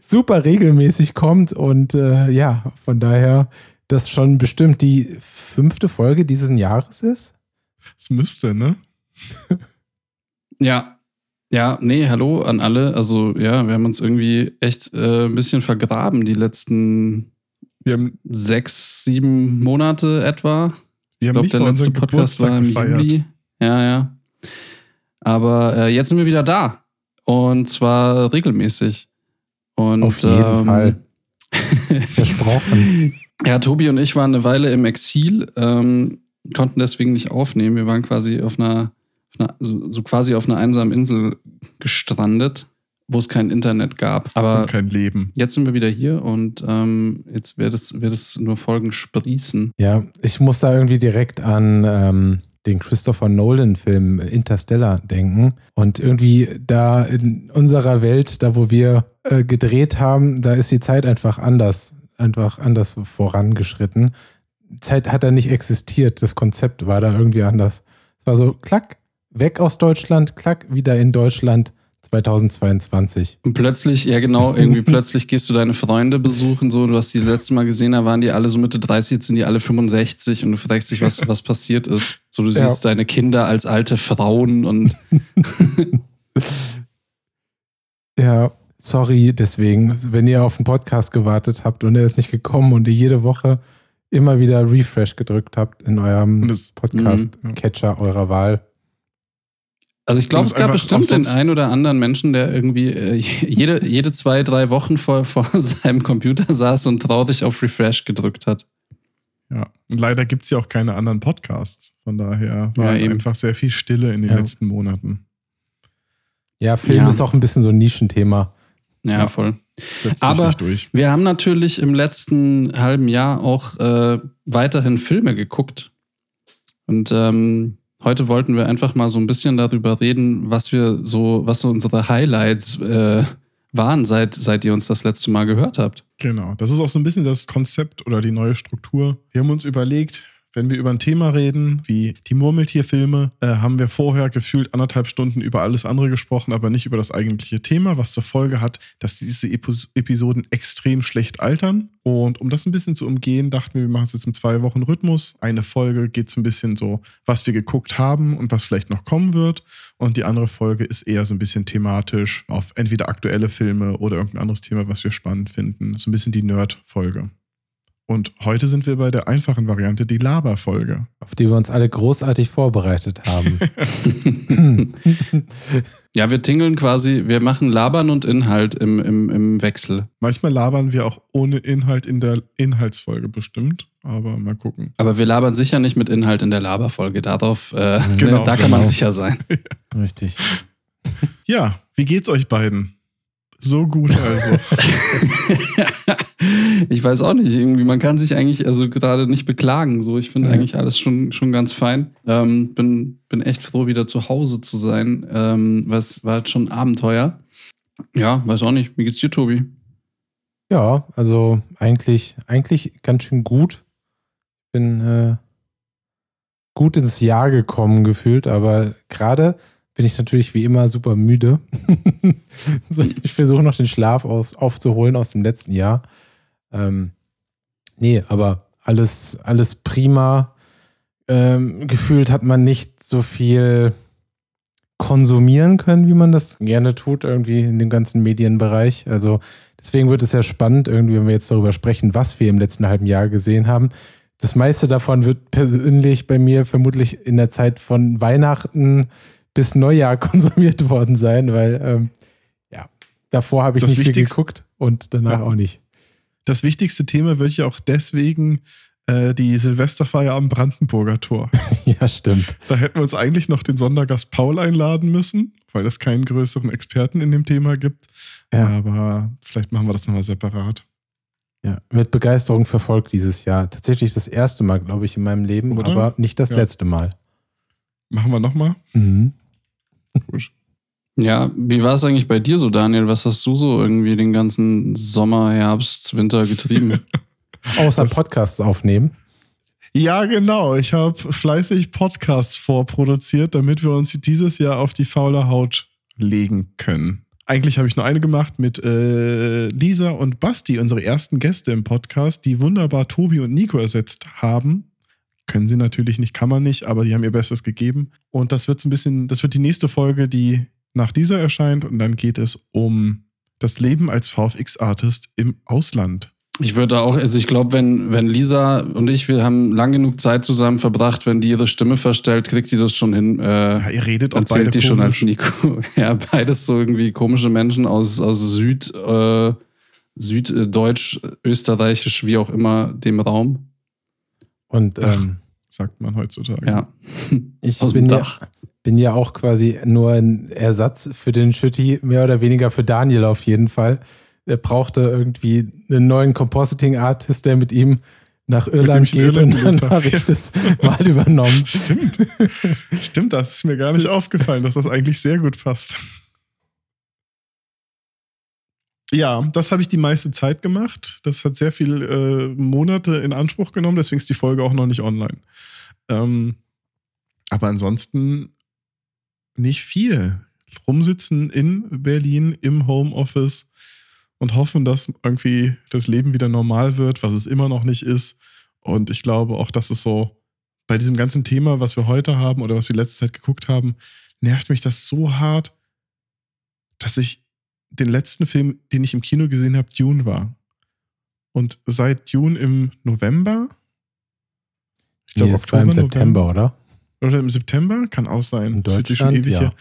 super regelmäßig kommt und äh, ja, von daher das schon bestimmt die fünfte Folge dieses Jahres ist. Es müsste, ne? Ja. Ja, nee, hallo an alle. Also, ja, wir haben uns irgendwie echt äh, ein bisschen vergraben die letzten Wir haben, sechs, sieben Monate etwa. wir Ich glaube, der letzte Podcast Geburtstag war im gefeiert. Juli. Ja, ja. Aber äh, jetzt sind wir wieder da. Und zwar regelmäßig. Und, Auf jeden ähm, Fall. Versprochen. Ja, Tobi und ich waren eine Weile im Exil, ähm, konnten deswegen nicht aufnehmen. Wir waren quasi auf einer, auf einer so, so quasi auf einer einsamen Insel gestrandet, wo es kein Internet gab. Aber Und kein Leben. jetzt sind wir wieder hier und ähm, jetzt wird es, wird es nur Folgen sprießen. Ja, ich muss da irgendwie direkt an ähm, den Christopher Nolan-Film Interstellar denken. Und irgendwie da in unserer Welt, da wo wir äh, gedreht haben, da ist die Zeit einfach anders, einfach anders vorangeschritten. Zeit hat da nicht existiert, das Konzept war da irgendwie anders. Es war so, klack, weg aus Deutschland, klack, wieder in Deutschland 2022. Und plötzlich, ja genau, irgendwie plötzlich gehst du deine Freunde besuchen, so, du hast die letzte Mal gesehen, da waren die alle so Mitte 30, jetzt sind die alle 65 und du fragst dich, was, was passiert ist. So, du Ja. siehst deine Kinder als alte Frauen und Ja, sorry deswegen, wenn ihr auf den Podcast gewartet habt und er ist nicht gekommen und ihr jede Woche immer wieder Refresh gedrückt habt in eurem Podcast-Catcher eurer Wahl. Also ich glaube, es gab bestimmt den einen oder anderen Menschen, der irgendwie äh, jede, jede zwei, drei Wochen vor, vor seinem Computer saß und traurig auf Refresh gedrückt hat. Ja. Und leider gibt es ja auch keine anderen Podcasts. Von daher war Ja, eben. einfach sehr viel Stille in den Ja. letzten Monaten. Ja, Film Ja. ist auch ein bisschen so ein Nischenthema. Ja, Ja. voll. Setzt sich Aber-. Wir haben natürlich im letzten halben Jahr auch äh, weiterhin Filme geguckt. Und ähm, heute wollten wir einfach mal so ein bisschen darüber reden, was wir so, was so unsere Highlights äh, waren, seit, seit ihr uns das letzte Mal gehört habt. Genau. Das ist auch so ein bisschen das Konzept oder die neue Struktur. Wir haben uns überlegt, wenn wir über ein Thema reden, wie die Murmeltierfilme, äh, haben wir vorher gefühlt anderthalb Stunden über alles andere gesprochen, aber nicht über das eigentliche Thema, was zur Folge hat, dass diese Epis Episoden extrem schlecht altern. Und um das ein bisschen zu umgehen, dachten wir, wir machen es jetzt im Zwei-Wochen-Rhythmus. Eine Folge geht so ein bisschen so, was wir geguckt haben und was vielleicht noch kommen wird. Und die andere Folge ist eher so ein bisschen thematisch auf entweder aktuelle Filme oder irgendein anderes Thema, was wir spannend finden. So ein bisschen die Nerd-Folge. Und heute sind wir bei der einfachen Variante, die Laber-Folge. auf die wir uns alle großartig vorbereitet haben. Ja, wir tingeln quasi, wir machen Labern und Inhalt im, im, im Wechsel. Manchmal labern wir auch ohne Inhalt in der Inhaltsfolge bestimmt, aber mal gucken. Aber wir labern sicher nicht mit Inhalt in der Laberfolge. Darauf, äh, Genau, ne, da kann man genau. sicher sein. Richtig. Ja, wie geht's euch beiden? So gut also. Ich weiß auch nicht, irgendwie, man kann sich eigentlich also gerade nicht beklagen. So, ich finde Ja. eigentlich alles schon, schon ganz fein. Ähm, bin, bin echt froh, wieder zu Hause zu sein. Ähm, was war jetzt schon ein Abenteuer. Ja, weiß auch nicht. Wie geht's dir, Tobi? Ja, also eigentlich, eigentlich ganz schön gut. Bin äh, gut ins Jahr gekommen gefühlt, aber gerade bin ich natürlich wie immer super müde. ich versuche noch den Schlaf aus, aufzuholen aus dem letzten Jahr. Ähm, nee, aber alles, alles prima. Ähm, gefühlt hat man nicht so viel konsumieren können, wie man das gerne tut, irgendwie in dem ganzen Medienbereich. Also deswegen wird es ja spannend, irgendwie, wenn wir jetzt darüber sprechen, was wir im letzten halben Jahr gesehen haben. Das meiste davon wird persönlich bei mir vermutlich in der Zeit von Weihnachten bis Neujahr konsumiert worden sein, weil ähm, ja, davor habe ich Das nicht viel geguckt und danach Ja. auch nicht. Das wichtigste Thema wird ja auch deswegen äh, die Silvesterfeier am Brandenburger Tor. ja, stimmt. Da hätten wir uns eigentlich noch den Sondergast Paul einladen müssen, weil es keinen größeren Experten in dem Thema gibt. Ja. Aber vielleicht machen wir das nochmal separat. Ja, mit Begeisterung verfolgt dieses Jahr. Tatsächlich das erste Mal, glaube ich, in meinem Leben, Oder? aber nicht das Ja. letzte Mal. Machen wir nochmal? Mhm. Gut. Ja, wie war es eigentlich bei dir so, Daniel? Was hast du so irgendwie den ganzen Sommer, Herbst, Winter getrieben? Außer Podcasts aufnehmen. Ja, genau. Ich habe fleißig Podcasts vorproduziert, damit wir uns dieses Jahr auf die faule Haut legen können. Eigentlich habe ich nur eine gemacht mit äh, Lisa und Basti, unsere ersten Gäste im Podcast, die wunderbar Tobi und Nico ersetzt haben. Können sie natürlich nicht, kann man nicht, aber die haben ihr Bestes gegeben. Und das wird so ein bisschen, das wird die nächste Folge, die nach dieser erscheint. Und dann geht es um das Leben als VFX-Artist im Ausland. Ich würde auch, also ich glaube, wenn, wenn Lisa und ich, wir haben lang genug Zeit zusammen verbracht, wenn die ihre Stimme verstellt, kriegt die das schon hin. Äh, Ja, ihr redet auch beide erzählt die schon als. Nico. Ja, beides so irgendwie komische Menschen aus, aus Süd, äh, Süddeutsch, Österreichisch, wie auch immer, dem Raum. Und Ach. ähm, sagt man heutzutage. Ja. ich Aus dem bin ja, Dach. Bin ja auch quasi nur ein Ersatz für den Schütti, mehr oder weniger für Daniel auf jeden Fall. Er brauchte irgendwie einen neuen Compositing-Artist, der mit ihm nach Irland geht Irland und dann habe. ich das mal übernommen. Stimmt. Stimmt, das ist mir gar nicht aufgefallen, dass das eigentlich sehr gut passt. Ja, das habe ich die meiste Zeit gemacht. Das hat sehr viel äh, Monate in Anspruch genommen, deswegen ist die Folge auch noch nicht online. Ähm, aber ansonsten nicht viel. Rumsitzen in Berlin im Homeoffice und hoffen, dass irgendwie das Leben wieder normal wird, was es immer noch nicht ist. Und ich glaube auch, dass es so bei diesem ganzen Thema, was wir heute haben oder was wir letzte Zeit geguckt haben, nervt mich das so hart, dass ich den letzten Film, den ich im Kino gesehen habe, Dune war. Und seit Dune im November, ich Nee, das war im September, oder? Oder im September, kann auch sein. In Das fühlt sich schon Deutschland, ewig ja. her.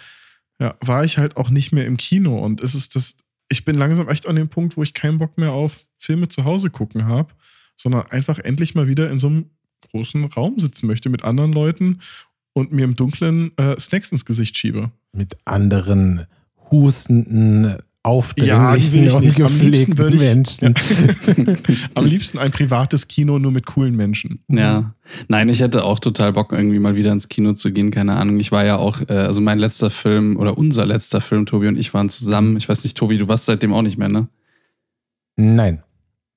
Ja, war ich halt auch nicht mehr im Kino. Und es ist das, ich bin langsam echt an dem Punkt, wo ich keinen Bock mehr auf Filme zu Hause gucken habe, sondern einfach endlich mal wieder in so einem großen Raum sitzen möchte mit anderen Leuten und mir im Dunkeln äh, Snacks ins Gesicht schiebe. Mit anderen hustenden, aufdringlichen ich und nicht. Am liebsten gepflegten würde ich- Menschen. Am liebsten ein privates Kino nur mit coolen Menschen. Ja. Nein, ich hätte auch total Bock, irgendwie mal wieder ins Kino zu gehen. Keine Ahnung. Ich war ja auch, äh, also mein letzter Film oder unser letzter Film, Tobi und ich waren zusammen. Ich weiß nicht, Tobi, du warst seitdem auch nicht mehr, ne? Nein.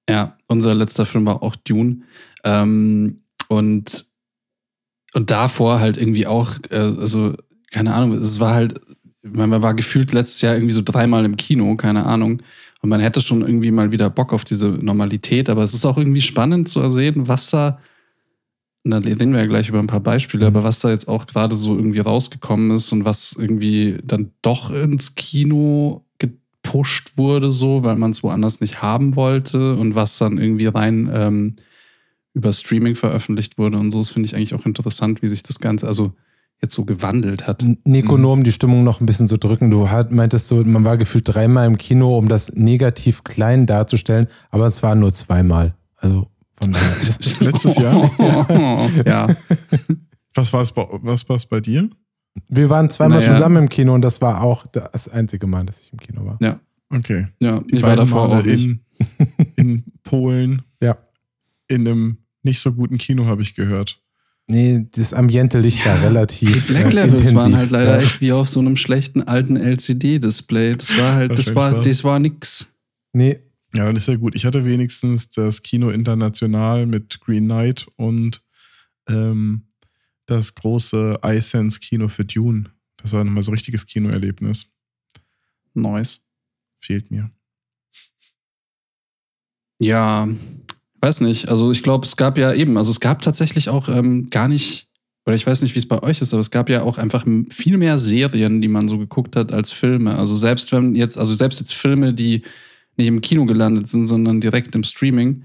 Ja, unser letzter Film war auch Dune. Ähm, und, und davor halt irgendwie auch, äh, also, keine Ahnung, es war halt, man war gefühlt letztes Jahr irgendwie so dreimal im Kino, keine Ahnung. Und man hätte schon irgendwie mal wieder Bock auf diese Normalität, aber es ist auch irgendwie spannend zu sehen, was da, und da reden wir ja gleich über ein paar Beispiele, aber was da jetzt auch gerade so irgendwie rausgekommen ist und was irgendwie dann doch ins Kino gepusht wurde, so, weil man es woanders nicht haben wollte und was dann irgendwie rein ähm, über Streaming veröffentlicht wurde und so. Das finde ich eigentlich auch interessant, wie sich das Ganze also jetzt so gewandelt hat. Nico, Mhm. nur um die Stimmung noch ein bisschen zu drücken. Du hat, meintest so, man war gefühlt dreimal im Kino, um das negativ klein darzustellen, aber es waren nur zweimal. Also von daher. Letztes Jahr? ja. Was war es bei, was war's bei dir? Wir waren zweimal Naja. zusammen im Kino und das war auch das einzige Mal, dass ich im Kino war. Okay. Ja, Die ich war davor Male auch in, in Polen. Ja. In einem nicht so guten Kino, habe ich gehört. Nee, das Ambiente-Licht war Ja, relativ Die Black äh, Levels intensiv. waren halt leider ja. echt wie auf so einem schlechten alten LCD-Display. Das war halt, das war, das war nix. Nee, Ja, dann ist ja gut. Ich hatte wenigstens das Kino International mit Green Knight und ähm, das große iSense Kino für Dune. Das war nochmal so ein richtiges Kinoerlebnis. Nice. Fehlt mir. Ja, weiß nicht. Also ich glaube, es gab ja eben, also es gab tatsächlich auch ähm, gar nicht, oder ich weiß nicht, wie es bei euch ist, aber es gab ja auch einfach viel mehr Serien, die man so geguckt hat als Filme. Also selbst wenn jetzt, also selbst jetzt Filme, die nicht im Kino gelandet sind, sondern direkt im Streaming,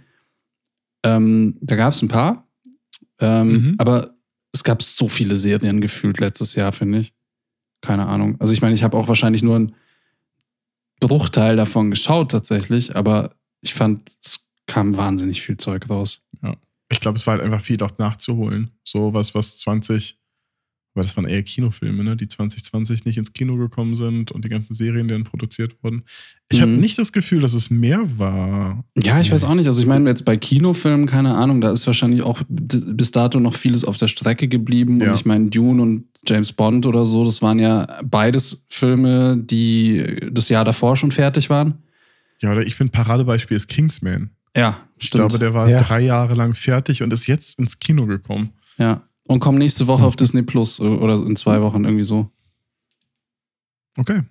ähm, da gab es ein paar. Ähm, Mhm. Aber es gab so viele Serien gefühlt letztes Jahr, finde ich. Keine Ahnung. Also ich meine, ich habe auch wahrscheinlich nur einen Bruchteil davon geschaut tatsächlich, aber ich fand, es kam wahnsinnig viel Zeug raus. ich glaube, es war halt einfach viel auch nachzuholen. So was, was 20, weil das waren eher Kinofilme, ne, die 2020 nicht ins Kino gekommen sind und die ganzen Serien, die dann produziert wurden. Ich Mhm. habe nicht das Gefühl, dass es mehr war. Ja, ich weiß auch nicht. Also ich meine, jetzt bei Kinofilmen, keine Ahnung, da ist wahrscheinlich auch bis dato noch vieles auf der Strecke geblieben. Ja. Und ich meine, Dune und James Bond oder so, das waren ja beides Filme, die das Jahr davor schon fertig waren. Ja, oder ich finde, Paradebeispiel ist Kingsman. Ja, Ich stimmt. glaube, der war Ja. drei Jahre lang fertig und ist jetzt ins Kino gekommen. ja. Und kommt nächste Woche auf Disney Plus oder in zwei Wochen irgendwie so. Okay.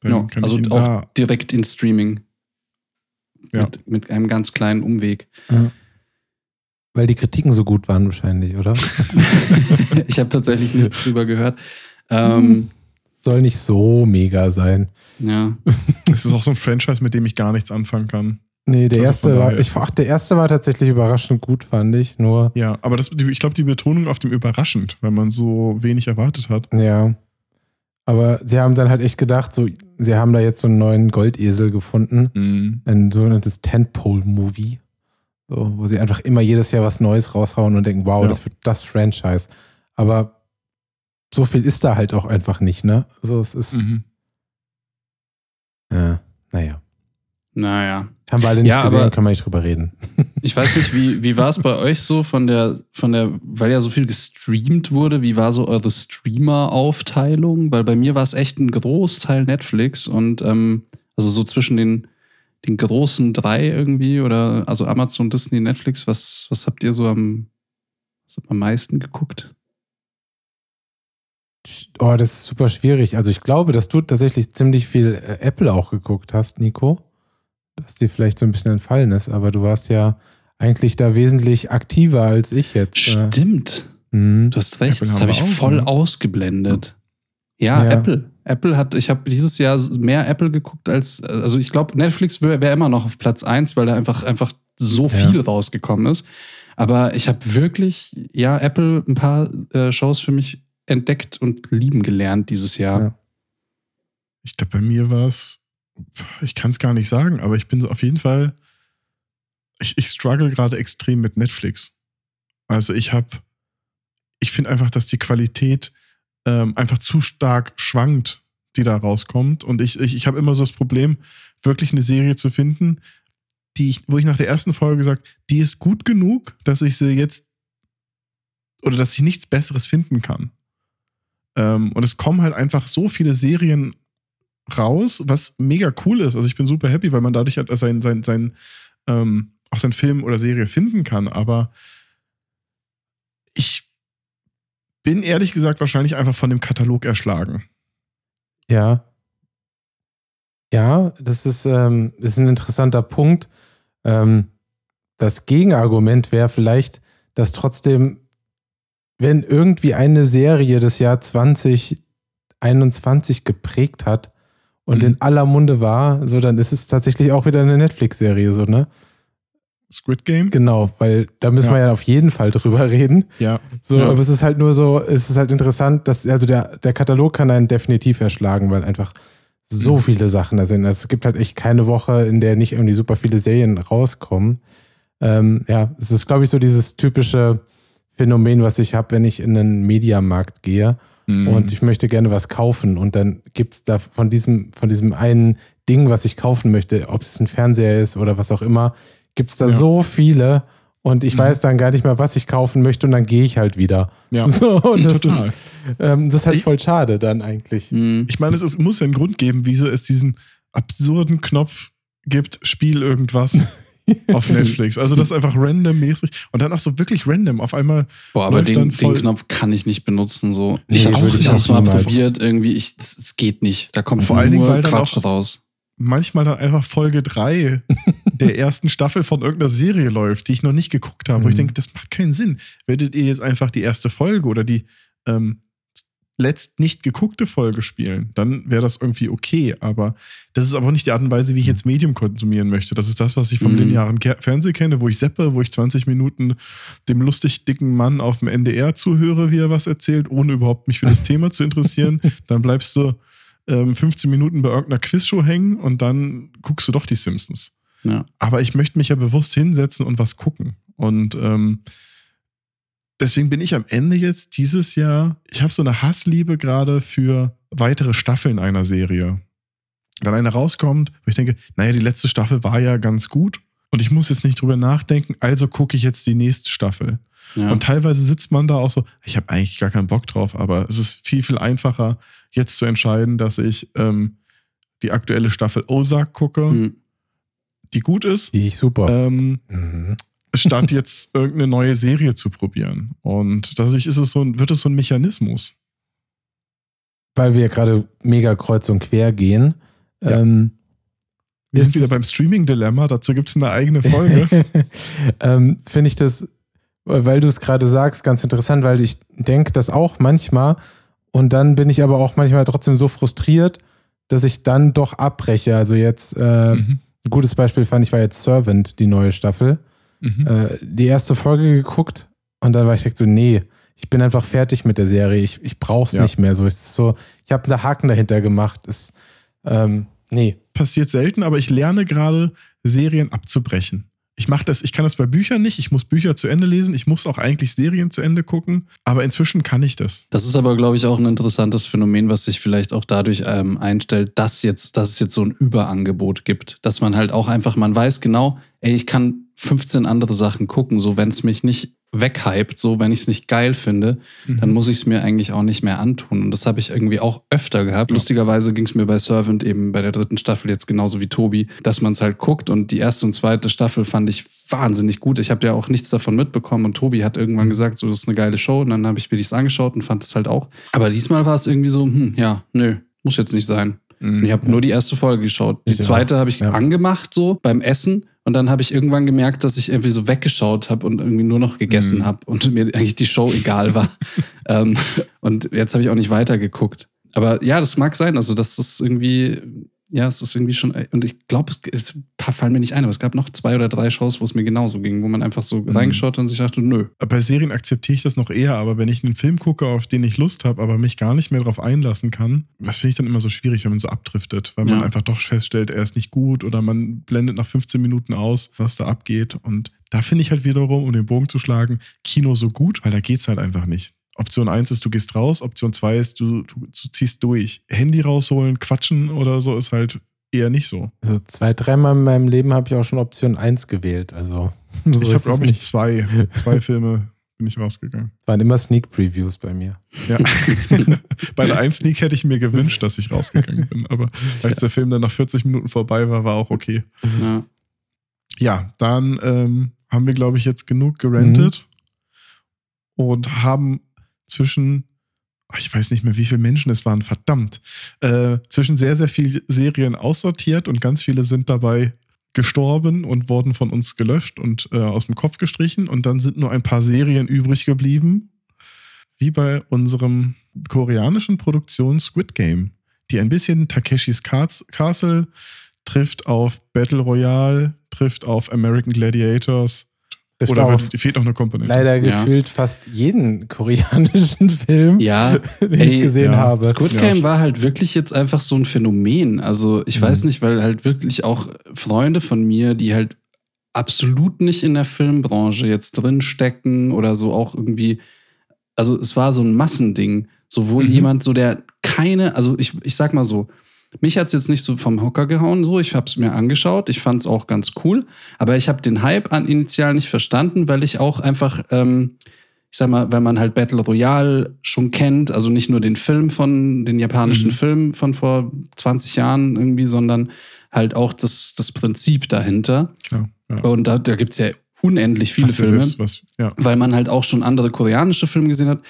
Dann Ja, kann also ich auch direkt in Streaming. Ja. Mit, mit einem ganz kleinen Umweg. Weil die Kritiken so gut waren wahrscheinlich, oder? ich habe tatsächlich nichts drüber gehört. Ähm, Soll nicht so mega sein. ja. Es ist auch so ein Franchise, mit dem ich gar nichts anfangen kann. Nee, der Also erste war, ich, ach, der erste war tatsächlich überraschend gut, fand ich. Nur, Ja, aber das, ich glaube, die Betonung auf dem überraschend, weil man so wenig erwartet hat. ja. Aber sie haben dann halt echt gedacht, so, sie haben da jetzt so einen neuen Goldesel gefunden. Mhm. Ein sogenanntes Tentpole-Movie. So, wo sie einfach immer jedes Jahr was Neues raushauen und denken, wow, Ja. das wird das Franchise. Aber so viel ist da halt auch einfach nicht, ne? Also es ist, Mhm. ja, naja. Naja. Haben wir alle nicht Ja, gesehen, können wir nicht drüber reden. Ich weiß nicht, wie, wie war es bei euch so von der, von der, weil ja so viel gestreamt wurde, wie war so eure Streamer-Aufteilung? Weil bei mir war es echt ein Großteil Netflix und ähm, also so zwischen den, den großen drei irgendwie oder also Amazon, Disney, Netflix, was, was habt ihr so am, am meisten geguckt? Oh, das ist super schwierig. Also ich glaube, dass du tatsächlich ziemlich viel äh, Apple auch geguckt hast, Nico. Dass dir vielleicht so ein bisschen entfallen ist, aber du warst ja eigentlich da wesentlich aktiver als ich jetzt. äh. Stimmt. Mhm. Du hast recht, Apple das habe ich voll ne? ausgeblendet. Ja, Ja. Apple. Apple hat, ich habe dieses Jahr mehr Apple geguckt als, also ich glaube, Netflix wäre wär immer noch auf Platz 1, weil da einfach, einfach so Ja. viel rausgekommen ist. Aber ich habe wirklich, ja, Apple ein paar äh, Shows für mich entdeckt und lieben gelernt dieses Jahr. Ja. Ich glaube, bei mir war es, ich kann es gar nicht sagen, aber ich bin auf jeden Fall, ich, ich struggle gerade extrem mit Netflix. Also ich habe, ich finde einfach, dass die Qualität ähm, einfach zu stark schwankt, die da rauskommt. Und ich, ich, ich habe immer so das Problem, wirklich eine Serie zu finden, die ich, wo ich nach der ersten Folge gesagt, die ist gut genug, dass ich sie jetzt oder dass ich nichts Besseres finden kann. Ähm, und es kommen halt einfach so viele Serien raus, was mega cool ist. Also ich bin super happy, weil man dadurch halt sein, sein, sein, ähm, auch seinen Film oder Serie finden kann. Aber ich bin ehrlich gesagt wahrscheinlich einfach von dem Katalog erschlagen. Ja. Ja, das ist, ähm, ist ein interessanter Punkt. Ähm, das Gegenargument wäre vielleicht, dass trotzdem, wenn irgendwie eine Serie das Jahr 2021 geprägt hat und Mhm. in aller Munde war, so dann ist es tatsächlich auch wieder eine Netflix-Serie, so, ne? Squid Game? Genau, weil da müssen Ja. wir ja auf jeden Fall drüber reden. Ja. So, Ja. aber es ist halt nur so, es ist halt interessant, dass, also der, der Katalog kann einen definitiv erschlagen, weil einfach so Mhm. viele Sachen da sind. Also es gibt halt echt keine Woche, in der nicht irgendwie super viele Serien rauskommen. Ähm, ja, es ist, glaube ich, so dieses typische Phänomen, was ich habe, wenn ich in einen Mediamarkt gehe Mhm. und ich möchte gerne was kaufen und dann gibt es da von diesem, von diesem einen Ding, was ich kaufen möchte, ob es ein Fernseher ist oder was auch immer, gibt es da Ja. so viele und ich Mhm. weiß dann gar nicht mehr, was ich kaufen möchte und dann gehe ich halt wieder. ja. So, und das, Total. ist, ähm, das ist halt Ich- voll schade dann eigentlich. Hm. Ich meine, es, ist, muss ja einen Grund geben, wieso es diesen absurden Knopf gibt, Spiel irgendwas auf Netflix. Also das ist einfach randommäßig und dann auch so wirklich random. Auf einmal, Boah, aber den, dann den Knopf kann ich nicht benutzen. So. Nee, ich hab's auch mal probiert, irgendwie. Ich, es es geht nicht. Da kommt Vor allen nur Dingen, weil dann Quatsch auch- raus. manchmal dann einfach Folge 3 der ersten Staffel von irgendeiner Serie läuft, die ich noch nicht geguckt habe, wo ich Mhm. denke, das macht keinen Sinn. Werdet ihr jetzt einfach die erste Folge oder die ähm, letzt nicht geguckte Folge spielen, dann wäre das irgendwie okay. Aber das ist aber nicht die Art und Weise, wie ich jetzt Medium konsumieren möchte. Das ist das, was ich vom Mhm. linearen Ke- Fernsehen kenne, wo ich seppe, wo ich 20 Minuten dem lustig dicken Mann auf dem NDR zuhöre, wie er was erzählt, ohne überhaupt mich für das Thema zu interessieren. Dann bleibst du ähm, 15 Minuten bei irgendeiner Quizshow hängen und dann guckst du doch die Simpsons. Ja. Aber ich möchte mich ja bewusst hinsetzen und was gucken. Und ähm, deswegen bin ich am Ende jetzt dieses Jahr, ich habe so eine Hassliebe gerade für weitere Staffeln einer Serie. Wenn eine rauskommt, wo ich denke, naja, die letzte Staffel war ja ganz gut und ich muss jetzt nicht drüber nachdenken, also gucke ich jetzt die nächste Staffel. Ja. Und teilweise sitzt man da auch so, ich habe eigentlich gar keinen Bock drauf, aber es ist viel, viel einfacher, jetzt zu entscheiden, dass ich ähm, die aktuelle Staffel Ozark gucke, Hm. die gut ist, Die ich super. ähm, Mhm. Statt jetzt irgendeine neue Serie zu probieren. Und dadurch ist es so, ein- wird es so ein Mechanismus. Weil wir gerade mega kreuz und quer gehen. Ja. Ähm, Wir sind wieder beim Streaming-Dilemma, dazu gibt es eine eigene Folge. ähm, Finde ich das, weil du es gerade sagst, ganz interessant, weil ich denke das auch manchmal und dann bin ich aber auch manchmal trotzdem so frustriert, dass ich dann doch abbreche. Also jetzt, äh, Mhm. ein gutes Beispiel fand ich war jetzt Servant, die neue Staffel. Mhm. Äh, die erste Folge geguckt und dann war ich direkt so, nee, ich bin einfach fertig mit der Serie. Ich, ich brauche es Ja. nicht mehr. So, ist so, ich habe einen Haken dahinter gemacht. Es, ähm, nee. Passiert selten, aber ich lerne gerade, Serien abzubrechen. Ich mache das, ich kann das bei Büchern nicht, ich muss Bücher zu Ende lesen, ich muss auch eigentlich Serien zu Ende gucken, aber inzwischen kann ich das. Das ist aber, glaube ich, auch ein interessantes Phänomen, was sich vielleicht auch dadurch ähm, einstellt, dass, jetzt, dass es jetzt so ein Überangebot gibt. Dass man halt auch einfach, man weiß genau, ey, ich kann 15 andere Sachen gucken, so wenn es mich nicht weghypt, so wenn ich es nicht geil finde, dann muss ich es mir eigentlich auch nicht mehr antun. Und das habe ich irgendwie auch öfter gehabt. Ja. Lustigerweise ging es mir bei Servant eben bei der dritten Staffel jetzt genauso wie Tobi, dass man es halt guckt und die erste und zweite Staffel fand ich wahnsinnig gut. Ich habe ja auch nichts davon mitbekommen und Tobi hat irgendwann gesagt, so das ist eine geile Show und dann habe ich mir dies angeschaut und fand es halt auch. Aber diesmal war es irgendwie so, hm, ja, nö, muss jetzt nicht sein. Mhm. Ich habe nur die erste Folge geschaut. Die zweite habe ich Ja. angemacht so beim Essen und dann habe ich irgendwann gemerkt, dass ich irgendwie so weggeschaut habe und irgendwie nur noch gegessen Mhm. habe und mir eigentlich die Show egal war. ähm, und jetzt habe ich auch nicht weitergeguckt. Aber ja, das mag sein. Also das ist irgendwie, ja, es ist irgendwie schon. Und ich glaube, es, es fallen mir nicht ein, aber es gab noch zwei oder drei Shows, wo es mir genauso ging, wo man einfach so Mhm. reingeschaut und sich dachte, nö. Bei Serien akzeptiere ich das noch eher, aber wenn ich einen Film gucke, auf den ich Lust habe, aber mich gar nicht mehr darauf einlassen kann, das finde ich dann immer so schwierig, wenn man so abdriftet, weil man Ja. einfach doch feststellt, er ist nicht gut oder man blendet nach 15 Minuten aus, was da abgeht. Und da finde ich halt wiederum, um den Bogen zu schlagen, Kino so gut, weil da geht es halt einfach nicht. Option 1 ist, du gehst raus, Option 2 ist, du, du, du ziehst durch. Handy rausholen, quatschen oder so ist halt eher nicht so. Also zwei, dreimal in meinem Leben habe ich auch schon Option 1 gewählt. Also so ich habe, glaube ich, nicht. zwei, zwei Filme bin ich rausgegangen. Waren immer Sneak Previews bei mir. Ja. Bei der 1 Sneak hätte ich mir gewünscht, dass ich rausgegangen bin. Aber als der Film dann nach 40 Minuten vorbei war, war auch okay. Ja. Ja, dann ähm, haben wir, glaube ich, jetzt genug gerentet und haben zwischen, ach, ich weiß nicht mehr, wie viele Menschen es waren, verdammt, äh, zwischen sehr, sehr vielen Serien aussortiert und ganz viele sind dabei gestorben und wurden von uns gelöscht und äh, aus dem Kopf gestrichen. Und dann sind nur ein paar Serien übrig geblieben, wie bei unserem koreanischen Produktion Squid Game, die ein bisschen Takeshis Cas- Castle trifft auf Battle Royale, trifft auf American Gladiators Oder wird, fehlt noch eine Komponente. leider Ja. gefühlt fast jeden koreanischen Film, Ja, den ey, ich gesehen ja. habe. Squid Ja. Game war halt wirklich jetzt einfach so ein Phänomen. Also ich Mhm. weiß nicht, weil halt wirklich auch Freunde von mir, die halt absolut nicht in der Filmbranche jetzt drinstecken oder so auch irgendwie, also es war so ein Massending. Sowohl Mhm. jemand, so der keine, also ich, ich sag mal so, mich hat es jetzt nicht so vom Hocker gehauen, so. Ich habe es mir angeschaut. Ich fand es auch ganz cool. Aber ich habe den Hype an initial nicht verstanden, weil ich auch einfach, ähm, ich sag mal, wenn man halt Battle Royale schon kennt, also nicht nur den Film von, den japanischen Mhm. Film von vor 20 Jahren irgendwie, sondern halt auch das, das Prinzip dahinter. Klar, ja. Und da, da gibt es ja unendlich viele ja Filme was, ja. weil man halt auch schon andere koreanische Filme gesehen hat.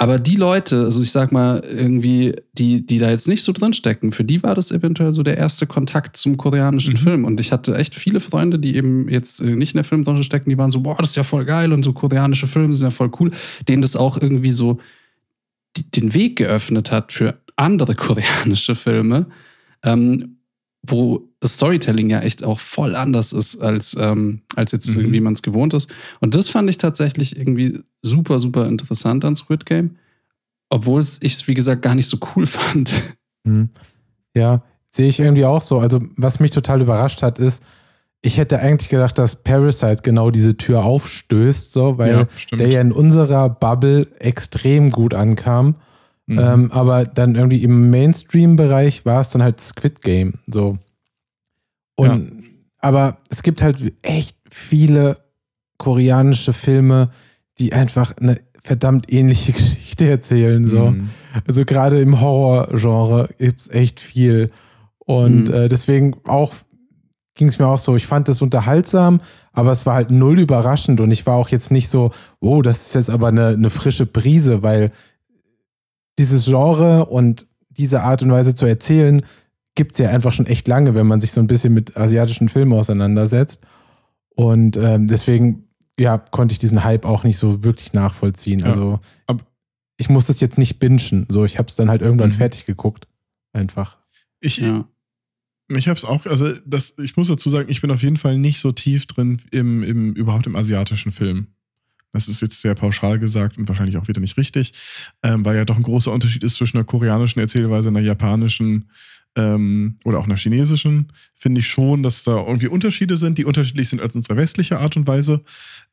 Aber die Leute, also ich sag mal, irgendwie, die, die da jetzt nicht so drinstecken, für die war das eventuell so der erste Kontakt zum koreanischen Mhm. Film. Und ich hatte echt viele Freunde, die eben jetzt äh, nicht in der Filmbranche stecken, die waren so, boah, das ist ja voll geil und so koreanische Filme sind ja voll cool, denen das auch irgendwie so die, den Weg geöffnet hat für andere koreanische Filme, ähm, wo das Storytelling ja echt auch voll anders ist, als, ähm, als jetzt Mhm. irgendwie man es gewohnt ist. Und das fand ich tatsächlich irgendwie super, super interessant an Squid Game. Obwohl ich es, wie gesagt, gar nicht so cool fand. Hm. Ja, sehe ich irgendwie auch so. Also, was mich total überrascht hat, ist, ich hätte eigentlich gedacht, dass Parasite genau diese Tür aufstößt, so, weil Ja, der ja in unserer Bubble extrem gut ankam. Mhm. Ähm, aber dann irgendwie im Mainstream-Bereich war es dann halt Squid Game. So. Und aber es gibt halt echt viele koreanische Filme, die einfach eine verdammt ähnliche Geschichte erzählen. So. Mhm. Also gerade im Horror-Genre gibt es echt viel. Und Mhm. äh, deswegen auch ging es mir auch so, ich fand das unterhaltsam, aber es war halt null überraschend und ich war auch jetzt nicht so, oh, das ist jetzt aber eine, eine frische Brise, weil dieses Genre und diese Art und Weise zu erzählen, gibt es ja einfach schon echt lange, wenn man sich so ein bisschen mit asiatischen Filmen auseinandersetzt. Und ähm, deswegen, ja, konnte ich diesen Hype auch nicht so wirklich nachvollziehen. Ja, also ab- ich muss das jetzt nicht bingen. So, ich habe es dann halt irgendwann Mhm. fertig geguckt. Einfach. Ich, Ja. Ich habe es auch, also das, ich muss dazu sagen, ich bin auf jeden Fall nicht so tief drin im, im überhaupt im asiatischen Film. Das ist jetzt sehr pauschal gesagt und wahrscheinlich auch wieder nicht richtig, ähm, weil ja doch ein großer Unterschied ist zwischen einer koreanischen Erzählweise, einer japanischen ähm, oder auch einer chinesischen. Finde ich schon, dass da irgendwie Unterschiede sind, die unterschiedlich sind als unsere westliche Art und Weise.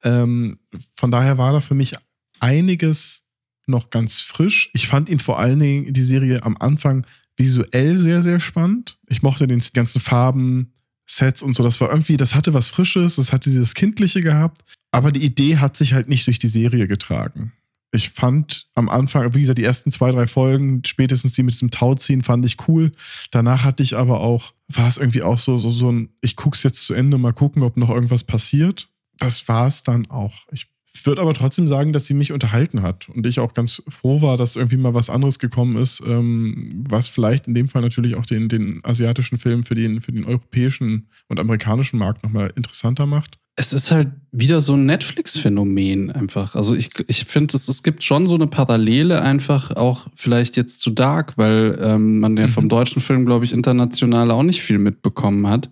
Ähm, von daher war da für mich einiges noch ganz frisch. Ich fand ihn vor allen Dingen, die Serie am Anfang visuell sehr, sehr spannend. Ich mochte den ganzen Farben, Sets und so. Das war irgendwie, das hatte was Frisches, das hatte dieses Kindliche gehabt. Aber die Idee hat sich halt nicht durch die Serie getragen. Ich fand am Anfang, wie gesagt, die ersten zwei, drei Folgen, spätestens die mit diesem Tauziehen, fand ich cool. Danach hatte ich aber auch, war es irgendwie auch so, so, so ein, ich guck's jetzt zu Ende, mal gucken, ob noch irgendwas passiert. Das war es dann auch. Ich würde aber trotzdem sagen, dass sie mich unterhalten hat und ich auch ganz froh war, dass irgendwie mal was anderes gekommen ist, ähm, was vielleicht in dem Fall natürlich auch den, den asiatischen Film für den, für den europäischen und amerikanischen Markt nochmal interessanter macht. Es ist halt wieder so ein Netflix-Phänomen einfach. Also ich, ich finde, es, es gibt schon so eine Parallele einfach auch vielleicht jetzt zu Dark, weil ähm, man ja Mhm. vom deutschen Film, glaube ich, international auch nicht viel mitbekommen hat.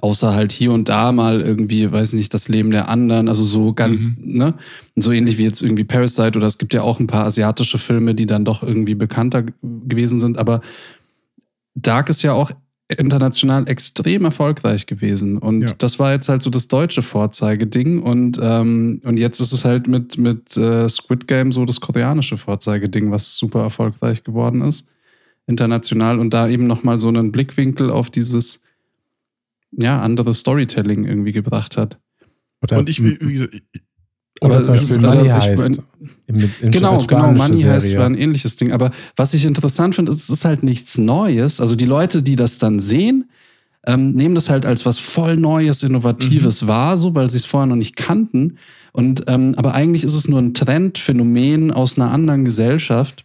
Außer halt hier und da mal irgendwie, weiß nicht, das Leben der anderen, also so ganz, Mhm. ne? So ähnlich wie jetzt irgendwie Parasite oder es gibt ja auch ein paar asiatische Filme, die dann doch irgendwie bekannter gewesen sind, aber Dark ist ja auch international extrem erfolgreich gewesen. Und Ja. das war jetzt halt so das deutsche Vorzeigeding. Und, ähm, und jetzt ist es halt mit, mit äh, Squid Game so das koreanische Vorzeigeding, was super erfolgreich geworden ist. International. Und da eben nochmal so einen Blickwinkel auf dieses ja, andere Storytelling irgendwie gebracht hat. Oder, und ich, wie gesagt, ich, oder aber zum es ist- Beispiel Money ich heißt. Im, im Genau, genau. Money heißt Serie. war ein ähnliches Ding. Aber was ich interessant finde, ist, es ist halt nichts Neues. Also die Leute, die das dann sehen, ähm, nehmen das halt als was voll Neues, Innovatives wahr, so, weil sie es vorher noch nicht kannten. Und ähm, aber eigentlich ist es nur ein Trendphänomen aus einer anderen Gesellschaft,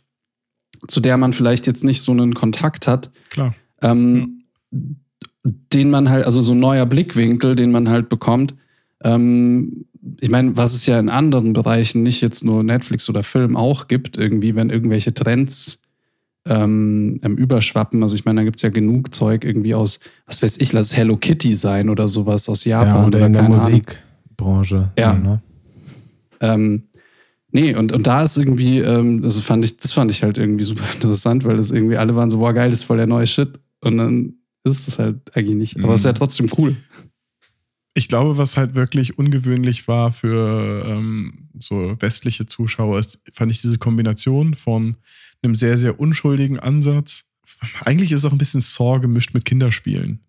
zu der man vielleicht jetzt nicht so einen Kontakt hat. klar. Ähm, Den man halt, also so ein neuer Blickwinkel, den man halt bekommt. Ähm, ich meine, was es ja in anderen Bereichen, nicht jetzt nur Netflix oder Film auch gibt, irgendwie, wenn irgendwelche Trends ähm, überschwappen. Also ich meine, da gibt es ja genug Zeug irgendwie aus, was weiß ich, lass es Hello Kitty sein oder sowas aus Japan ja, oder in der. Musikbranche. Ja. so, ne? Ähm, nee, und, und da ist irgendwie, ähm, also fand ich, das fand ich halt irgendwie super interessant, weil das irgendwie alle waren so, boah, geil, das ist voll der neue Shit. Und dann ist es halt eigentlich nicht. Aber es ist ja Mhm. trotzdem cool. Ich glaube, was halt wirklich ungewöhnlich war für ähm, so westliche Zuschauer, ist, fand ich diese Kombination von einem sehr, sehr unschuldigen Ansatz. Eigentlich ist es auch ein bisschen Saw gemischt mit Kinderspielen.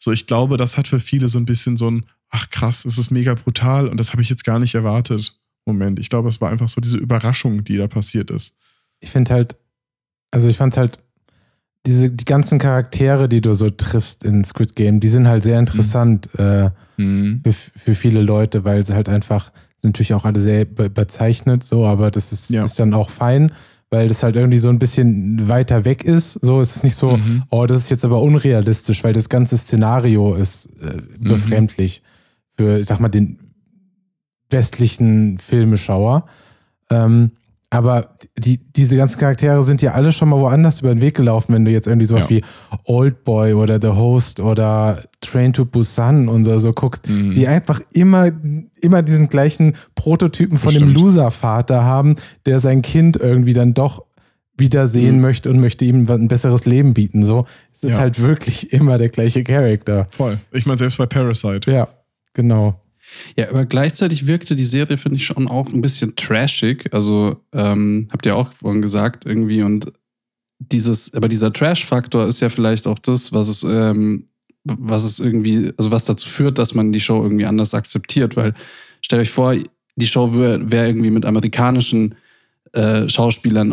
So, ich glaube, das hat für viele so ein bisschen so ein, ach krass, es ist mega brutal und das habe ich jetzt gar nicht erwartet. Moment, ich glaube, es war einfach so diese Überraschung, die da passiert ist. Ich finde halt, also ich fand halt, diese, die ganzen Charaktere, die du so triffst in Squid Game, die sind halt sehr interessant äh, für, für viele Leute, weil sie halt einfach, sind natürlich auch alle sehr be- überzeichnet, so, aber das ist, Ja. ist dann auch fein, weil das halt irgendwie so ein bisschen weiter weg ist. So ist es nicht so, Mhm. oh, das ist jetzt aber unrealistisch, weil das ganze Szenario ist äh, befremdlich für, ich sag mal, den westlichen Filmeschauer. Ähm, aber die, diese ganzen Charaktere sind ja alle schon mal woanders über den Weg gelaufen, wenn du jetzt irgendwie sowas Ja. wie Old Boy oder The Host oder Train to Busan und so, so guckst, Mhm. die einfach immer, immer diesen gleichen Prototypen von Das dem. Loser-Vater haben, der sein Kind irgendwie dann doch wiedersehen Mhm. möchte und möchte ihm ein besseres Leben bieten. So, es ist Ja. halt wirklich immer der gleiche Charakter. Voll. Ich meine, selbst bei Parasite. Ja, genau. Ja, aber gleichzeitig wirkte die Serie, finde ich, schon auch ein bisschen trashig. Also, ähm, habt ihr auch vorhin gesagt, irgendwie. Und dieses, aber dieser Trash-Faktor ist ja vielleicht auch das, was es, ähm, was es irgendwie, also was dazu führt, dass man die Show irgendwie anders akzeptiert. Weil, stellt euch vor, die Show wäre wär irgendwie mit amerikanischen äh, Schauspielern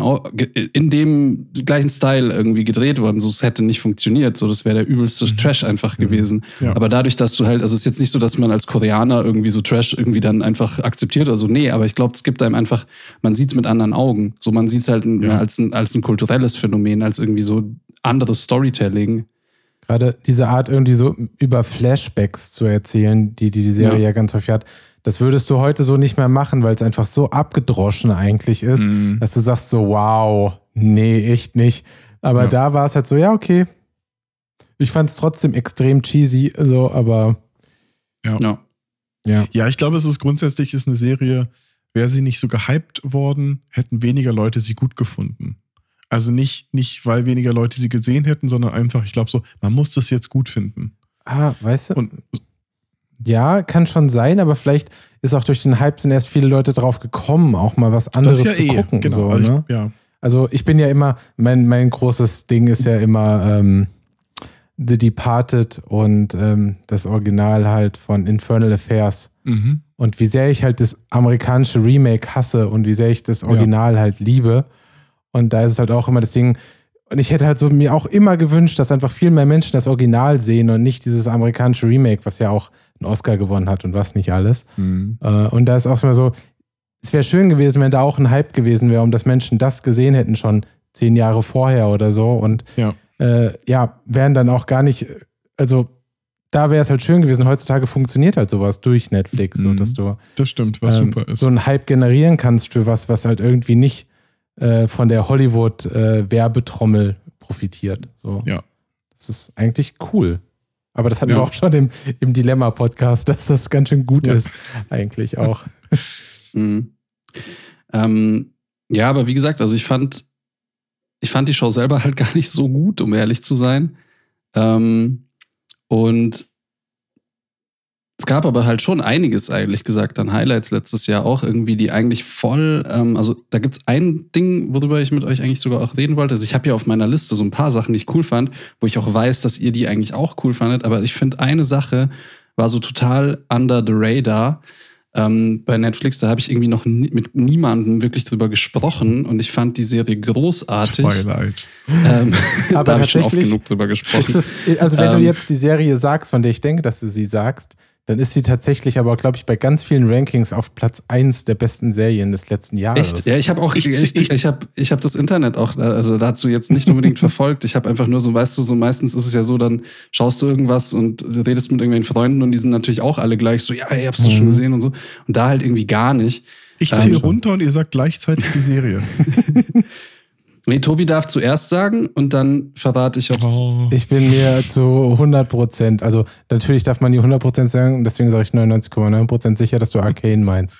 in dem gleichen Style irgendwie gedreht worden. So, es hätte nicht funktioniert. So, das wäre der übelste Mhm. Trash einfach Mhm. gewesen. Ja. Aber dadurch, dass du halt, also es ist jetzt nicht so, dass man als Koreaner irgendwie so Trash irgendwie dann einfach akzeptiert oder so. Nee, aber ich glaube, es gibt einem einfach, man sieht es mit anderen Augen. So, man sieht es halt Ja. als, ein, als ein kulturelles Phänomen, als irgendwie so anderes Storytelling. Gerade diese Art, irgendwie so über Flashbacks zu erzählen, die die, die Serie Ja. ja. ganz häufig hat, das würdest du heute so nicht mehr machen, weil es einfach so abgedroschen eigentlich ist, Mhm. dass du sagst so, wow, nee, echt nicht. Aber Ja. da war es halt so, ja, okay. Ich fand es trotzdem extrem cheesy, so, aber Ja. ja. Ja, ich glaube, es ist grundsätzlich ist eine Serie, wäre sie nicht so gehypt worden, hätten weniger Leute sie gut gefunden. Also nicht, nicht, weil weniger Leute sie gesehen hätten, sondern einfach, ich glaube so, man muss das jetzt gut finden. Ah, weißt du? Und ja, kann schon sein, aber vielleicht ist auch durch den Hype sind erst viele Leute drauf gekommen, auch mal was anderes ja zu eh, gucken. genau. so, also ne? ich, ja. Also ich bin ja immer, mein, mein großes Ding ist ja immer ähm, The Departed und ähm, das Original halt von Infernal Affairs. Mhm. Und wie sehr ich halt das amerikanische Remake hasse und wie sehr ich das Original halt liebe. Und da ist es halt auch immer das Ding. Und ich hätte halt so mir auch immer gewünscht, dass einfach viel mehr Menschen das Original sehen und nicht dieses amerikanische Remake, was ja auch einen Oscar gewonnen hat und was nicht alles. Mhm. Äh, und da ist auch immer so, es wäre schön gewesen, wenn da auch ein Hype gewesen wäre, um dass Menschen das gesehen hätten schon zehn Jahre vorher oder so. Und Ja. äh, ja, wären dann auch gar nicht, also da wäre es halt schön gewesen. Heutzutage funktioniert halt sowas durch Netflix, so Mhm. dass du Das stimmt, was ähm, super ist. so einen Hype generieren kannst für was, was halt irgendwie nicht äh, von der Hollywood-Werbetrommel profitiert. So. Ja. Das ist eigentlich cool. Aber das hatten Ja. wir auch schon im, im Dilemma-Podcast, dass das ganz schön gut Ja. ist, eigentlich auch. Mhm. Ähm, ja, aber wie gesagt, also ich fand, ich fand die Show selber halt gar nicht so gut, um ehrlich zu sein. Ähm, und es gab aber halt schon einiges, ehrlich gesagt, an Highlights letztes Jahr auch irgendwie, die eigentlich voll, ähm, also da gibt es ein Ding, worüber ich mit euch eigentlich sogar auch reden wollte. Also ich habe ja auf meiner Liste so ein paar Sachen, die ich cool fand, wo ich auch weiß, dass ihr die eigentlich auch cool fandet, aber ich finde eine Sache war so total under the radar ähm, bei Netflix, da habe ich irgendwie noch nie, mit niemandem wirklich drüber gesprochen und ich fand die Serie großartig. Twilight. Ähm, Aber da habe ich schon oft tatsächlich genug drüber gesprochen. Ist es, also wenn Ähm, du jetzt die Serie sagst, von der ich denke, dass du sie sagst, dann ist sie tatsächlich aber, glaube ich, bei ganz vielen Rankings auf Platz 1 der besten Serien des letzten Jahres. Echt? Ja, ich habe auch, ich, Ich- ich, ich, habe ich hab das Internet auch, äh, also dazu jetzt nicht unbedingt verfolgt. Ich habe einfach nur so, weißt du, so meistens ist es ja so, dann schaust du irgendwas und redest mit irgendwelchen Freunden und die sind natürlich auch alle gleich so, ja, ey, habst du Mhm. schon gesehen und so. Und da halt irgendwie gar nicht. Ich Ähm, zähle schon. runter und ihr sagt gleichzeitig die Serie. Nee, Tobi darf zuerst sagen und dann verrate ich, ob's. Oh. Ich bin mir zu 100 Prozent, also natürlich darf man nie 100 Prozent sagen, deswegen sage ich 99,9 Prozent sicher, dass du Arcane meinst.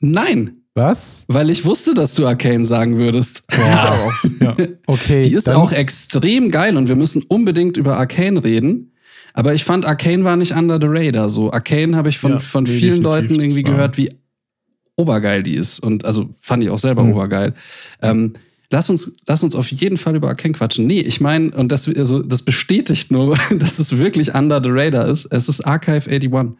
Nein, Was? weil ich wusste, dass du Arcane sagen würdest. Wow. Ja. Okay. Die ist dann- auch extrem geil und wir müssen unbedingt über Arcane reden. Aber ich fand, Arcane war nicht under the radar. So, Arcane habe ich von, Ja, von nee, vielen. Leuten irgendwie gehört, wie obergeil die ist. Und also fand ich auch selber Mhm. obergeil. Ähm, lass, uns, lass uns auf jeden Fall über Arcane quatschen. Nee, ich meine, und das, also, das bestätigt nur, dass es wirklich under the radar ist. Es ist Archive 81.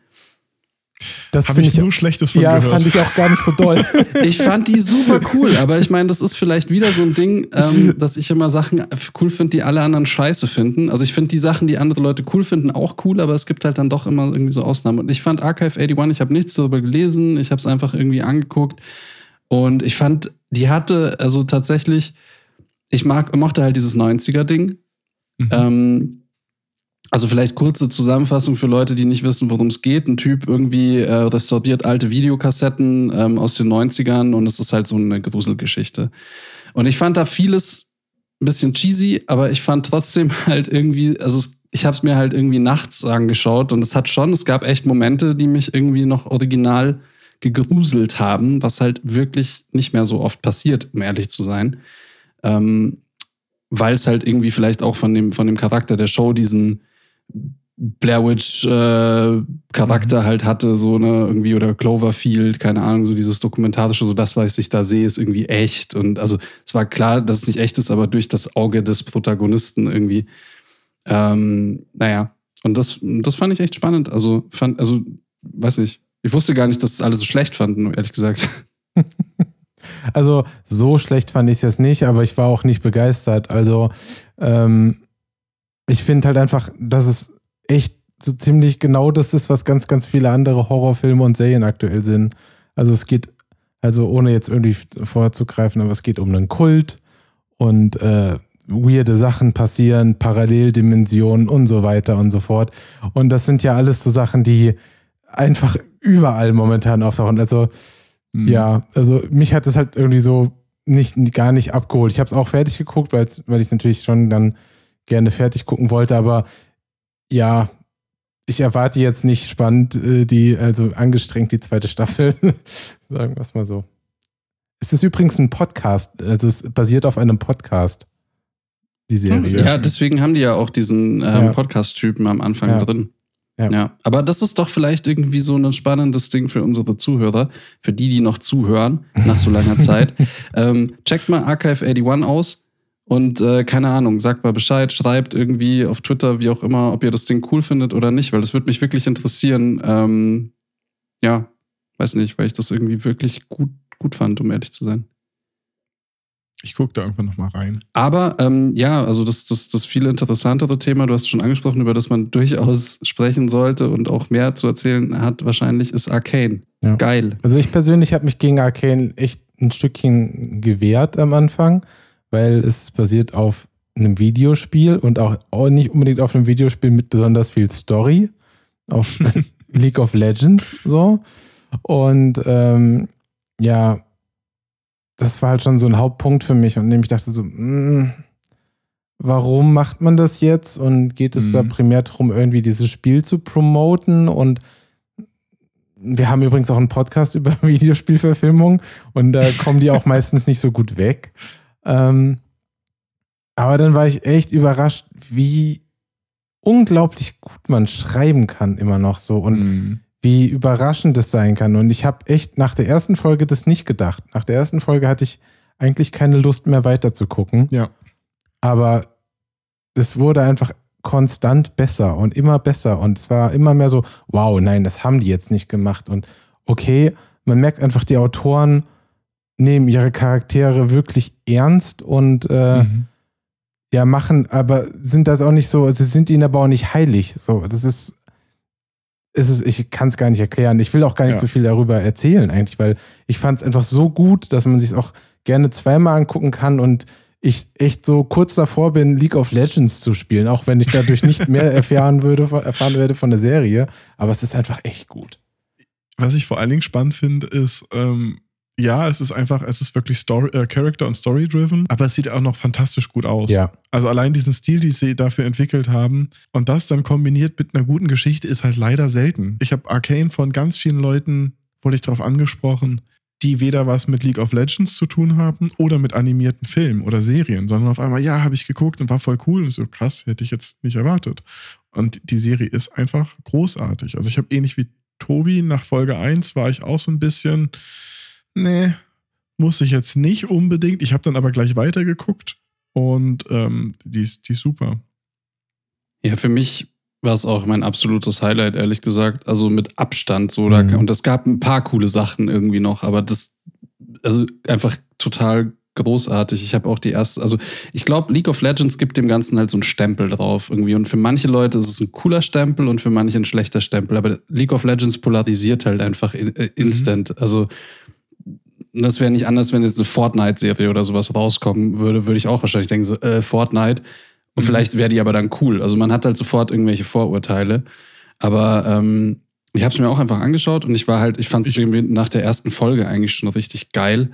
Das finde ich ich, nur Schlechtes von ja, gehört. fand ich auch gar nicht so doll. Ich fand die super cool, aber ich meine, das ist vielleicht wieder so ein Ding, ähm, dass ich immer Sachen cool finde, die alle anderen scheiße finden. Also ich finde die Sachen, die andere Leute cool finden, auch cool, aber es gibt halt dann doch immer irgendwie so Ausnahmen. Und ich fand Archive 81, ich habe nichts darüber gelesen, ich habe es einfach irgendwie angeguckt und ich fand, die hatte also tatsächlich, ich mag, mochte halt dieses 90er-Ding. Mhm. Ähm, also vielleicht kurze Zusammenfassung für Leute, die nicht wissen, worum es geht. Ein Typ irgendwie äh, restauriert alte Videokassetten ähm, aus den 90ern und es ist halt so eine Gruselgeschichte. Und ich fand da vieles ein bisschen cheesy, aber ich fand trotzdem halt irgendwie, also es, ich habe es mir halt irgendwie nachts angeschaut und es hat schon, es gab echt Momente, die mich irgendwie noch original gegruselt haben, was halt wirklich nicht mehr so oft passiert, um ehrlich zu sein. Ähm, Weil es halt irgendwie vielleicht auch von dem, von dem Charakter der Show diesen Blair Witch äh, Charakter halt hatte, so ne, irgendwie oder Cloverfield, keine Ahnung, so dieses dokumentarische, so das, was ich da sehe, ist irgendwie echt. Und also es war klar, dass es nicht echt ist, aber durch das Auge des Protagonisten irgendwie. Ähm, naja, und das, das fand ich echt spannend. Also, fand, also, weiß nicht. Ich wusste gar nicht, dass es alle so schlecht fanden, ehrlich gesagt. Also so schlecht fand ich es jetzt nicht, aber ich war auch nicht begeistert. Also ähm, ich finde halt einfach, dass es echt so ziemlich genau das ist, was ganz, ganz viele andere Horrorfilme und Serien aktuell sind. Also es geht, also ohne jetzt irgendwie vorzugreifen, aber es geht um einen Kult und äh, weirde Sachen passieren, Paralleldimensionen und so weiter und so fort. Und das sind ja alles so Sachen, die einfach überall momentan auftauchen. Also Mhm. ja, also mich hat es halt irgendwie so nicht, gar nicht abgeholt. Ich habe es auch fertig geguckt, weil ich es natürlich schon dann gerne fertig gucken wollte, aber ja, ich erwarte jetzt nicht spannend, äh, die, also angestrengt die zweite Staffel. Sagen wir es mal so. Es ist übrigens ein Podcast, also es basiert auf einem Podcast, die Serie. Ja, deswegen haben die ja auch diesen ähm, Ja. Podcast-Typen am Anfang Ja. drin. Ja. aber das ist doch vielleicht irgendwie so ein spannendes Ding für unsere Zuhörer, für die, die noch zuhören nach so langer Zeit. Ähm, checkt mal Archive 81 aus und äh, keine Ahnung, sagt mal Bescheid, schreibt irgendwie auf Twitter, wie auch immer, ob ihr das Ding cool findet oder nicht, weil das würde mich wirklich interessieren. Ähm, ja, weiß nicht, weil ich das irgendwie wirklich gut, gut fand, um ehrlich zu sein. Ich gucke da irgendwann nochmal rein. Aber ähm, ja, also das, das, das viel interessantere Thema, du hast schon angesprochen, über das man durchaus sprechen sollte und auch mehr zu erzählen hat, wahrscheinlich ist Arcane. Ja. Geil. Also ich persönlich habe mich gegen Arcane echt ein Stückchen gewehrt am Anfang, weil es basiert auf einem Videospiel und auch, auch nicht unbedingt auf einem Videospiel mit besonders viel Story, auf League of Legends so. Und ähm, ja, das war halt schon so ein Hauptpunkt für mich, und dem ich dachte so, mh, warum macht man das jetzt? Und geht es da Mhm. primär darum, irgendwie dieses Spiel zu promoten und wir haben übrigens auch einen Podcast über Videospielverfilmung und da kommen die auch meistens nicht so gut weg. Ähm, aber dann war ich echt überrascht, wie unglaublich gut man schreiben kann immer noch so und Mhm. Wie überraschend es sein kann. Und ich habe echt nach der ersten Folge das nicht gedacht. Nach der ersten Folge hatte ich eigentlich keine Lust mehr weiter zu gucken. Ja. Aber es wurde einfach konstant besser und immer besser. Und es war immer mehr so, wow, nein, das haben die jetzt nicht gemacht. Und okay, man merkt einfach, die Autoren nehmen ihre Charaktere wirklich ernst und äh, Mhm. ja, machen, aber sind das auch nicht so, sie sind ihnen aber auch nicht heilig. So, das ist, es ist, ich kann es gar nicht erklären. Ich will auch gar nicht Ja. so viel darüber erzählen, eigentlich, weil ich fand es einfach so gut, dass man sich auch gerne zweimal angucken kann und ich echt so kurz davor bin, League of Legends zu spielen, auch wenn ich dadurch nicht mehr erfahren würde, von- erfahren werde von der Serie. Aber es ist einfach echt gut. Was ich vor allen Dingen spannend finde, ist, ähm, ja, es ist einfach, es ist wirklich Story, äh, Character- und Story-driven, aber es sieht auch noch fantastisch gut aus. Ja. Also allein diesen Stil, den sie dafür entwickelt haben und das dann kombiniert mit einer guten Geschichte ist halt leider selten. Ich habe Arcane von ganz vielen Leuten, wurde ich darauf angesprochen, die weder was mit League of Legends zu tun haben oder mit animierten Filmen oder Serien, sondern auf einmal, ja, habe ich geguckt und war voll cool und so krass, hätte ich jetzt nicht erwartet. Und die Serie ist einfach großartig. Also ich habe ähnlich wie Tobi nach Folge 1 war ich auch so ein bisschen, nee, muss ich jetzt nicht unbedingt. Ich habe dann aber gleich weitergeguckt und ähm, die, ist, die ist super. Ja, für mich war es auch mein absolutes Highlight, ehrlich gesagt. Also mit Abstand so. Da, Mhm. und es gab ein paar coole Sachen irgendwie noch, aber das, also einfach total großartig. Ich habe auch die erste, also ich glaube, League of Legends gibt dem Ganzen halt so einen Stempel drauf irgendwie. Und für manche Leute ist es ein cooler Stempel und für manche ein schlechter Stempel. Aber League of Legends polarisiert halt einfach in, äh, instant. Also das wäre nicht anders, wenn jetzt eine Fortnite-Serie oder sowas rauskommen würde, würde ich auch wahrscheinlich denken, so, äh, Fortnite. Und Mhm. vielleicht wäre die aber dann cool. Also man hat halt sofort irgendwelche Vorurteile. Aber ähm, ich habe es mir auch einfach angeschaut und ich war halt, ich fand es nach der ersten Folge eigentlich schon richtig geil.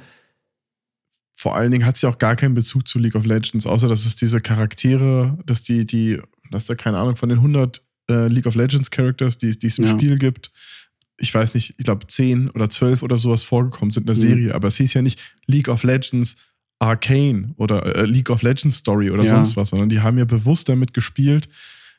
Vor allen Dingen hat sie auch gar keinen Bezug zu League of Legends, außer dass es diese Charaktere, dass die, die, dass da keine Ahnung von den 100 äh, League of Legends Characters, die, die es im Ja. Spiel gibt, ich weiß nicht, ich glaube 10 oder 12 oder sowas vorgekommen sind in der Mhm. Serie, aber es hieß ja nicht League of Legends Arcane oder äh, League of Legends Story oder Ja. sonst was, sondern die haben ja bewusst damit gespielt,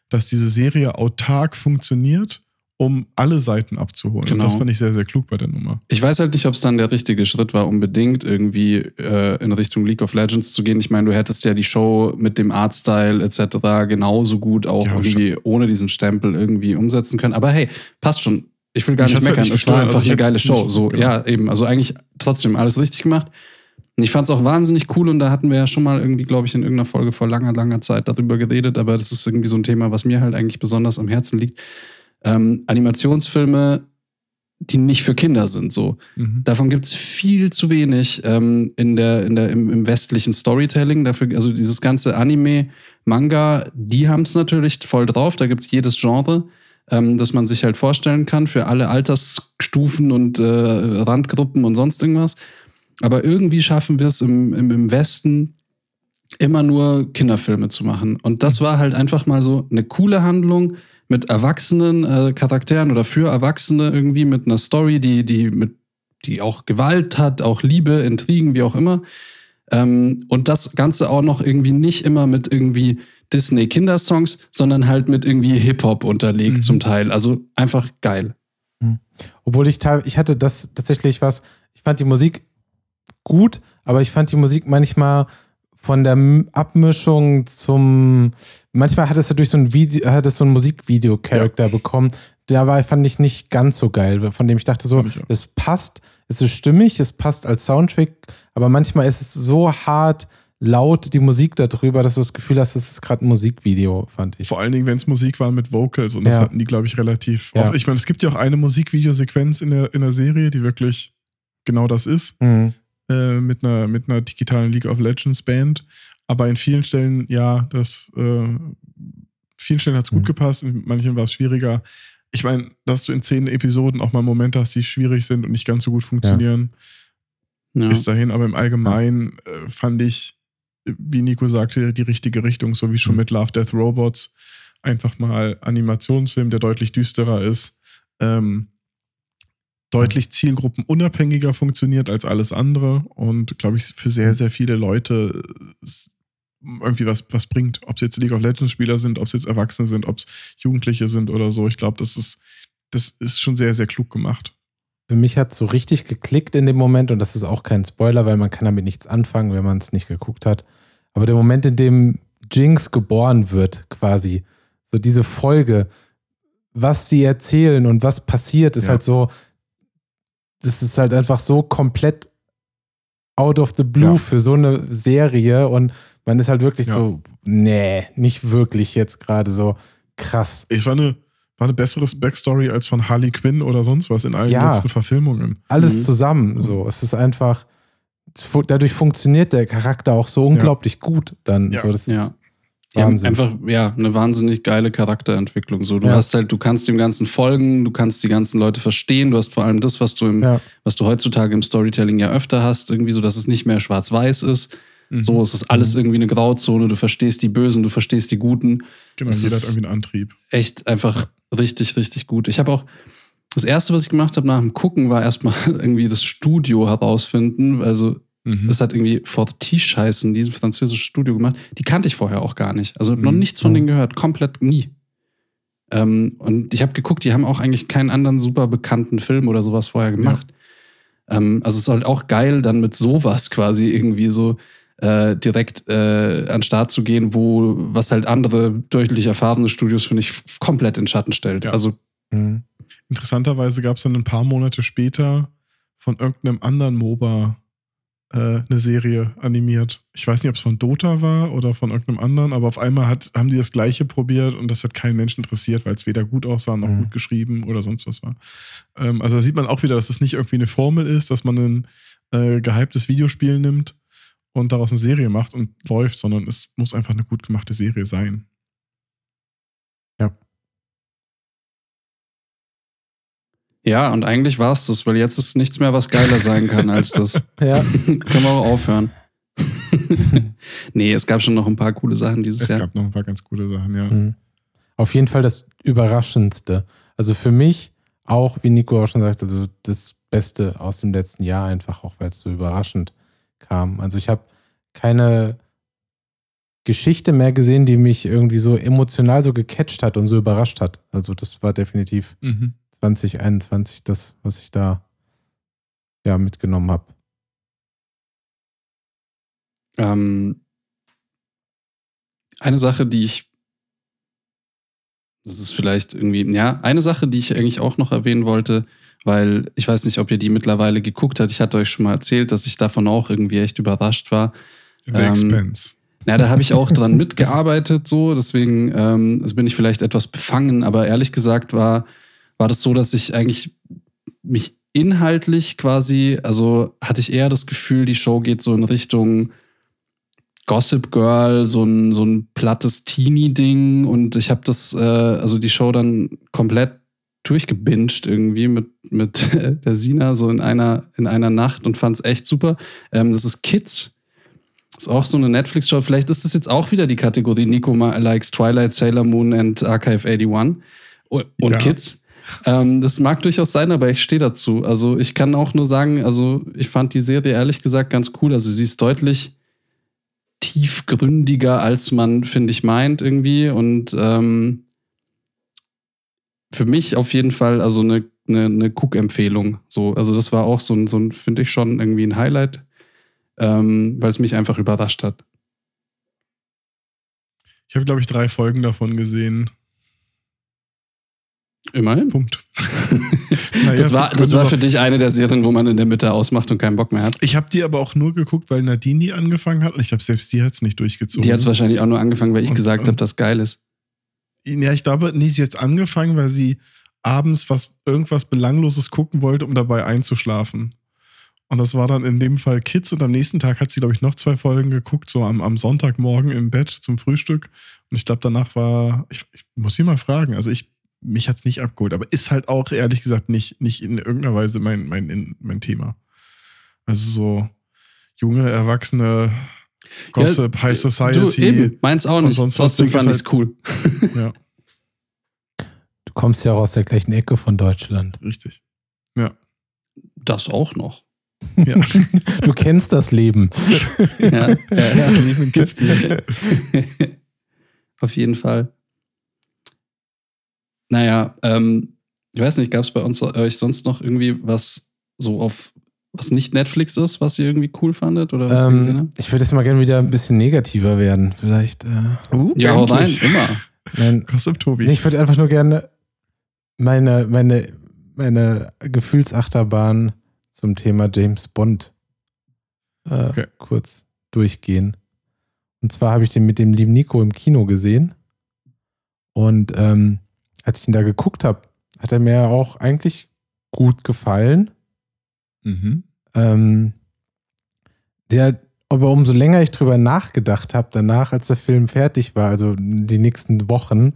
dass diese Serie autark funktioniert, um alle Seiten abzuholen. Genau. Und das fand ich sehr, sehr klug bei der Nummer. Ich weiß halt nicht, ob es dann der richtige Schritt war, unbedingt irgendwie äh, in Richtung League of Legends zu gehen. Ich meine, du hättest ja die Show mit dem Artstyle etc. genauso gut auch Ja, irgendwie ohne diesen Stempel irgendwie umsetzen können. Aber hey, passt schon. Ich will gar nicht hat's halt meckern. nicht es war einfach Also eine geile Show. So, genau. ja, eben. Also eigentlich trotzdem alles richtig gemacht. Und ich fand es auch wahnsinnig cool und da hatten wir ja schon mal irgendwie, glaube ich, in irgendeiner Folge vor langer, langer Zeit darüber geredet, aber das ist irgendwie so ein Thema, was mir halt eigentlich besonders am Herzen liegt. Ähm, Animationsfilme, die nicht für Kinder sind, so. Mhm. Davon gibt es viel zu wenig ähm, in der, in der, im, im westlichen Storytelling. Dafür, also dieses ganze Anime, Manga, die haben es natürlich voll drauf. Da gibt es jedes Genre, ähm, das man sich halt vorstellen kann für alle Altersstufen und äh, Randgruppen und sonst irgendwas. Aber irgendwie schaffen wir es im, im, im Westen immer nur Kinderfilme zu machen. Und das war halt einfach mal so eine coole Handlung mit erwachsenen äh, Charakteren oder für Erwachsene irgendwie mit einer Story, die, die, mit, die auch Gewalt hat, auch Liebe, Intrigen, wie auch immer. Ähm, und das Ganze auch noch irgendwie nicht immer mit irgendwie Disney-Kindersongs, sondern halt mit irgendwie Hip-Hop unterlegt Mhm. zum Teil. Also einfach geil. Obwohl ich teil, ich hatte das tatsächlich was, ich fand die Musik gut, aber ich fand die Musik manchmal von der Abmischung zum, manchmal hat es dadurch so ein Video, hat es so einen Musikvideo-Charakter bekommen. Der war, fand ich nicht ganz so geil, von dem ich dachte so, ich es passt, es ist stimmig, es passt als Soundtrack, aber manchmal ist es so hart laut, die Musik darüber, dass du das Gefühl hast, es ist gerade ein Musikvideo, fand ich. Vor allen Dingen, wenn es Musik war mit Vocals und das Ja. hatten die, glaube ich, relativ Ja. oft. Ich meine, es gibt ja auch eine Musikvideosequenz in der, in der Serie, die wirklich genau das ist, Mhm. äh, mit, einer, mit einer digitalen League of Legends Band. Aber in vielen Stellen, ja, das, äh, vielen Stellen hat es gut Mhm. gepasst, in manchen war es schwieriger. Ich meine, dass du in zehn Episoden auch mal Momente hast, die schwierig sind und nicht ganz so gut funktionieren, Ja. bis dahin. Aber im Allgemeinen äh, fand ich, wie Nico sagte, die richtige Richtung, so wie schon Mhm. mit Love, Death, Robots. Einfach mal Animationsfilm, der deutlich düsterer ist. Ähm, deutlich zielgruppenunabhängiger funktioniert als alles andere und glaube ich für sehr, sehr viele Leute irgendwie was, was bringt. Ob es jetzt League of Legends Spieler sind, ob es jetzt Erwachsene sind, ob es Jugendliche sind oder so. Ich glaube, das ist, das ist schon sehr, sehr klug gemacht. Für mich hat so richtig geklickt in dem Moment und das ist auch kein Spoiler, weil man kann damit nichts anfangen, wenn man es nicht geguckt hat. Aber der Moment, in dem Jinx geboren wird, quasi, so diese Folge, was sie erzählen und was passiert, ist Ja. halt so, das ist halt einfach so komplett out of the blue Ja. für so eine Serie und man ist halt wirklich Ja. so, nee, nicht wirklich jetzt gerade so krass. Es war eine, war eine bessere Backstory als von Harley Quinn oder sonst was in allen Ja. letzten Verfilmungen. Alles Mhm. zusammen. So, es ist einfach. Dadurch funktioniert der Charakter auch so unglaublich gut. Dann Ja. so, das Ja. ist Wahnsinn. einfach, ja, eine wahnsinnig geile Charakterentwicklung. So, du Ja. hast halt, du kannst dem Ganzen folgen, du kannst die ganzen Leute verstehen, du hast vor allem das, was du im, Ja. was du heutzutage im Storytelling ja öfter hast, irgendwie so, dass es nicht mehr schwarz-weiß ist. Mhm. So, es ist alles Mhm. irgendwie eine Grauzone, du verstehst die Bösen, du verstehst die Guten. Genau, es jeder hat ist- irgendwie einen Antrieb. Echt einfach richtig, richtig gut. Ich habe auch, das erste, was ich gemacht habe nach dem Gucken, war erstmal irgendwie das Studio herausfinden. Also, Mhm. das hat irgendwie Fortiche heißen, dieses französische Studio gemacht. Die kannte ich vorher auch gar nicht. Also noch Mhm. nichts von denen gehört, komplett nie. Ähm, und ich habe geguckt, die haben auch eigentlich keinen anderen super bekannten Film oder sowas vorher gemacht. Ähm, also es ist halt auch geil, dann mit sowas quasi irgendwie so äh, direkt äh, an den Start zu gehen, wo was halt andere deutlich erfahrene Studios, finde ich, komplett in Schatten stellt. Ja. Also Mhm. Interessanterweise gab es dann ein paar Monate später von irgendeinem anderen MOBA äh, eine Serie animiert. Ich weiß nicht, ob es von Dota war oder von irgendeinem anderen, aber auf einmal hat, haben die das gleiche probiert und das hat keinen Menschen interessiert, weil es weder gut aussah noch Mhm. gut geschrieben oder sonst was war. Ähm, also da sieht man auch wieder, dass es nicht irgendwie eine Formel ist, dass man ein äh, gehyptes Videospiel nimmt und daraus eine Serie macht und läuft, sondern es muss einfach eine gut gemachte Serie sein. ja, und eigentlich war es das, weil jetzt ist nichts mehr, was geiler sein kann als das. Ja. Können wir auch aufhören. nee, es gab schon noch ein paar coole Sachen dieses Es Jahr. gab noch ein paar ganz gute Sachen, ja. Mhm. Auf jeden Fall das Überraschendste. Also für mich auch, wie Nico auch schon sagt, also das Beste aus dem letzten Jahr einfach auch, weil es so überraschend kam. Also ich habe keine Geschichte mehr gesehen, die mich irgendwie so emotional so gecatcht hat und so überrascht hat. Also das war definitiv Mhm. 2021 das, was ich da ja mitgenommen habe. Ähm, eine Sache, die ich, das ist vielleicht irgendwie, ja, eine Sache, die ich eigentlich auch noch erwähnen wollte, weil ich weiß nicht, ob ihr die mittlerweile geguckt habt. Ich hatte euch schon mal erzählt, dass ich davon auch irgendwie echt überrascht war. The Ähm, Expense. Ja, da habe ich auch dran mitgearbeitet, so. Deswegen ähm, also bin ich vielleicht etwas befangen, aber ehrlich gesagt war, war das so, dass ich eigentlich mich inhaltlich quasi, also hatte ich eher das Gefühl, die Show geht so in Richtung Gossip Girl, so ein, so ein plattes Teenie-Ding und ich habe das, äh, also die Show dann komplett durchgebinged irgendwie mit, mit der Sina so in einer, in einer Nacht und fand es echt super. Ähm, das ist Kids. Ist auch so eine Netflix-Show. Vielleicht ist das jetzt auch wieder die Kategorie Nico likes Twilight, Sailor Moon and Archive 81 und, und Ja. Kids. Ähm, das mag durchaus sein, aber ich stehe dazu. Also ich kann auch nur sagen, also ich fand die Serie ehrlich gesagt ganz cool. Also sie ist deutlich tiefgründiger, als man, finde ich, meint irgendwie. Und ähm, für mich auf jeden Fall also eine, eine, eine Cook-Empfehlung. So, also das war auch so ein, so ein finde ich schon irgendwie ein Highlight, ähm, weil es mich einfach überrascht hat. Ich habe, glaube ich, drei Folgen davon gesehen. Immerhin. Punkt. Naja, das war, das war für dich eine der Serien, wo man in der Mitte ausmacht und keinen Bock mehr hat. Ich habe die aber auch nur geguckt, weil Nadine die angefangen hat und ich glaube, selbst die hat es nicht durchgezogen. Die hat es wahrscheinlich auch nur angefangen, weil ich Und, gesagt ähm, habe, dass geil ist. Ja, ich glaube, nee, hat jetzt angefangen, weil sie abends was, irgendwas Belangloses gucken wollte, um dabei einzuschlafen. Und das war dann in dem Fall Kids und am nächsten Tag hat sie, glaube ich, noch zwei Folgen geguckt, so am, am Sonntagmorgen im Bett zum Frühstück. Und ich glaube, danach war, ich, ich muss sie mal fragen, also ich, mich hat es nicht abgeholt, aber ist halt auch ehrlich gesagt nicht, nicht in irgendeiner Weise mein, mein, in, mein Thema. Also so junge, erwachsene Gossip, High Society. Du, eben, meins auch und nicht. sonst Trotzdem fand ich es cool. Ja, Du kommst ja auch aus der gleichen Ecke von Deutschland. richtig. Ja. Das auch noch. ja. Du kennst das Leben. Ja, ja, ja. Leben in Kitzbühel. Auf jeden Fall. Naja, ähm, ich weiß nicht, gab es bei uns euch sonst noch irgendwie was so auf, was nicht Netflix ist, was ihr irgendwie cool fandet oder was Ähm, ich würde jetzt mal gerne wieder ein bisschen negativer werden. Vielleicht. Äh, Uh, Ja, hau rein, immer. nein, Gossip Tobi. Nee, ich würde einfach nur gerne meine, meine, meine Gefühlsachterbahn zum Thema James Bond äh, Okay. kurz durchgehen. Und zwar habe ich den mit dem lieben Nico im Kino gesehen. Und ähm, als ich ihn da geguckt habe, hat er mir auch eigentlich gut gefallen. Mhm. Ähm, der, aber umso länger ich drüber nachgedacht habe, danach, als der Film fertig war, also die nächsten Wochen,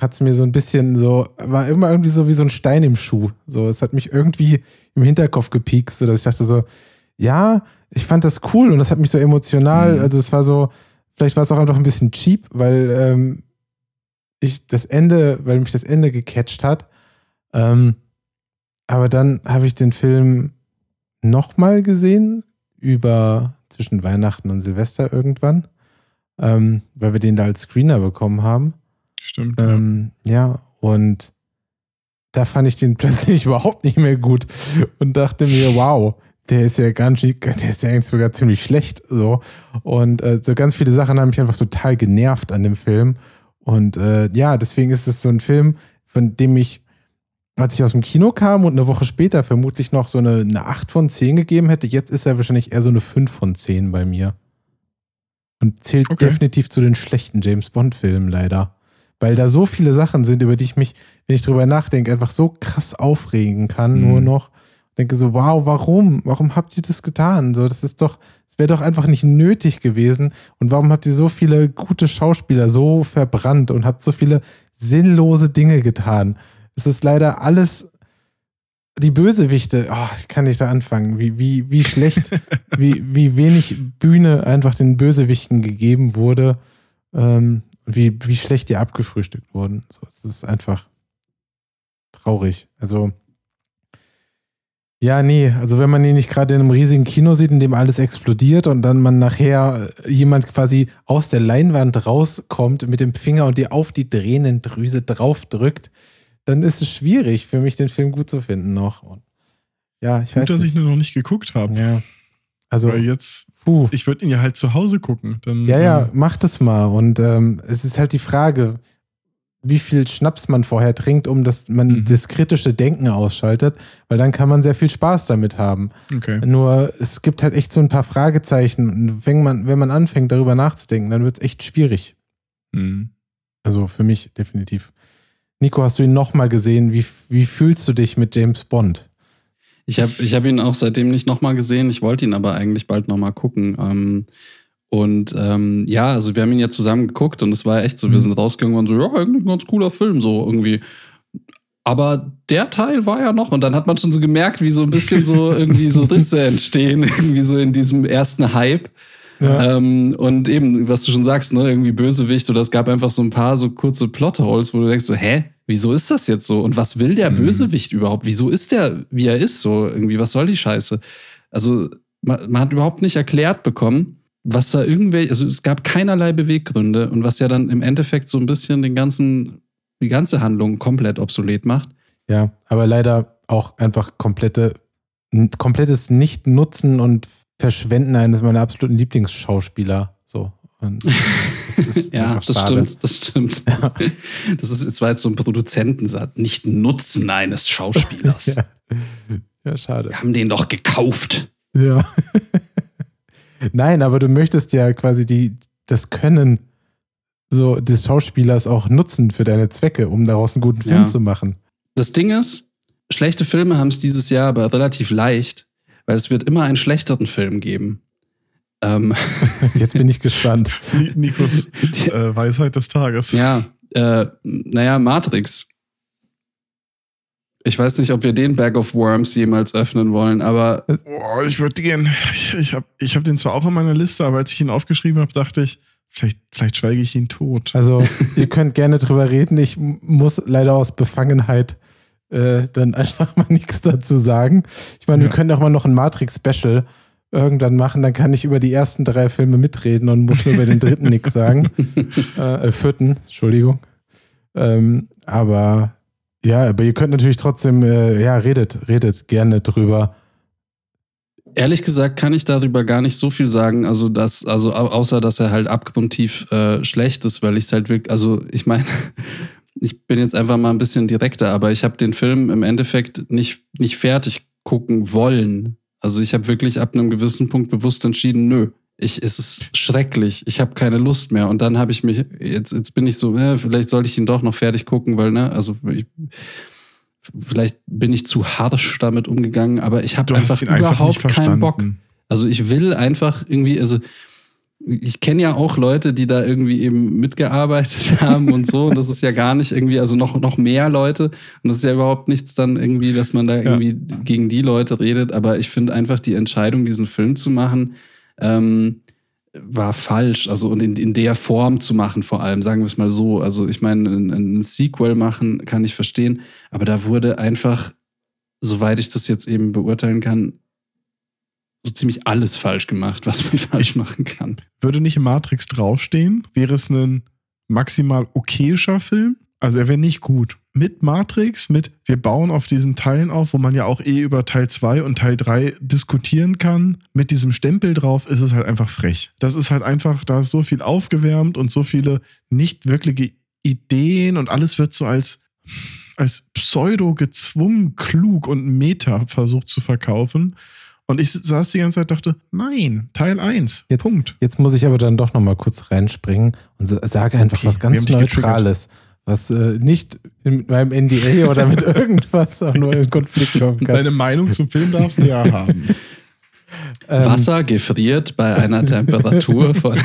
hat es mir so ein bisschen so, war immer irgendwie so wie so ein Stein im Schuh. So, es hat mich irgendwie im Hinterkopf gepiekst, so dass ich dachte so, ja, ich fand das cool und das hat mich so emotional, Mhm. also es war so, vielleicht war es auch einfach ein bisschen cheap, weil ähm, ich das Ende, weil mich das Ende gecatcht hat. Ähm, aber dann habe ich den Film nochmal gesehen, über zwischen Weihnachten und Silvester irgendwann, ähm, weil wir den da als Screener bekommen haben. Stimmt. Ähm, ja, und da fand ich den plötzlich überhaupt nicht mehr gut und dachte mir, wow, der ist ja ganz, der ist ja eigentlich sogar ziemlich schlecht. So. Und äh, so ganz viele Sachen haben mich einfach total genervt an dem Film. Und äh, ja, deswegen ist es so ein Film, von dem ich, als ich aus dem Kino kam und eine Woche später vermutlich noch so eine, eine 8 von 10 gegeben hätte, jetzt ist er wahrscheinlich eher so eine 5 von 10 bei mir. Und zählt Okay. definitiv zu den schlechten James Bond-Filmen leider. Weil da so viele Sachen sind, über die ich mich, wenn ich drüber nachdenke, einfach so krass aufregen kann, Mhm. nur noch. Denke so, wow, warum? Warum habt ihr das getan? So, das ist doch, es wäre doch einfach nicht nötig gewesen. Und warum habt ihr so viele gute Schauspieler so verbrannt und habt so viele sinnlose Dinge getan? Es ist leider alles die Bösewichte, oh, ich kann nicht da anfangen, wie, wie, wie schlecht, wie, wie wenig Bühne einfach den Bösewichten gegeben wurde, ähm, wie, wie schlecht die abgefrühstückt wurden. So, es ist einfach traurig. Also, Ja, nee, also wenn man ihn nicht gerade in einem riesigen Kino sieht, in dem alles explodiert und dann man nachher jemand quasi aus der Leinwand rauskommt mit dem Finger und dir auf die Tränendrüse draufdrückt, dann ist es schwierig für mich, den Film gut zu finden noch. Und ja, ich weiß Gut, dass ich ihn noch nicht geguckt habe. Ja. Also, Weil jetzt, puh. ich würde ihn ja halt zu Hause gucken. Dann, Ja, ja, ähm, mach das mal. Und ähm, es ist halt die Frage, wie viel Schnaps man vorher trinkt, um dass man Mhm. das kritische Denken ausschaltet, weil dann kann man sehr viel Spaß damit haben. Okay. Nur es gibt halt echt so ein paar Fragezeichen. Und wenn man, wenn man anfängt, darüber nachzudenken, dann wird es echt schwierig. Mhm. Also für mich definitiv. Nico, hast du ihn nochmal gesehen? Wie, wie fühlst du dich mit James Bond? Ich habe ich hab ihn auch seitdem nicht nochmal gesehen. Ich wollte ihn aber eigentlich bald nochmal gucken. Ähm, und ähm, ja, also wir haben ihn ja zusammen geguckt und es war echt so, wir Mhm. sind rausgegangen und so, ja, eigentlich ein ganz cooler Film, so irgendwie. Aber der Teil war ja noch, und dann hat man schon so gemerkt, wie so ein bisschen so irgendwie so Risse entstehen, irgendwie so in diesem ersten Hype. Ähm, und eben, was du schon sagst, ne, irgendwie Bösewicht oder es gab einfach so ein paar so kurze Plotholes, wo du denkst so, hä, wieso ist das jetzt so? Und was will der Mhm. Bösewicht überhaupt? Wieso ist der, wie er ist so? Irgendwie, was soll die Scheiße? Also, man, man hat überhaupt nicht erklärt bekommen, was da irgendwelche, also es gab keinerlei Beweggründe und was ja dann im Endeffekt so ein bisschen den ganzen, die ganze Handlung komplett obsolet macht. Ja, aber leider auch einfach komplette, komplettes Nicht-Nutzen und Verschwenden eines meiner absoluten Lieblingsschauspieler. So. Das ist Ja, das schade. stimmt, das stimmt. Das ist jetzt war jetzt so ein Produzentensatz, nicht Nutzen eines Schauspielers. Ja. ja, schade. Wir haben den doch gekauft. Ja. Nein, aber du möchtest ja quasi die, das Können so des Schauspielers auch nutzen für deine Zwecke, um daraus einen guten Film Ja. zu machen. Das Ding ist, schlechte Filme haben es dieses Jahr aber relativ leicht, weil es wird immer einen schlechteren Film geben. Ähm, Jetzt bin ich gespannt. Ni- Nikos äh, Weisheit des Tages. ja, äh, naja, Matrix. Ich weiß nicht, ob wir den Bag of Worms jemals öffnen wollen, aber Boah, ich würde gehen. Ich, ich habe ich hab den zwar auch in meiner Liste, aber als ich ihn aufgeschrieben habe, dachte ich, vielleicht, vielleicht schweige ich ihn tot. Also, ihr könnt gerne drüber reden. Ich muss leider aus Befangenheit äh, dann einfach mal nichts dazu sagen. Ich meine, wir Ja. können auch mal noch ein Matrix-Special irgendwann machen. Dann kann ich über die ersten drei Filme mitreden und muss nur über den dritten nichts sagen. Äh, äh, vierten, Entschuldigung. Ähm, aber ja, aber ihr könnt natürlich trotzdem, äh, ja, redet, redet gerne drüber. Ehrlich gesagt kann ich darüber gar nicht so viel sagen, also das, also au- außer dass er halt abgrundtief äh, schlecht ist, weil ich es halt wirklich, also ich meine, ich bin jetzt einfach mal ein bisschen direkter, aber ich habe den Film im Endeffekt nicht, nicht fertig gucken wollen. Also ich habe wirklich ab einem gewissen Punkt bewusst entschieden, nö, ich, es ist schrecklich, ich habe keine Lust mehr. Und dann habe ich mich, jetzt, jetzt bin ich so, äh, vielleicht sollte ich ihn doch noch fertig gucken, weil, ne, also ich, vielleicht bin ich zu harsch damit umgegangen, aber ich habe einfach einfach überhaupt verstanden. keinen Bock. Also ich will einfach irgendwie, also ich kenne ja auch Leute, die da irgendwie eben mitgearbeitet haben und so. Und das ist ja gar nicht irgendwie, also noch, noch mehr Leute. Und das ist ja überhaupt nichts dann irgendwie, dass man da Ja. irgendwie gegen die Leute redet. Aber ich finde einfach die Entscheidung, diesen Film zu machen, ähm, war falsch. Also und in, in der Form zu machen, vor allem, sagen wir es mal so. Also ich meine, ein, ein Sequel machen kann ich verstehen. Aber da wurde einfach, soweit ich das jetzt eben beurteilen kann, so ziemlich alles falsch gemacht, was man falsch machen kann. Würde nicht Matrix draufstehen, wäre es ein maximal okayischer Film. Also er wäre nicht gut. Mit Matrix, mit wir bauen auf diesen Teilen auf, wo man ja auch eh über Teil 2 und Teil 3 diskutieren kann. Mit diesem Stempel drauf ist es halt einfach frech. Das ist halt einfach, da ist so viel aufgewärmt und so viele nicht wirkliche Ideen und alles wird so als, als pseudo gezwungen klug und Meta versucht zu verkaufen. Und ich saß die ganze Zeit und dachte, nein, Teil 1. Jetzt- Punkt. Jetzt muss ich aber dann doch noch mal kurz reinspringen und sa- sage einfach Okay, was ganz Neutrales, was äh, nicht mit meinem NDA oder mit irgendwas auch nur in Konflikt kommen kann. Deine Meinung zum Film darfst du ja haben. Ähm, Wasser gefriert bei einer Temperatur von.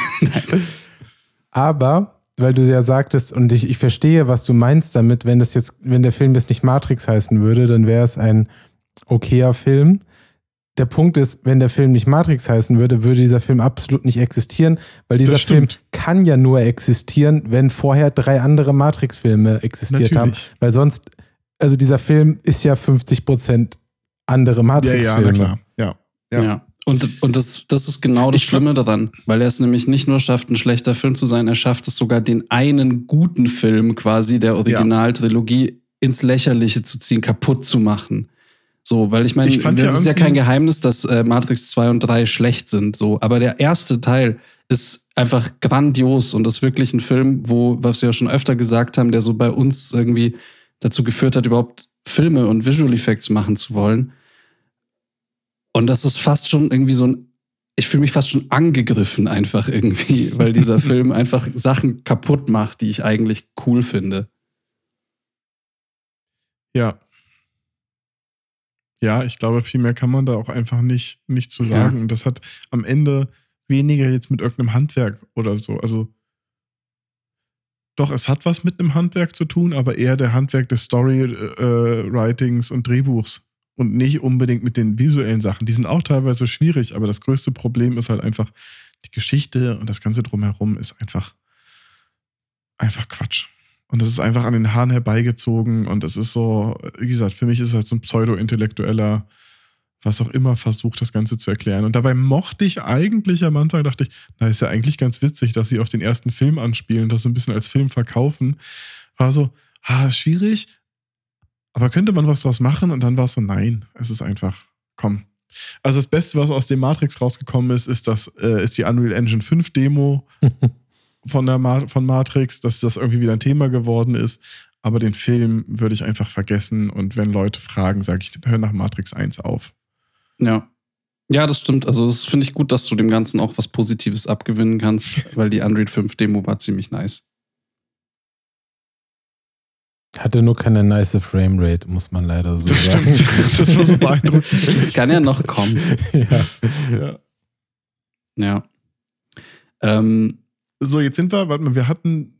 Aber, weil du ja sagtest, und ich, ich verstehe, was du meinst damit, wenn das jetzt, wenn der Film jetzt nicht Matrix heißen würde, dann wäre es ein okayer Film. Der Punkt ist, wenn der Film nicht Matrix heißen würde, würde dieser Film absolut nicht existieren, weil dieser Film kann ja nur existieren, wenn vorher drei andere Matrix-Filme existiert haben. Natürlich. Weil sonst, also dieser Film ist ja 50 Prozent andere Matrix-Filme. ja, ja. Ja. Ja. Und, und das, das ist genau das Ich Schlimme daran, weil er es nämlich nicht nur schafft, ein schlechter Film zu sein, er schafft es sogar, den einen guten Film quasi der Originaltrilogie ins Lächerliche zu ziehen, kaputt zu machen. So, weil ich meine, fand ja ist ja kein Geheimnis, dass äh, Matrix 2 und 3 schlecht sind. So, aber der erste Teil ist einfach grandios und ist wirklich ein Film, wo, was wir ja schon öfter gesagt haben, der so bei uns irgendwie dazu geführt hat, überhaupt Filme und Visual Effects machen zu wollen. Und das ist fast schon irgendwie so ein, ich fühle mich fast schon angegriffen einfach irgendwie, weil dieser Film einfach Sachen kaputt macht, die ich eigentlich cool finde. Ja. Ja, ich glaube, viel mehr kann man da auch einfach nicht, nicht zu Ja. sagen. Und das hat am Ende weniger jetzt mit irgendeinem Handwerk oder so. Also, doch, es hat was mit einem Handwerk zu tun, aber eher der Handwerk des Story-Writings und Drehbuchs. Und nicht unbedingt mit den visuellen Sachen. Die sind auch teilweise schwierig, aber das größte Problem ist halt einfach, die Geschichte und das Ganze drumherum ist einfach, einfach Quatsch. Und das ist einfach an den Haaren herbeigezogen und es ist so, wie gesagt, für mich ist es halt so ein pseudo-intellektueller, was auch immer versucht, das Ganze zu erklären. Und dabei mochte ich eigentlich am Anfang, dachte ich, na, ist ja eigentlich ganz witzig, dass sie auf den ersten Film anspielen, das so ein bisschen als Film verkaufen. War so, ah, schwierig, aber könnte man was draus machen? Und dann war es so, nein, es ist einfach, komm. Also das Beste, was aus dem Matrix rausgekommen ist, ist, das, äh, ist die Unreal Engine 5 Demo von, der Ma von Matrix, dass das irgendwie wieder ein Thema geworden ist. Aber den Film würde ich einfach vergessen. Und wenn Leute fragen, sage ich, hör nach Matrix 1 auf. Ja. Ja, das stimmt. Also, das finde ich gut, dass du dem Ganzen auch was Positives abgewinnen kannst, weil die Unreal 5 Demo war ziemlich nice. Hatte nur keine nice Framerate, muss man leider so Das sagen. stimmt. Das war so beeindruckend. Das kann ja noch kommen. ja. ja. Ja. Ähm, So, jetzt sind wir, warte mal, wir hatten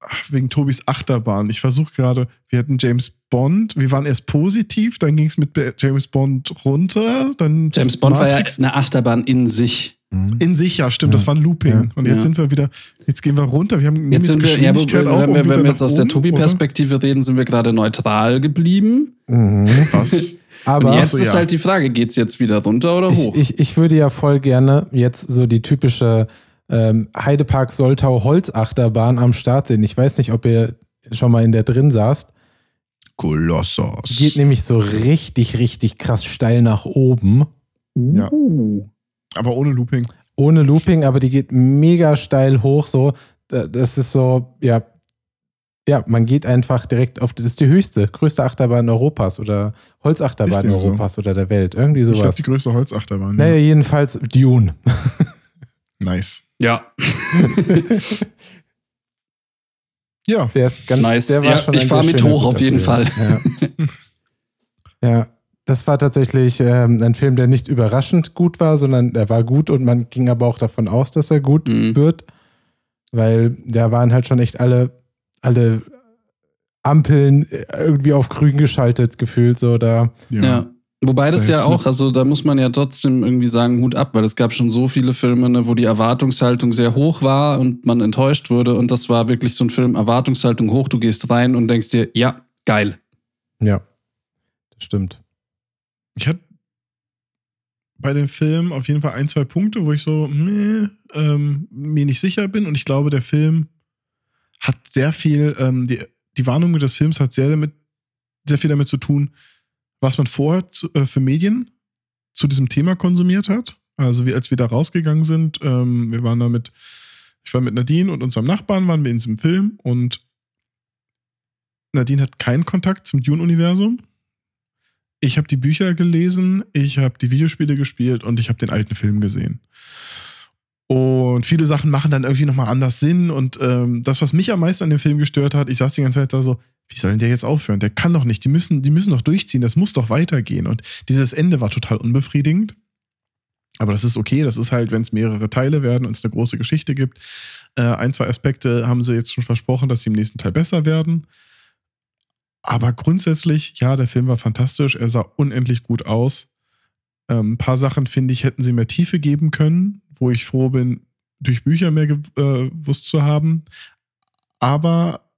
ach, wegen Tobis Achterbahn. Ich versuche gerade, wir hatten James Bond, wir waren erst positiv, dann ging es mit James Bond runter, dann James Bond Matrix war ja eine Achterbahn in sich. Mhm. in sich, ja, stimmt, Ja. das war ein Looping. Ja. Und jetzt Ja. sind wir wieder, jetzt gehen wir runter, wir haben Jetzt sind wir, ja, wenn wir, wenn wir jetzt aus der oben, Tobi-Perspektive reden, sind wir gerade neutral geblieben. Mhm. Was? Aber Und jetzt so, ist ja. halt die Frage, geht's jetzt wieder runter oder ich, hoch? ich, ich würde ja voll gerne jetzt so die typische ähm, Heidepark Soltau Holzachterbahn am Start sehen. Ich weiß nicht, ob ihr schon mal in der drin saßt. Kolossos. Geht nämlich so richtig, richtig krass steil nach oben. ja. Uh. Aber ohne Looping. Ohne Looping, aber die geht mega steil hoch. So, Da- das ist so, ja, ja, man geht einfach direkt auf, das ist die höchste, größte Achterbahn Europas oder Holzachterbahn dem so? Europas oder der Welt. Irgendwie Ich glaube, sowas. die größte Holzachterbahn. Naja, Ja. jedenfalls Dune. Nice. Ja, Ja, Der ist ganz, Nice. der war Ja, schon ich ein fahr sehr mit hoch auf jeden Film. Ja. ja, das war tatsächlich ähm, ein Film, der nicht überraschend gut war, sondern er war gut und man ging aber auch davon aus, dass er gut Mhm. wird, weil da waren halt schon echt alle, alle Ampeln irgendwie auf grün geschaltet gefühlt, so da. ja. ja. Wobei das Da ja auch, also da muss man ja trotzdem irgendwie sagen, Hut ab, weil es gab schon so viele Filme, ne, wo die Erwartungshaltung sehr hoch war und man enttäuscht wurde. Und das war wirklich so ein Film, Erwartungshaltung hoch, du gehst rein und denkst dir, ja, geil. Ja, das stimmt. Ich hatte bei dem Film auf jeden Fall ein, zwei Punkte, wo ich so meh, ähm, mir nicht sicher bin. Und ich glaube, der Film hat sehr viel, ähm, die, die Warnung des Films hat sehr, damit, sehr viel damit zu tun, was man vorher zu, äh, für Medien zu diesem Thema konsumiert hat. Also wie als wir da rausgegangen sind, ähm, wir waren da mit, ich war mit Nadine und unserem Nachbarn, waren wir in diesem Film und Nadine hat keinen Kontakt zum Dune-Universum. Ich habe die Bücher gelesen, ich habe die Videospiele gespielt und ich habe den alten Film gesehen. Und viele Sachen machen dann irgendwie nochmal anders Sinn. Und ähm, das, was mich am meisten an dem Film gestört hat, ich saß die ganze Zeit da so, wie soll denn der jetzt aufhören? Der kann doch nicht, die müssen, die müssen doch durchziehen, das muss doch weitergehen. Und dieses Ende war total unbefriedigend. Aber das ist okay, das ist halt, wenn es mehrere Teile werden und es eine große Geschichte gibt. Äh, ein, zwei Aspekte haben sie jetzt schon versprochen, dass sie im nächsten Teil besser werden. Aber grundsätzlich, ja, der Film war fantastisch. Er sah unendlich gut aus. Ähm, ein paar Sachen, finde ich, hätten sie mehr Tiefe geben können, wo ich froh bin, durch Bücher mehr äh, gewusst zu haben. Aber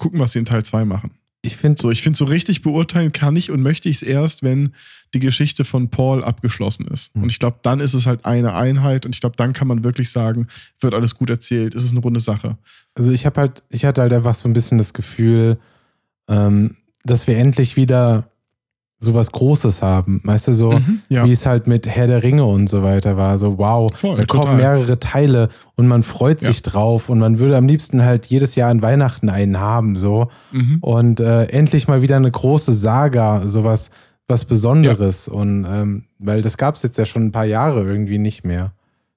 gucken, was sie in Teil 2 machen. Ich finde So, ich finde, so richtig beurteilen kann ich und möchte ich es erst, wenn die Geschichte von Paul abgeschlossen ist. Hm. Und ich glaube, dann ist es halt eine Einheit und ich glaube, dann kann man wirklich sagen, wird alles gut erzählt, ist es eine runde Sache. Also ich habe halt, ich hatte halt einfach so ein bisschen das Gefühl, ähm, dass wir endlich wieder sowas Großes haben. Weißt du, so Mhm, ja. wie es halt mit Herr der Ringe und so weiter war. So, wow, Voll, da kommen total. mehrere Teile und man freut Ja. sich drauf und man würde am liebsten halt jedes Jahr an Weihnachten einen haben, so. Mhm. Und äh, endlich mal wieder eine große Saga, sowas was Besonderes. Und ähm, weil das gab es jetzt ja schon ein paar Jahre irgendwie nicht mehr.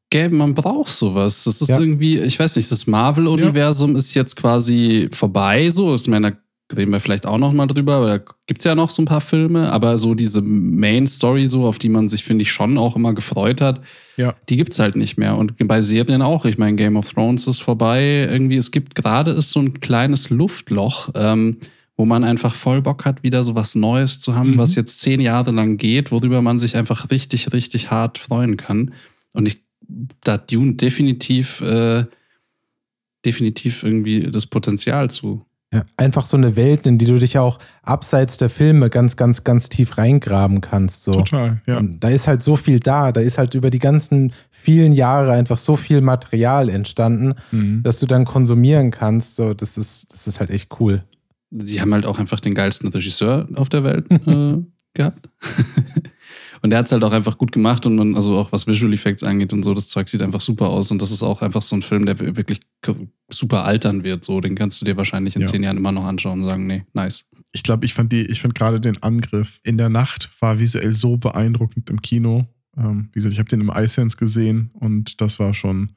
Gäbe, man braucht sowas. Das ist Ja. irgendwie, ich weiß nicht, das Marvel-Universum ist jetzt quasi vorbei. So, ich meine, da reden wir vielleicht auch noch mal drüber, aber da gibt es ja noch so ein paar Filme, aber so diese Main-Story, so, auf die man sich, finde ich, schon auch immer gefreut hat, Ja. die gibt es halt nicht mehr. Und bei Serien auch. Ich meine, Game of Thrones ist vorbei. Irgendwie, es gibt gerade ist so ein kleines Luftloch, ähm, wo man einfach voll Bock hat, wieder so was Neues zu haben, Mhm. was jetzt zehn Jahre lang geht, worüber man sich einfach richtig, richtig hart freuen kann. Und ich, da Dune definitiv, äh, definitiv irgendwie das Potenzial zu. Ja, einfach so eine Welt, in die du dich auch abseits der Filme ganz, ganz, ganz tief reingraben kannst. So. Total, ja. Und da ist halt so viel da, da ist halt über die ganzen vielen Jahre einfach so viel Material entstanden, Mhm. dass du dann konsumieren kannst. So, das ist, das ist halt echt cool. Die haben halt auch einfach den geilsten Regisseur auf der Welt äh, gehabt. Und der hat es halt auch einfach gut gemacht und man, also auch was Visual Effects angeht und so, das Zeug sieht einfach super aus. Und das ist auch einfach so ein Film, der wirklich super altern wird. So, den kannst du dir wahrscheinlich in Ja. zehn Jahren immer noch anschauen und sagen, nee, nice. Ich glaube, ich fand die, ich fand gerade den Angriff in der Nacht war visuell so beeindruckend im Kino. Ähm, wie gesagt, ich habe den im iSense gesehen und das war schon,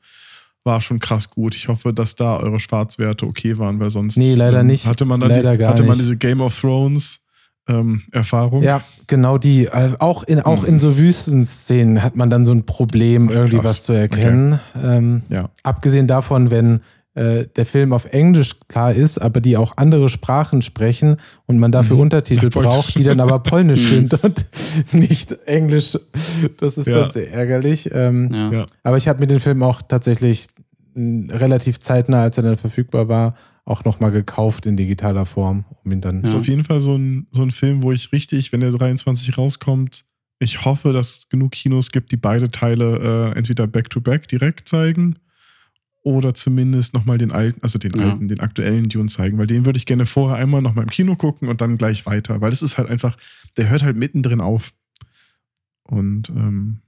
war schon krass gut. Ich hoffe, dass da eure Schwarzwerte okay waren, weil sonst Nee, leider ähm, nicht. hatte man dann Leider die, gar hatte man nicht. diese Game of Thrones ähm, Erfahrung. Ja, genau die. Äh, Auch in, auch in so Wüstenszenen hat man dann so ein Problem, irgendwie Krass. was zu erkennen. Ähm, Ja. abgesehen davon, wenn äh, der Film auf Englisch klar ist, aber die auch andere Sprachen sprechen und man dafür Mhm. Untertitel Ja, braucht, die dann aber Polnisch Mhm. sind und nicht Englisch. Das ist Ja. dann sehr ärgerlich. Ähm, Ja. Ja. Aber ich habe mir den Film auch tatsächlich relativ zeitnah, als er dann verfügbar war, auch nochmal gekauft in digitaler Form, um ihn dann. Ist Ja. auf jeden Fall so ein, so ein Film, wo ich richtig, wenn der 23 rauskommt, ich hoffe, dass es genug Kinos gibt, die beide Teile äh, entweder back-to-back direkt zeigen oder zumindest nochmal den alten, also den Ja. alten, den aktuellen Dune zeigen, weil den würde ich gerne vorher einmal nochmal im Kino gucken und dann gleich weiter, weil das ist halt einfach, der hört halt mittendrin auf. Und ähm,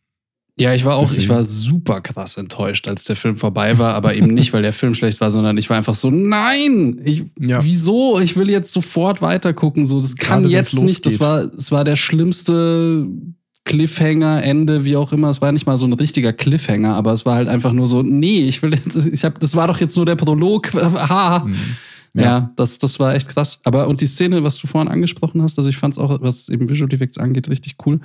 Ja, ich war auch, ich Deswegen. war super krass enttäuscht, als der Film vorbei war, aber eben nicht, weil der Film schlecht war, sondern ich war einfach so, nein, ich, Ja. wieso? Ich will jetzt sofort weitergucken. So, das kann Gerade jetzt nicht. Das war, es war der schlimmste Cliffhanger, Ende, wie auch immer. Es war nicht mal so ein richtiger Cliffhanger, aber es war halt einfach nur so, nee, ich will jetzt, ich habe, das war doch jetzt nur der Prolog. Ha. mh. Ja, das, das war echt krass. Aber und die Szene, was du vorhin angesprochen hast, also ich fand es auch, was eben Visual Effects angeht, richtig cool.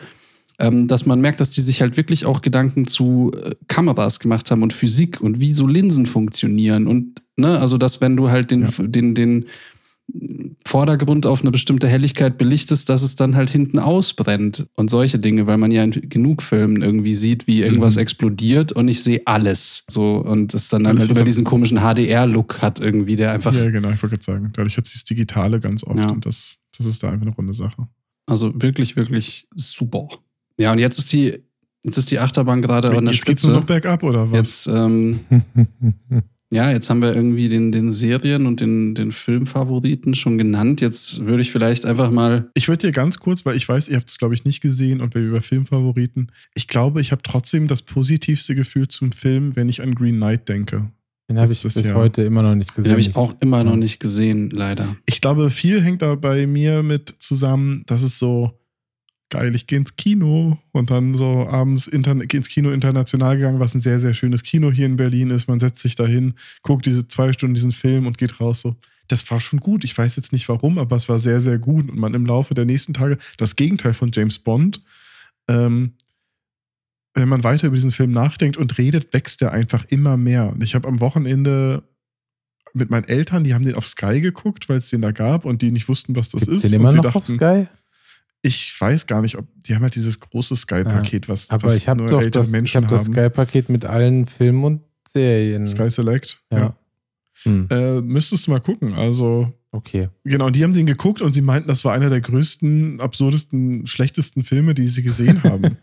Ähm, dass man merkt, dass die sich halt wirklich auch Gedanken zu äh, Kameras gemacht haben und Physik und wie so Linsen funktionieren. Und, ne, also dass wenn du halt den, Ja. den, den Vordergrund auf eine bestimmte Helligkeit belichtest, dass es dann halt hinten ausbrennt und solche Dinge, weil man ja in genug Filmen irgendwie sieht, wie irgendwas Mhm. explodiert und ich sehe alles. So und es dann Alles, halt über diesen komischen HDR-Look hat irgendwie, der einfach ja, genau, ich wollte gerade sagen, dadurch hat sie das Digitale ganz oft Ja. und das, das ist da einfach eine runde Sache. Also wirklich, wirklich super. Ja, und jetzt ist die, jetzt ist die Achterbahn gerade an der Jetzt geht's nur noch Spitze. bergab, oder was? Jetzt, ähm, ja, jetzt haben wir irgendwie den, den Serien- und den, den Filmfavoriten schon genannt. Jetzt würde ich vielleicht einfach mal. Ich würde dir ganz kurz, weil ich weiß, ihr habt es, glaube ich, nicht gesehen und wir über Filmfavoriten. Ich glaube, ich habe trotzdem das positivste Gefühl zum Film, wenn ich an Green Knight denke. Den habe ich bis Jahr. heute immer noch nicht Den gesehen. habe ich auch immer noch nicht gesehen, leider. Ich glaube, viel hängt da bei mir mit zusammen, dass es so geil, ich gehe ins Kino und dann so abends ins Kino international gegangen, was ein sehr, sehr schönes Kino hier in Berlin ist. Man setzt sich dahin, guckt diese zwei Stunden diesen Film und geht raus so. Das war schon gut. Ich weiß jetzt nicht warum, aber es war sehr, sehr gut. Und man im Laufe der nächsten Tage, das Gegenteil von James Bond, ähm, wenn man weiter über diesen Film nachdenkt und redet, wächst er einfach immer mehr. Und ich habe am Wochenende mit meinen Eltern, die haben den auf Sky geguckt, weil es den da gab und die nicht wussten, was das Gibt's ist. den immer sie noch auf Sky? Ich weiß gar nicht, ob die haben halt dieses große Sky-Paket, was, Aber was ich habe nur doch ältere das, ich Menschen hab das haben. Sky-Paket mit allen Filmen und Serien. Sky Select. Ja. Ja. Hm. Äh, müsstest du mal gucken. Also, Okay. genau, die haben den geguckt und sie meinten, das war einer der größten, absurdesten, schlechtesten Filme, die sie gesehen haben.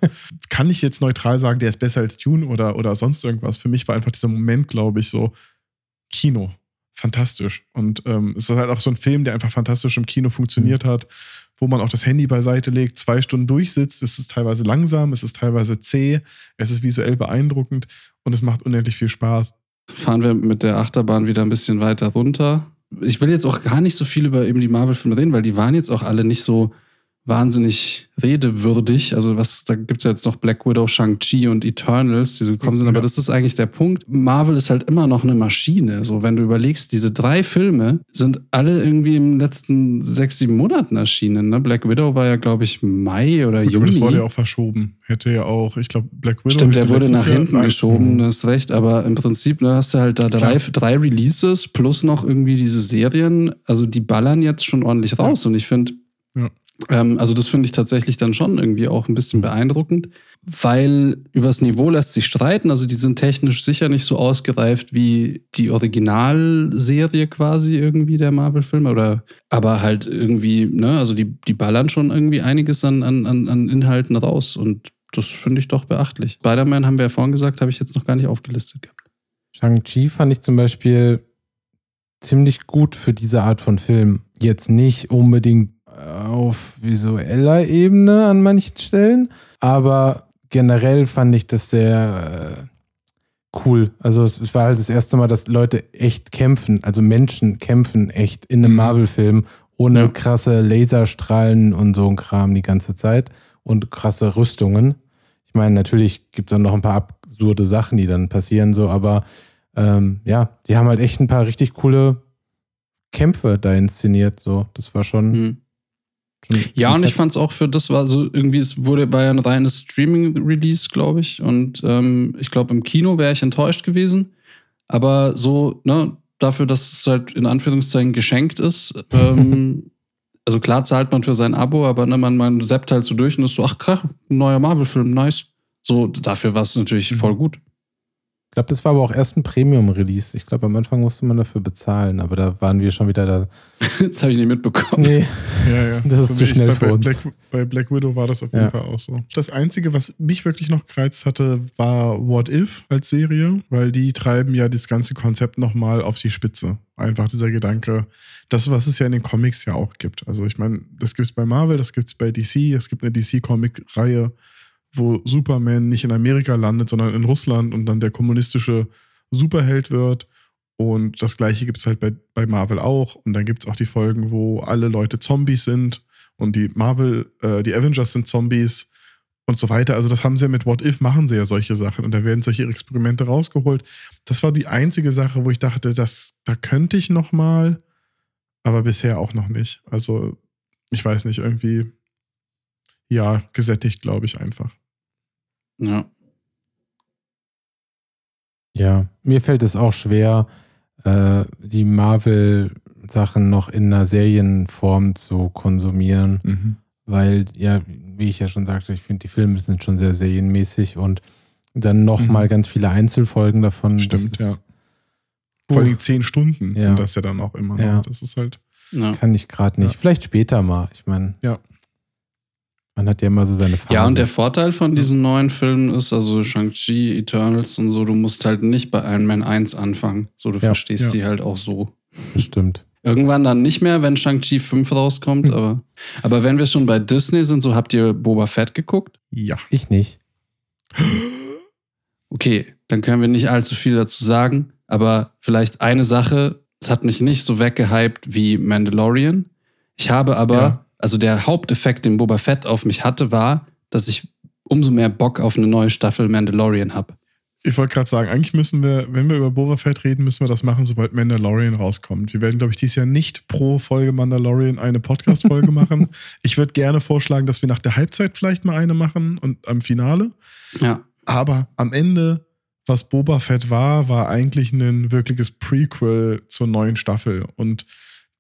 Kann ich jetzt neutral sagen, der ist besser als Dune oder, oder sonst irgendwas? Für mich war einfach dieser Moment, glaube ich, so Kino. Fantastisch. Und ähm, es ist halt auch so ein Film, der einfach fantastisch im Kino funktioniert hat, wo man auch das Handy beiseite legt, zwei Stunden durchsitzt. Es ist teilweise langsam, es ist teilweise zäh, es ist visuell beeindruckend und es macht unendlich viel Spaß. Fahren wir mit der Achterbahn wieder ein bisschen weiter runter. Ich will jetzt auch gar nicht so viel über eben die Marvel-Filme reden, weil die waren jetzt auch alle nicht so wahnsinnig redewürdig. Also was, da gibt es ja jetzt noch Black Widow, Shang-Chi und Eternals, die so gekommen sind, aber Ja. das ist eigentlich der Punkt. Marvel ist halt immer noch eine Maschine. So, wenn du überlegst, diese drei Filme sind alle irgendwie in den letzten sechs, sieben Monaten erschienen. Ne? Black Widow war ja, glaube ich, Mai oder Gut, aber Juni. das wurde ja auch verschoben. Hätte ja auch, ich glaube, Black Widow. Stimmt, der wurde nach Jahr- hinten Nein. geschoben, du hast recht, aber im Prinzip ne, hast du halt da drei, drei Releases plus noch irgendwie diese Serien, also die ballern jetzt schon ordentlich raus und ich finde, Ja. Ähm, also das finde ich tatsächlich dann schon irgendwie auch ein bisschen beeindruckend, weil übers Niveau lässt sich streiten, also die sind technisch sicher nicht so ausgereift wie die Originalserie quasi irgendwie der Marvel-Filme oder aber halt irgendwie, ne, also die, die ballern schon irgendwie einiges an, an, an Inhalten raus und das finde ich doch beachtlich. Spider-Man haben wir ja vorhin gesagt, habe ich jetzt noch gar nicht aufgelistet gehabt. Shang-Chi fand ich zum Beispiel ziemlich gut für diese Art von Film. Jetzt nicht unbedingt auf visueller Ebene an manchen Stellen, aber generell fand ich das sehr äh, cool. Also es, war halt das erste Mal, dass Leute echt kämpfen, also Menschen kämpfen echt in einem Mhm. Marvel-Film ohne Ja. krasse Laserstrahlen und so ein Kram die ganze Zeit und krasse Rüstungen. Ich meine, natürlich gibt es dann noch ein paar absurde Sachen, die dann passieren, so, aber ähm, ja, die haben halt echt ein paar richtig coole Kämpfe da inszeniert. So, das war schon. Mhm. Ja, und ich fand es auch für das war so irgendwie, es wurde bei ein reines Streaming-Release, glaube ich. Und ähm, ich glaube, im Kino wäre ich enttäuscht gewesen. Aber so, ne, dafür, dass es halt in Anführungszeichen geschenkt ist, ähm, also klar zahlt man für sein Abo, aber ne, man, man zappt halt so durch und ist so, ach krass, ein neuer Marvel-Film, nice. So, dafür war es natürlich Mhm. voll gut. Ich glaube, das war aber auch erst ein Premium-Release. Ich glaube, am Anfang musste man dafür bezahlen, aber da waren wir schon wieder da. Jetzt habe ich nicht mitbekommen. Nee, Ja, ja. Das ist So zu schnell bei, für bei uns. Black, bei Black Widow war das auf jeden Ja. Fall auch so. Das Einzige, was mich wirklich noch gereizt hatte, war What If als Serie, weil die treiben ja das ganze Konzept nochmal auf die Spitze. Einfach dieser Gedanke, das, was es ja in den Comics ja auch gibt. Also ich meine, das gibt es bei Marvel, das gibt es bei DC, es gibt eine DC-Comic-Reihe, wo Superman nicht in Amerika landet, sondern in Russland und dann der kommunistische Superheld wird. Und das gleiche gibt es halt bei, bei Marvel auch. Und dann gibt es auch die Folgen, wo alle Leute Zombies sind und die Marvel, äh, die Avengers sind Zombies und so weiter. Also das haben sie ja mit What If, machen sie ja solche Sachen und da werden solche Experimente rausgeholt. Das war die einzige Sache, wo ich dachte, das, da könnte ich noch mal, aber bisher auch noch nicht. Also ich weiß nicht, irgendwie, ja, gesättigt, glaube ich einfach. Ja. ja, mir fällt es auch schwer, äh, die Marvel-Sachen noch in einer Serienform zu konsumieren. weil ja, wie ich ja schon sagte, ich finde die Filme sind schon sehr serienmäßig und dann noch Mhm. mal ganz viele Einzelfolgen davon. Stimmt, das ja. ist, Vor allem zehn Stunden Ja. sind das ja dann auch immer noch. Ja. Das ist halt. ja. kann ich gerade nicht. Ja. Vielleicht später mal. Ich meine, Ja. Man hat ja immer so seine Phase. Ja, und der Vorteil von diesen neuen Filmen ist, also Shang-Chi, Eternals und so, du musst halt nicht bei Iron Man 1 anfangen. So, du Ja, verstehst ja. die halt auch so. Stimmt. Irgendwann dann nicht mehr, wenn Shang-Chi 5 rauskommt, Hm. aber, aber wenn wir schon bei Disney sind, so habt ihr Boba Fett geguckt? Ja. Ich nicht. Okay, dann können wir nicht allzu viel dazu sagen, aber vielleicht eine Sache, es hat mich nicht so weggehypt wie Mandalorian. Ich habe aber, Ja. Also der Haupteffekt, den Boba Fett auf mich hatte, war, dass ich umso mehr Bock auf eine neue Staffel Mandalorian habe. Ich wollte gerade sagen, eigentlich müssen wir, wenn wir über Boba Fett reden, müssen wir das machen, sobald Mandalorian rauskommt. Wir werden, glaube ich, dieses Jahr nicht pro Folge Mandalorian eine Podcast-Folge machen. Ich würde gerne vorschlagen, dass wir nach der Halbzeit vielleicht mal eine machen und am Finale. Ja. Aber am Ende, was Boba Fett war, war eigentlich ein wirkliches Prequel zur neuen Staffel. Und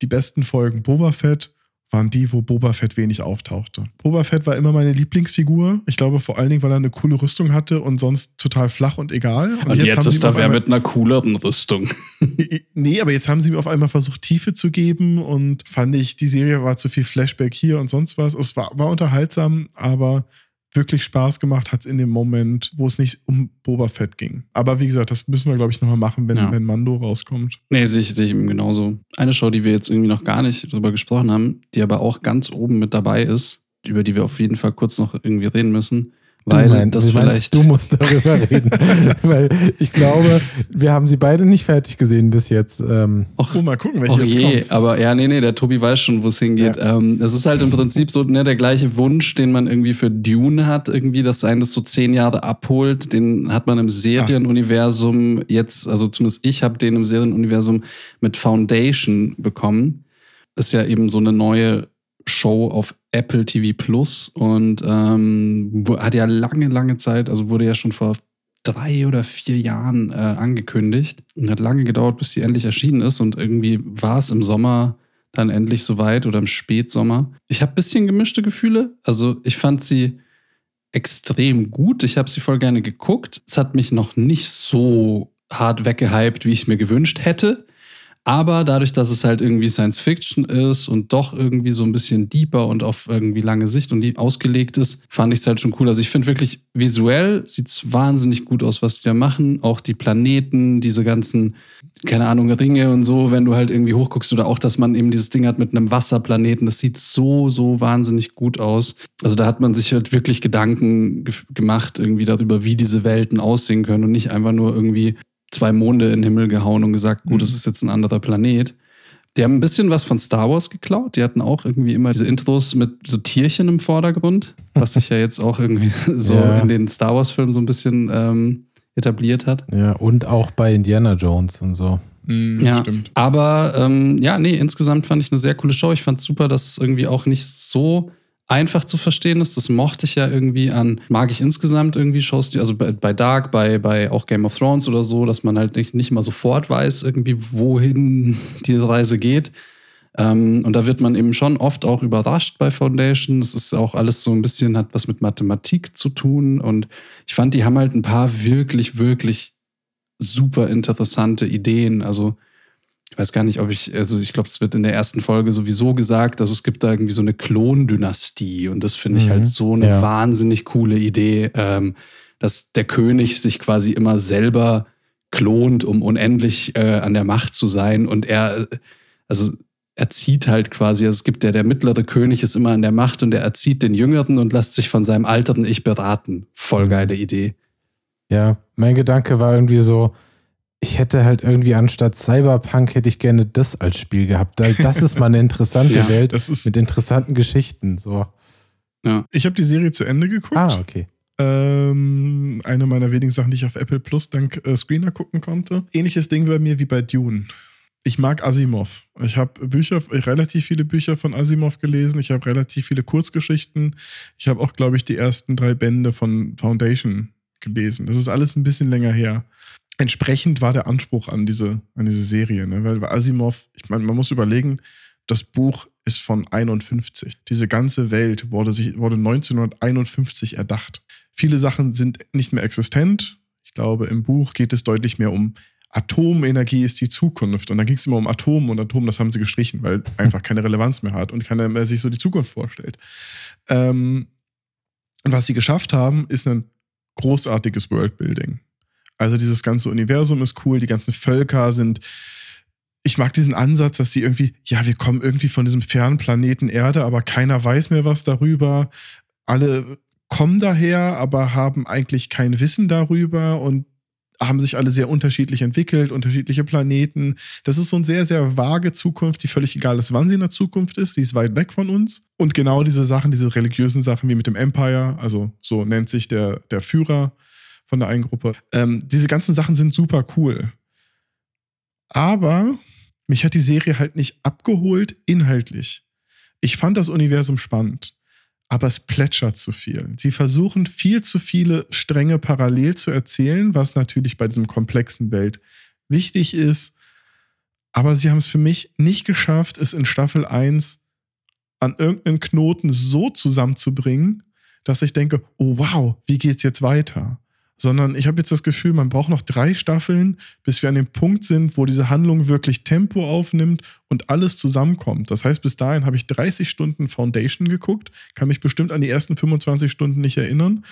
die besten Folgen Boba Fett waren die, wo Boba Fett wenig auftauchte. Boba Fett war immer meine Lieblingsfigur. Ich glaube vor allen Dingen, weil er eine coole Rüstung hatte und sonst total flach und egal. Und, und jetzt, jetzt ist da wer mit einer cooleren Rüstung. nee, aber jetzt haben sie mir auf einmal versucht, Tiefe zu geben und fand ich, die Serie war zu viel Flashback hier und sonst was. Es war, war unterhaltsam, aber wirklich Spaß gemacht hat es in dem Moment, wo es nicht um Boba Fett ging. Aber wie gesagt, das müssen wir, glaube ich, nochmal machen, wenn, ja. wenn Mando rauskommt. Nee, sehe ich, seh ich eben genauso. Eine Show, die wir jetzt irgendwie noch gar nicht drüber gesprochen haben, die aber auch ganz oben mit dabei ist, über die wir auf jeden Fall kurz noch irgendwie reden müssen, weil du meinst, das du vielleicht. Meinst, du musst darüber reden. weil ich glaube, wir haben sie beide nicht fertig gesehen bis jetzt. Ähm. Och, oh, mal gucken, welche jetzt je, kommt. Aber ja, nee, nee, der Tobi weiß schon, wo es hingeht. Ja. Ähm, es ist halt im Prinzip so ne, der gleiche Wunsch, den man irgendwie für Dune hat, irgendwie, dass einen das so zehn Jahre abholt. Den hat man im Serienuniversum jetzt, also zumindest ich habe den im Serienuniversum mit Foundation bekommen. Ist ja eben so eine neue Show auf Apple TV Plus und ähm, hat ja lange, lange Zeit, also wurde ja schon vor drei oder vier Jahren äh, angekündigt und hat lange gedauert, bis sie endlich erschienen ist und irgendwie war es im Sommer dann endlich soweit oder im Spätsommer. Ich habe ein bisschen gemischte Gefühle. Also ich fand sie extrem gut. Ich habe sie voll gerne geguckt. Es hat mich noch nicht so hart weggehypt, wie ich es mir gewünscht hätte. Aber dadurch, dass es halt irgendwie Science Fiction ist und doch irgendwie so ein bisschen deeper und auf irgendwie lange Sicht und ausgelegt ist, fand ich es halt schon cool. Also ich finde wirklich visuell sieht es wahnsinnig gut aus, was die da machen. Auch die Planeten, diese ganzen, keine Ahnung, Ringe und so, wenn du halt irgendwie hochguckst oder auch, dass man eben dieses Ding hat mit einem Wasserplaneten. Das sieht so, so wahnsinnig gut aus. Also da hat man sich halt wirklich Gedanken ge gemacht irgendwie darüber, wie diese Welten aussehen können und nicht einfach nur irgendwie zwei Monde in den Himmel gehauen und gesagt, gut, das mhm. ist jetzt ein anderer Planet. Die haben ein bisschen was von Star Wars geklaut. Die hatten auch irgendwie immer diese Intros mit so Tierchen im Vordergrund, was sich ja jetzt auch irgendwie so ja. in den Star Wars-Filmen so ein bisschen ähm, etabliert hat. Ja, und auch bei Indiana Jones und so. Mm, ja, stimmt. Aber ähm, ja, nee, insgesamt fand ich eine sehr coole Show. Ich fand es super, dass es irgendwie auch nicht so einfach zu verstehen ist. Das mochte ich ja irgendwie an, mag ich insgesamt irgendwie Shows, die, also bei, bei Dark, bei, bei auch Game of Thrones oder so, dass man halt nicht, nicht mal sofort weiß, irgendwie, wohin die Reise geht. Ähm, und da wird man eben schon oft auch überrascht bei Foundation. Es ist auch alles so ein bisschen, hat was mit Mathematik zu tun. Und ich fand, die haben halt ein paar wirklich, wirklich super interessante Ideen. Also ich weiß gar nicht, ob ich, also ich glaube, es wird in der ersten Folge sowieso gesagt, dass es gibt da irgendwie so eine Klondynastie und das finde ich halt mhm. halt so eine ja. wahnsinnig coole Idee, ähm, dass der König sich quasi immer selber klont, um unendlich äh, an der Macht zu sein und er, also er zieht halt quasi, also es gibt ja der mittlere König ist immer an der Macht und er erzieht den Jüngeren und lässt sich von seinem alterten Ich beraten. Voll mhm. geile Idee. Ja, mein Gedanke war irgendwie so, ich hätte halt irgendwie anstatt Cyberpunk hätte ich gerne das als Spiel gehabt. Das ist mal eine interessante ja, Welt mit interessanten Geschichten. So. Ja. Ich habe die Serie zu Ende geguckt. Ah, okay. Ähm, eine meiner wenigen Sachen, die ich auf Apple Plus dank äh, Screener gucken konnte. Ähnliches Ding bei mir wie bei Dune. Ich mag Asimov. Ich habe Bücher, relativ viele Bücher von Asimov gelesen. Ich habe relativ viele Kurzgeschichten. Ich habe auch, glaube ich, die ersten drei Bände von Foundation gelesen. Das ist alles ein bisschen länger her entsprechend war der Anspruch an diese, an diese Serie. Ne? Weil bei Asimov, ich meine, man muss überlegen, das Buch ist von 51. Diese ganze Welt wurde, sich, wurde 1951 erdacht. Viele Sachen sind nicht mehr existent. Ich glaube, im Buch geht es deutlich mehr um Atomenergie ist die Zukunft. Und dann ging es immer um Atom und Atom, das haben sie gestrichen, weil einfach keine Relevanz mehr hat und keiner mehr sich so die Zukunft vorstellt. Ähm, und was sie geschafft haben, ist ein großartiges Worldbuilding. Also dieses ganze Universum ist cool, die ganzen Völker sind. Ich mag diesen Ansatz, dass sie irgendwie, ja, wir kommen irgendwie von diesem fernen Planeten Erde, aber keiner weiß mehr was darüber. Alle kommen daher, aber haben eigentlich kein Wissen darüber und haben sich alle sehr unterschiedlich entwickelt, unterschiedliche Planeten. Das ist so eine sehr, sehr vage Zukunft, die völlig egal ist, wann sie in der Zukunft ist. Die ist weit weg von uns. Und genau diese Sachen, diese religiösen Sachen wie mit dem Empire, also so nennt sich der, der Führer, von der einen Gruppe. Ähm, diese ganzen Sachen sind super cool. Aber mich hat die Serie halt nicht abgeholt inhaltlich. Ich fand das Universum spannend, aber es plätschert zu viel. Sie versuchen viel zu viele Stränge parallel zu erzählen, was natürlich bei diesem komplexen Welt wichtig ist. Aber sie haben es für mich nicht geschafft, es in Staffel 1 an irgendeinen Knoten so zusammenzubringen, dass ich denke, oh wow, wie geht's jetzt weiter? Sondern ich habe jetzt das Gefühl, man braucht noch drei Staffeln, bis wir an dem Punkt sind, wo diese Handlung wirklich Tempo aufnimmt und alles zusammenkommt. Das heißt, bis dahin habe ich 30 Stunden Foundation geguckt, kann mich bestimmt an die ersten 25 Stunden nicht erinnern.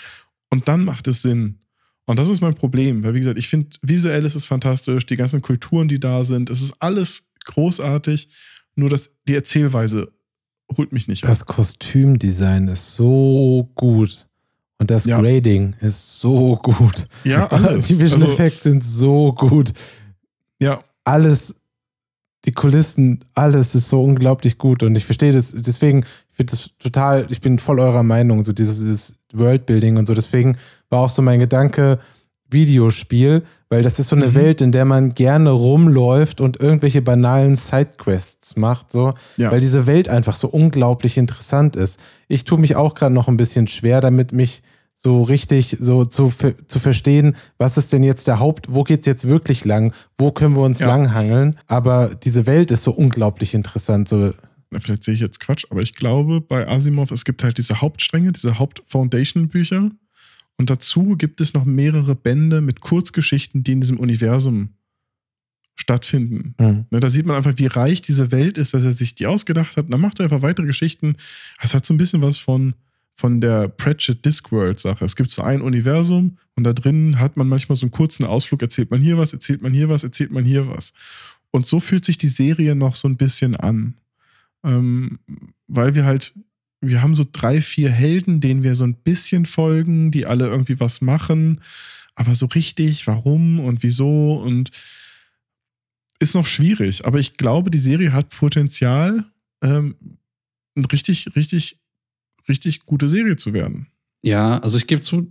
Und dann macht es Sinn. Und das ist mein Problem, weil wie gesagt, ich finde, visuell ist es fantastisch, die ganzen Kulturen, die da sind, es ist alles großartig, nur dass die Erzählweise holt mich nicht Das ab. Kostümdesign ist so gut. Und das Ja. Grading ist so gut. Ja, alles. Die Visual Also- Effects sind so gut. Ja, Alles, die Kulissen, alles ist so unglaublich gut. Und ich verstehe das, deswegen, ich finde das total, ich bin voll eurer Meinung, so dieses, dieses Worldbuilding und so. Deswegen war auch so mein Gedanke, Videospiel, weil das ist so eine Mhm. Welt, in der man gerne rumläuft und irgendwelche banalen Sidequests macht, so, ja. weil diese Welt einfach so unglaublich interessant ist. Ich tue mich auch gerade noch ein bisschen schwer, damit mich so richtig so zu, zu verstehen, was ist denn jetzt der Haupt, wo geht's jetzt wirklich lang, wo können wir uns Ja. langhangeln, aber diese Welt ist so unglaublich interessant, so Na, vielleicht sehe ich jetzt Quatsch, aber ich glaube bei Asimov, es gibt halt diese Hauptstränge, diese Haupt-Foundation-Bücher. Und dazu gibt es noch mehrere Bände mit Kurzgeschichten, die in diesem Universum stattfinden. hm. Ne, da sieht man einfach, wie reich diese Welt ist, dass er sich die ausgedacht hat. Und dann macht er einfach weitere Geschichten. Es hat so ein bisschen was von, von der Pratchett Discworld-Sache. Es gibt so ein Universum und da drin hat man manchmal so einen kurzen Ausflug, erzählt man hier was, erzählt man hier was, erzählt man hier was. Und so fühlt sich die Serie noch so ein bisschen an. Ähm, weil wir halt, wir haben so drei, vier Helden, denen wir so ein bisschen folgen, die alle irgendwie was machen. Aber so richtig, warum und wieso und ist noch schwierig. Aber ich glaube, die Serie hat Potenzial, ähm, eine richtig, richtig, richtig gute Serie zu werden. Ja, also ich gebe zu,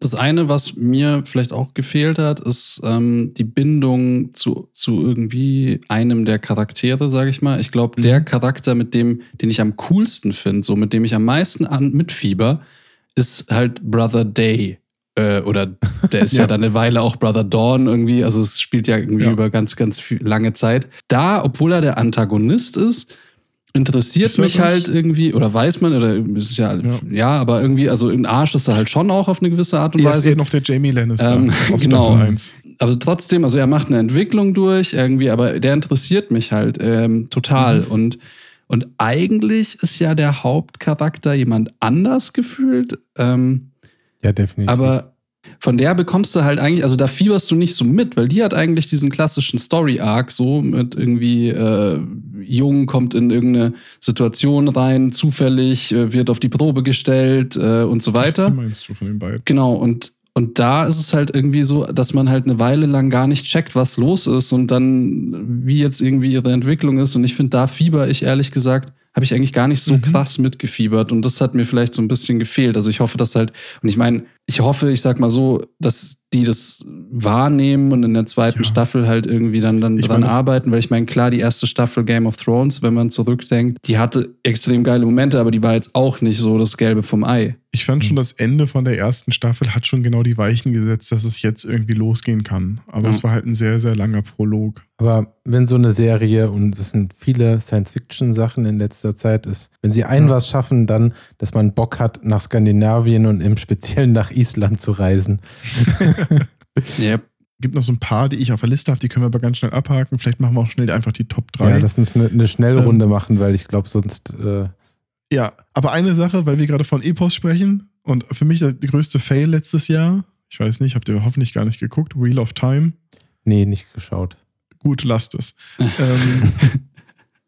das eine, was mir vielleicht auch gefehlt hat, ist ähm, die Bindung zu, zu irgendwie einem der Charaktere, sage ich mal. Ich glaube, der Mhm. Charakter, mit dem, den ich am coolsten finde, so mit dem ich am meisten an, mitfieber, ist halt Brother Day. Äh, oder der ist ja. Ja. dann eine Weile auch Brother Dawn irgendwie. Also es spielt ja irgendwie Ja. über ganz, ganz viel, lange Zeit. Da, obwohl er der Antagonist ist, interessiert er mich halt irgendwie, oder weiß man, oder ist es ja, ja, Ja. aber irgendwie, also im Arsch ist er halt schon auch auf eine gewisse Art und Er ist Weise. eh noch der Jamie Lannister Ähm, aus genau. Staffel 1. Aber trotzdem, also er macht eine Entwicklung durch irgendwie, aber der interessiert mich halt ähm, total. Mhm. Und, und eigentlich ist ja der Hauptcharakter jemand anders gefühlt. Ähm, ja, definitiv. aber von der bekommst du halt eigentlich, also da fieberst du nicht so mit, weil die hat eigentlich diesen klassischen Story-Arc so mit irgendwie, äh, Jung kommt in irgendeine Situation rein, zufällig, äh, wird auf die Probe gestellt äh, und so weiter. Was meinst du von den beiden? Genau, und, und da ist es halt irgendwie so, dass man halt eine Weile lang gar nicht checkt, was los ist und dann, wie jetzt irgendwie ihre Entwicklung ist. Und ich finde, da fieber ich ehrlich gesagt, habe ich eigentlich gar nicht so Mhm. krass mitgefiebert. Und das hat mir vielleicht so ein bisschen gefehlt. Also ich hoffe, dass halt, und ich meine, ich hoffe, ich sag mal so, dass die das wahrnehmen und in der zweiten Ja. Staffel halt irgendwie dann, dann Ich dran meine, arbeiten, weil ich meine, klar, die erste Staffel Game of Thrones, wenn man zurückdenkt, die hatte extrem geile Momente, aber die war jetzt auch nicht so das Gelbe vom Ei. Ich fand Hm. schon, das Ende von der ersten Staffel hat schon genau die Weichen gesetzt, dass es jetzt irgendwie losgehen kann. Aber Ja. es war halt ein sehr, sehr langer Prolog. Aber wenn so eine Serie, und es sind viele Science-Fiction-Sachen in letzter Zeit, ist, wenn sie ein Ja. was schaffen, dann, dass man Bock hat, nach Skandinavien und im Speziellen nach Island zu reisen. Yep. Gibt noch so ein paar, die ich auf der Liste habe, die können wir aber ganz schnell abhaken. Vielleicht machen wir auch schnell einfach die Top 3. Ja, lass uns eine, eine Schnellrunde Ähm. machen, weil ich glaube, sonst. Äh, Ja, aber eine Sache, weil wir gerade von Epos sprechen und für mich der größte Fail letztes Jahr, ich weiß nicht, habt ihr hoffentlich gar nicht geguckt, Wheel of Time. nee, nicht geschaut. Gut, lasst es. ähm,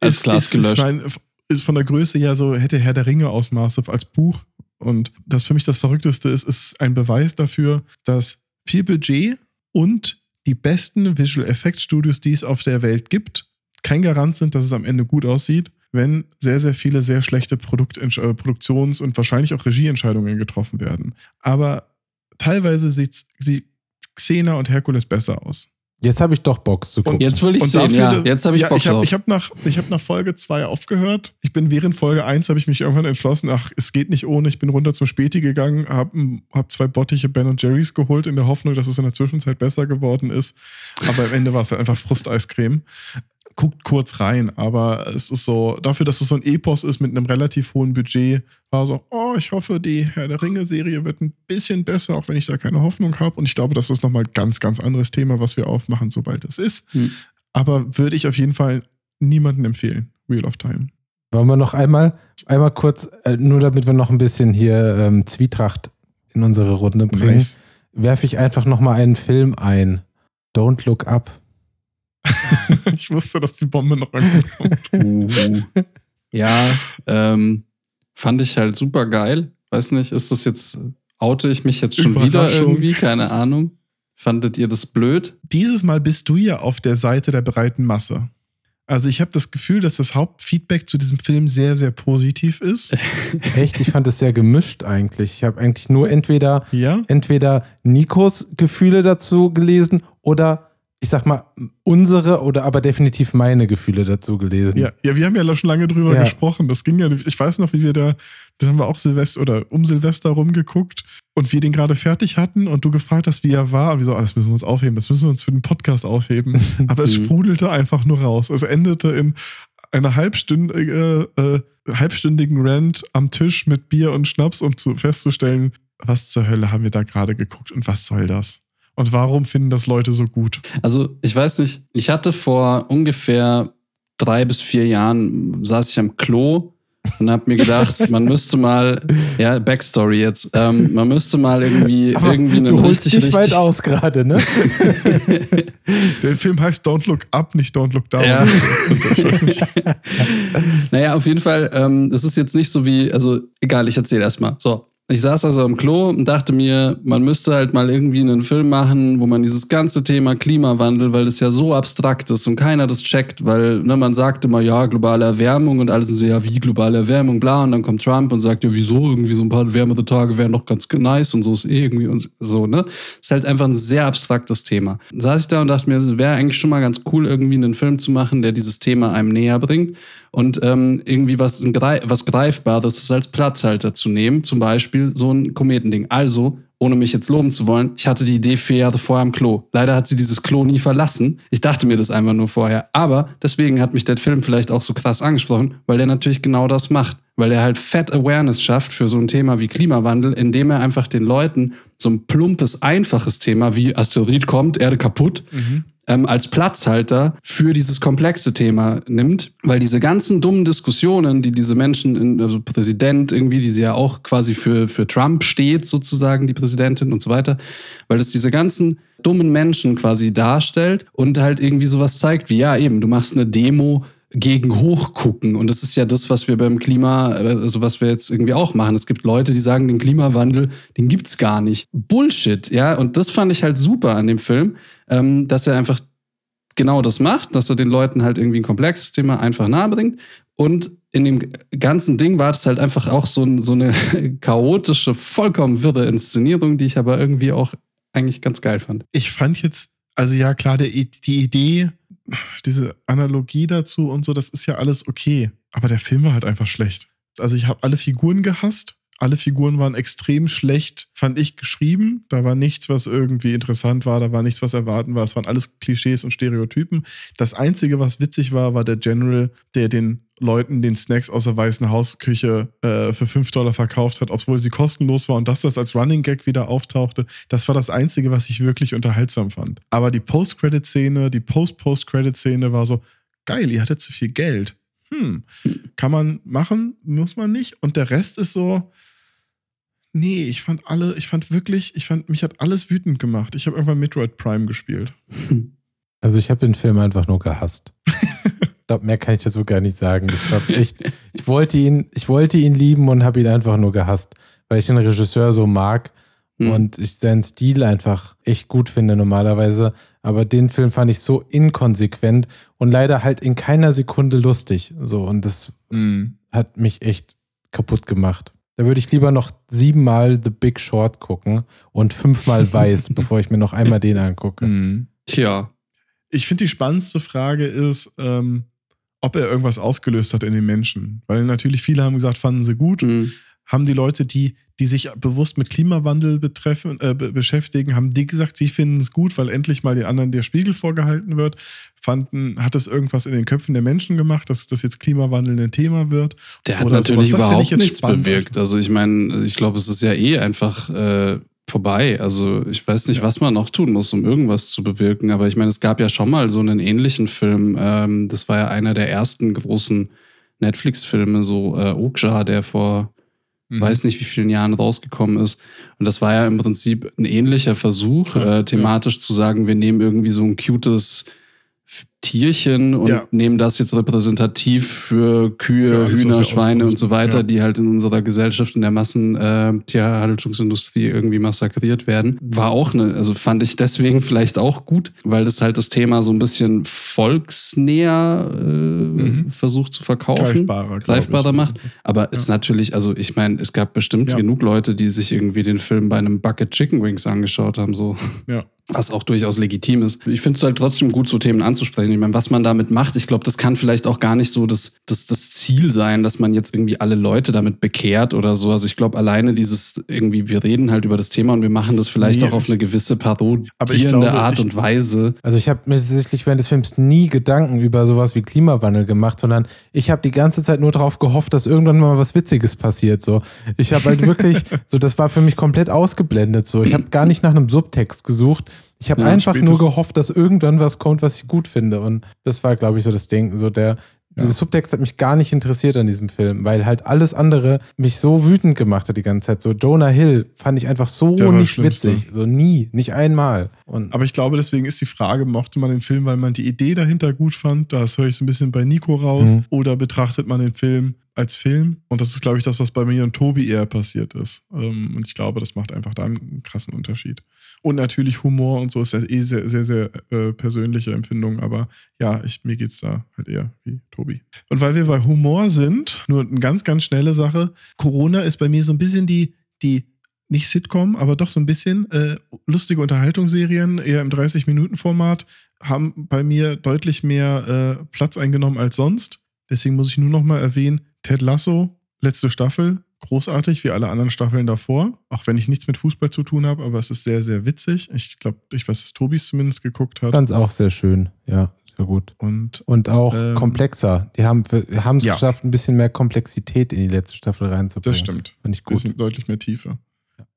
Als Glas ist, gelöscht. Ist, mein, ist von der Größe ja so, hätte Herr der Ringe Ausmaße als Buch. Und das für mich das Verrückteste ist, ist ein Beweis dafür, dass viel Budget und die besten Visual Effects Studios, die es auf der Welt gibt, kein Garant sind, dass es am Ende gut aussieht, wenn sehr, sehr viele sehr schlechte Produkt äh, Produktions- und wahrscheinlich auch Regieentscheidungen getroffen werden. Aber teilweise sieht, sieht Xena und Herkules besser aus. Jetzt habe ich doch Box zu gucken. Jetzt will ich Und sehen, dafür, ja. Jetzt habe ich ja, Bock ich hab, drauf. ich habe nach, ich hab nach Folge 2 aufgehört. Ich bin während Folge 1 habe ich mich irgendwann entschlossen, ach, es geht nicht ohne. Ich bin runter zum Späti gegangen, habe hab zwei Bottiche Ben Jerry's geholt, in der Hoffnung, dass es in der Zwischenzeit besser geworden ist. Aber am Ende war es halt einfach Frusteiscreme. Guckt kurz rein, aber es ist so, dafür, dass es so ein Epos ist mit einem relativ hohen Budget, war so, oh, ich hoffe, die Herr der Ringe-Serie wird ein bisschen besser, auch wenn ich da keine Hoffnung habe. Und ich glaube, das ist nochmal ein ganz, ganz anderes Thema, was wir aufmachen, sobald es ist. Hm. Aber würde ich auf jeden Fall niemanden empfehlen, Wheel of Time. Wollen wir noch einmal, einmal kurz, äh, nur damit wir noch ein bisschen hier ähm, Zwietracht in unsere Runde bringen, nice. werfe ich einfach nochmal einen Film ein. Don't Look Up. ich wusste, dass die Bombe noch ankommt. Uh, ja, ähm, fand ich halt super geil. Weiß nicht, ist das jetzt, oute ich mich jetzt schon wieder irgendwie? Keine Ahnung. Fandet ihr das blöd? Dieses Mal bist du ja auf der Seite der breiten Masse. Also ich habe das Gefühl, dass das Hauptfeedback zu diesem Film sehr, sehr positiv ist. Echt? Ich fand es sehr gemischt eigentlich. Ich habe eigentlich nur entweder, ja? entweder Nikos Gefühle dazu gelesen oder ich sag mal, unsere oder aber definitiv meine Gefühle dazu gelesen. Ja, ja wir haben ja schon lange drüber ja. gesprochen. Das ging ja, ich weiß noch, wie wir da, da haben wir auch Silvester oder um Silvester rumgeguckt und wir den gerade fertig hatten und du gefragt hast, wie er war. Und wir so, ah, das müssen wir uns aufheben, das müssen wir uns für den Podcast aufheben. aber es mhm. sprudelte einfach nur raus. Es endete in einer halbstündige, äh, halbstündigen Rant am Tisch mit Bier und Schnaps, um zu, festzustellen, was zur Hölle haben wir da gerade geguckt und was soll das? Und warum finden das Leute so gut? Also, ich weiß nicht. Ich hatte vor ungefähr drei bis vier Jahren, saß ich am Klo und habe mir gedacht, man müsste mal, ja, Backstory jetzt, ähm, man müsste mal irgendwie, Aber irgendwie einen du holst richtig, dich weit aus gerade, ne? Der Film heißt Don't Look Up, nicht Don't Look Down. Ja. naja, auf jeden Fall, ähm, es ist jetzt nicht so wie, also egal, ich erzähle erstmal. So, ich saß also im Klo und dachte mir, man müsste halt mal irgendwie einen Film machen, wo man dieses ganze Thema Klimawandel, weil das ja so abstrakt ist und keiner das checkt, weil ne, man sagt immer, ja, globale Erwärmung und alles so, ja, wie globale Erwärmung, bla, und dann kommt Trump und sagt, ja, wieso, irgendwie so ein paar wärmere Tage wären doch ganz nice und so ist eh irgendwie und so, ne? Ist halt einfach ein sehr abstraktes Thema. Dann saß ich da und dachte mir, wäre eigentlich schon mal ganz cool, irgendwie einen Film zu machen, der dieses Thema einem näher bringt und ähm, irgendwie was, was Greifbares als Platzhalter zu nehmen, zum Beispiel so ein Kometending. Also, ohne mich jetzt loben zu wollen, ich hatte die Idee vier Jahre vorher am Klo. Leider hat sie dieses Klo nie verlassen. Ich dachte mir das einfach nur vorher. Aber deswegen hat mich der Film vielleicht auch so krass angesprochen, weil der natürlich genau das macht. Weil er halt Fat Awareness schafft für so ein Thema wie Klimawandel, indem er einfach den Leuten so ein plumpes, einfaches Thema wie Asteroid kommt, Erde kaputt, mhm ähm, als Platzhalter für dieses komplexe Thema nimmt, weil diese ganzen dummen Diskussionen, die diese Menschen, in, also Präsident irgendwie, die sie ja auch quasi für, für Trump steht, sozusagen, die Präsidentin und so weiter, weil es diese ganzen dummen Menschen quasi darstellt und halt irgendwie sowas zeigt wie, ja, eben, du machst eine Demo gegen hochgucken. Und das ist ja das, was wir beim Klima, also was wir jetzt irgendwie auch machen. Es gibt Leute, die sagen, den Klimawandel, den gibt's gar nicht. Bullshit, ja. Und das fand ich halt super an dem Film, ähm, dass er einfach genau das macht, dass er den Leuten halt irgendwie ein komplexes Thema einfach nahe bringt. Und in dem ganzen Ding war das halt einfach auch so, so eine chaotische, vollkommen wirre Inszenierung, die ich aber irgendwie auch eigentlich ganz geil fand. Ich fand jetzt, also ja klar, der, die Idee diese Analogie dazu und so, das ist ja alles okay. Aber der Film war halt einfach schlecht. Also ich habe alle Figuren gehasst. Alle Figuren waren extrem schlecht, fand ich, geschrieben. Da war nichts, was irgendwie interessant war. Da war nichts, was erwarten war. Es waren alles Klischees und Stereotypen. Das Einzige, was witzig war, war der General, der den Leuten den Snacks aus der Weißen Hausküche äh, für 5 Dollar verkauft hat, obwohl sie kostenlos war und dass das als Running Gag wieder auftauchte. Das war das Einzige, was ich wirklich unterhaltsam fand. Aber die Post-Credit-Szene, die Post-Post-Credit-Szene war so, geil, ihr hattet zu viel Geld. Hm, kann man machen, muss man nicht. Und der Rest ist so, nee, ich fand alle, ich fand wirklich, ich fand, mich hat alles wütend gemacht. Ich habe irgendwann Metroid Prime gespielt. Also ich habe den Film einfach nur gehasst. Ich glaube, mehr kann ich dazu gar nicht sagen. Ich glaube echt, ich wollte ihn, ich wollte ihn lieben und habe ihn einfach nur gehasst, weil ich den Regisseur so mag mhm. und ich seinen Stil einfach echt gut finde normalerweise. Aber den Film fand ich so inkonsequent und leider halt in keiner Sekunde lustig. So, und das mhm. hat mich echt kaputt gemacht. Da würde ich lieber noch siebenmal The Big Short gucken und fünfmal Weiß, bevor ich mir noch einmal den angucke. Mhm. Tja. Ich finde, die spannendste Frage ist, ähm, ob er irgendwas ausgelöst hat in den Menschen. Weil natürlich viele haben gesagt, fanden sie gut. Mhm. haben die Leute, die, die sich bewusst mit Klimawandel betreffen, äh, beschäftigen, haben die gesagt, sie finden es gut, weil endlich mal den anderen der Spiegel vorgehalten wird. Fanden, hat das irgendwas in den Köpfen der Menschen gemacht, dass das jetzt Klimawandel ein Thema wird? Der hat natürlich überhaupt nichts bewirkt. Also ich meine, ich glaube, es ist ja eh einfach äh, vorbei. Also ich weiß nicht, was man noch tun muss, um irgendwas zu bewirken. Aber ich meine, es gab ja schon mal so einen ähnlichen Film. Ähm, das war ja einer der ersten großen Netflix-Filme, so äh, Okja, der vor mhm. weiß nicht wie vielen Jahren rausgekommen ist. Und das war ja im Prinzip ein ähnlicher Versuch, ja, äh, thematisch ja. zu sagen, wir nehmen irgendwie so ein cutes Tierchen und ja. nehmen das jetzt repräsentativ für Kühe, alles, Hühner, Schweine und so weiter, ja. die halt in unserer Gesellschaft, in der Massentierhaltungsindustrie äh, irgendwie massakriert werden. War auch eine, also fand ich deswegen vielleicht auch gut, weil das halt das Thema so ein bisschen volksnäher äh, mhm. versucht zu verkaufen, greifbarer, greifbarer macht. Aber ja. ist natürlich, also ich meine, es gab bestimmt genug Leute, die sich irgendwie den Film bei einem Bucket Chicken Wings angeschaut haben, so. Ja was auch durchaus legitim ist. Ich finde es halt trotzdem gut, so Themen anzusprechen. Ich meine, was man damit macht, ich glaube, das kann vielleicht auch gar nicht so das, das, das Ziel sein, dass man jetzt irgendwie alle Leute damit bekehrt oder so. Also ich glaube, alleine dieses irgendwie, wir reden halt über das Thema und wir machen das vielleicht nee. auch auf eine gewisse parodierende Art und Weise. Also ich habe mir sicherlich während des Films nie Gedanken über sowas wie Klimawandel gemacht, sondern ich habe die ganze Zeit nur darauf gehofft, dass irgendwann mal was Witziges passiert. So, ich habe halt wirklich, so das war für mich komplett ausgeblendet. So, ich habe gar nicht nach einem Subtext gesucht ich habe ja, einfach nur gehofft, dass irgendwann was kommt, was ich gut finde. Und das war, glaube ich, so das Ding. So der, ja. Dieser Subtext hat mich gar nicht interessiert an diesem Film, weil halt alles andere mich so wütend gemacht hat die ganze Zeit. So Jonah Hill fand ich einfach so nicht witzig. So nie, nicht einmal. Und Aber ich glaube, deswegen ist die Frage, mochte man den Film, weil man die Idee dahinter gut fand? Das höre ich so ein bisschen bei Nico raus. Mhm. Oder betrachtet man den Film als Film? Und das ist, glaube ich, das, was bei mir und Tobi eher passiert ist. Ähm, und ich glaube, das macht einfach da einen krassen Unterschied. Und natürlich Humor und so ist ja eh sehr, sehr, sehr äh, persönliche Empfindung. Aber ja, ich, mir geht es da halt eher wie Tobi. Und weil wir bei Humor sind, nur eine ganz, ganz schnelle Sache. Corona ist bei mir so ein bisschen die, die nicht Sitcom, aber doch so ein bisschen äh, lustige Unterhaltungsserien, eher im 30-Minuten-Format, haben bei mir deutlich mehr äh, Platz eingenommen als sonst. Deswegen muss ich nur noch mal erwähnen, Ted Lasso, letzte Staffel, großartig wie alle anderen Staffeln davor, auch wenn ich nichts mit Fußball zu tun habe, aber es ist sehr, sehr witzig. Ich glaube, ich weiß, dass Tobis zumindest geguckt hat. Ganz auch sehr schön, ja. Sehr gut. Und, und auch ähm, komplexer. Die haben es ja. geschafft, ein bisschen mehr Komplexität in die letzte Staffel reinzubringen. Das stimmt. Fand ich gut. Bisschen deutlich mehr Tiefe.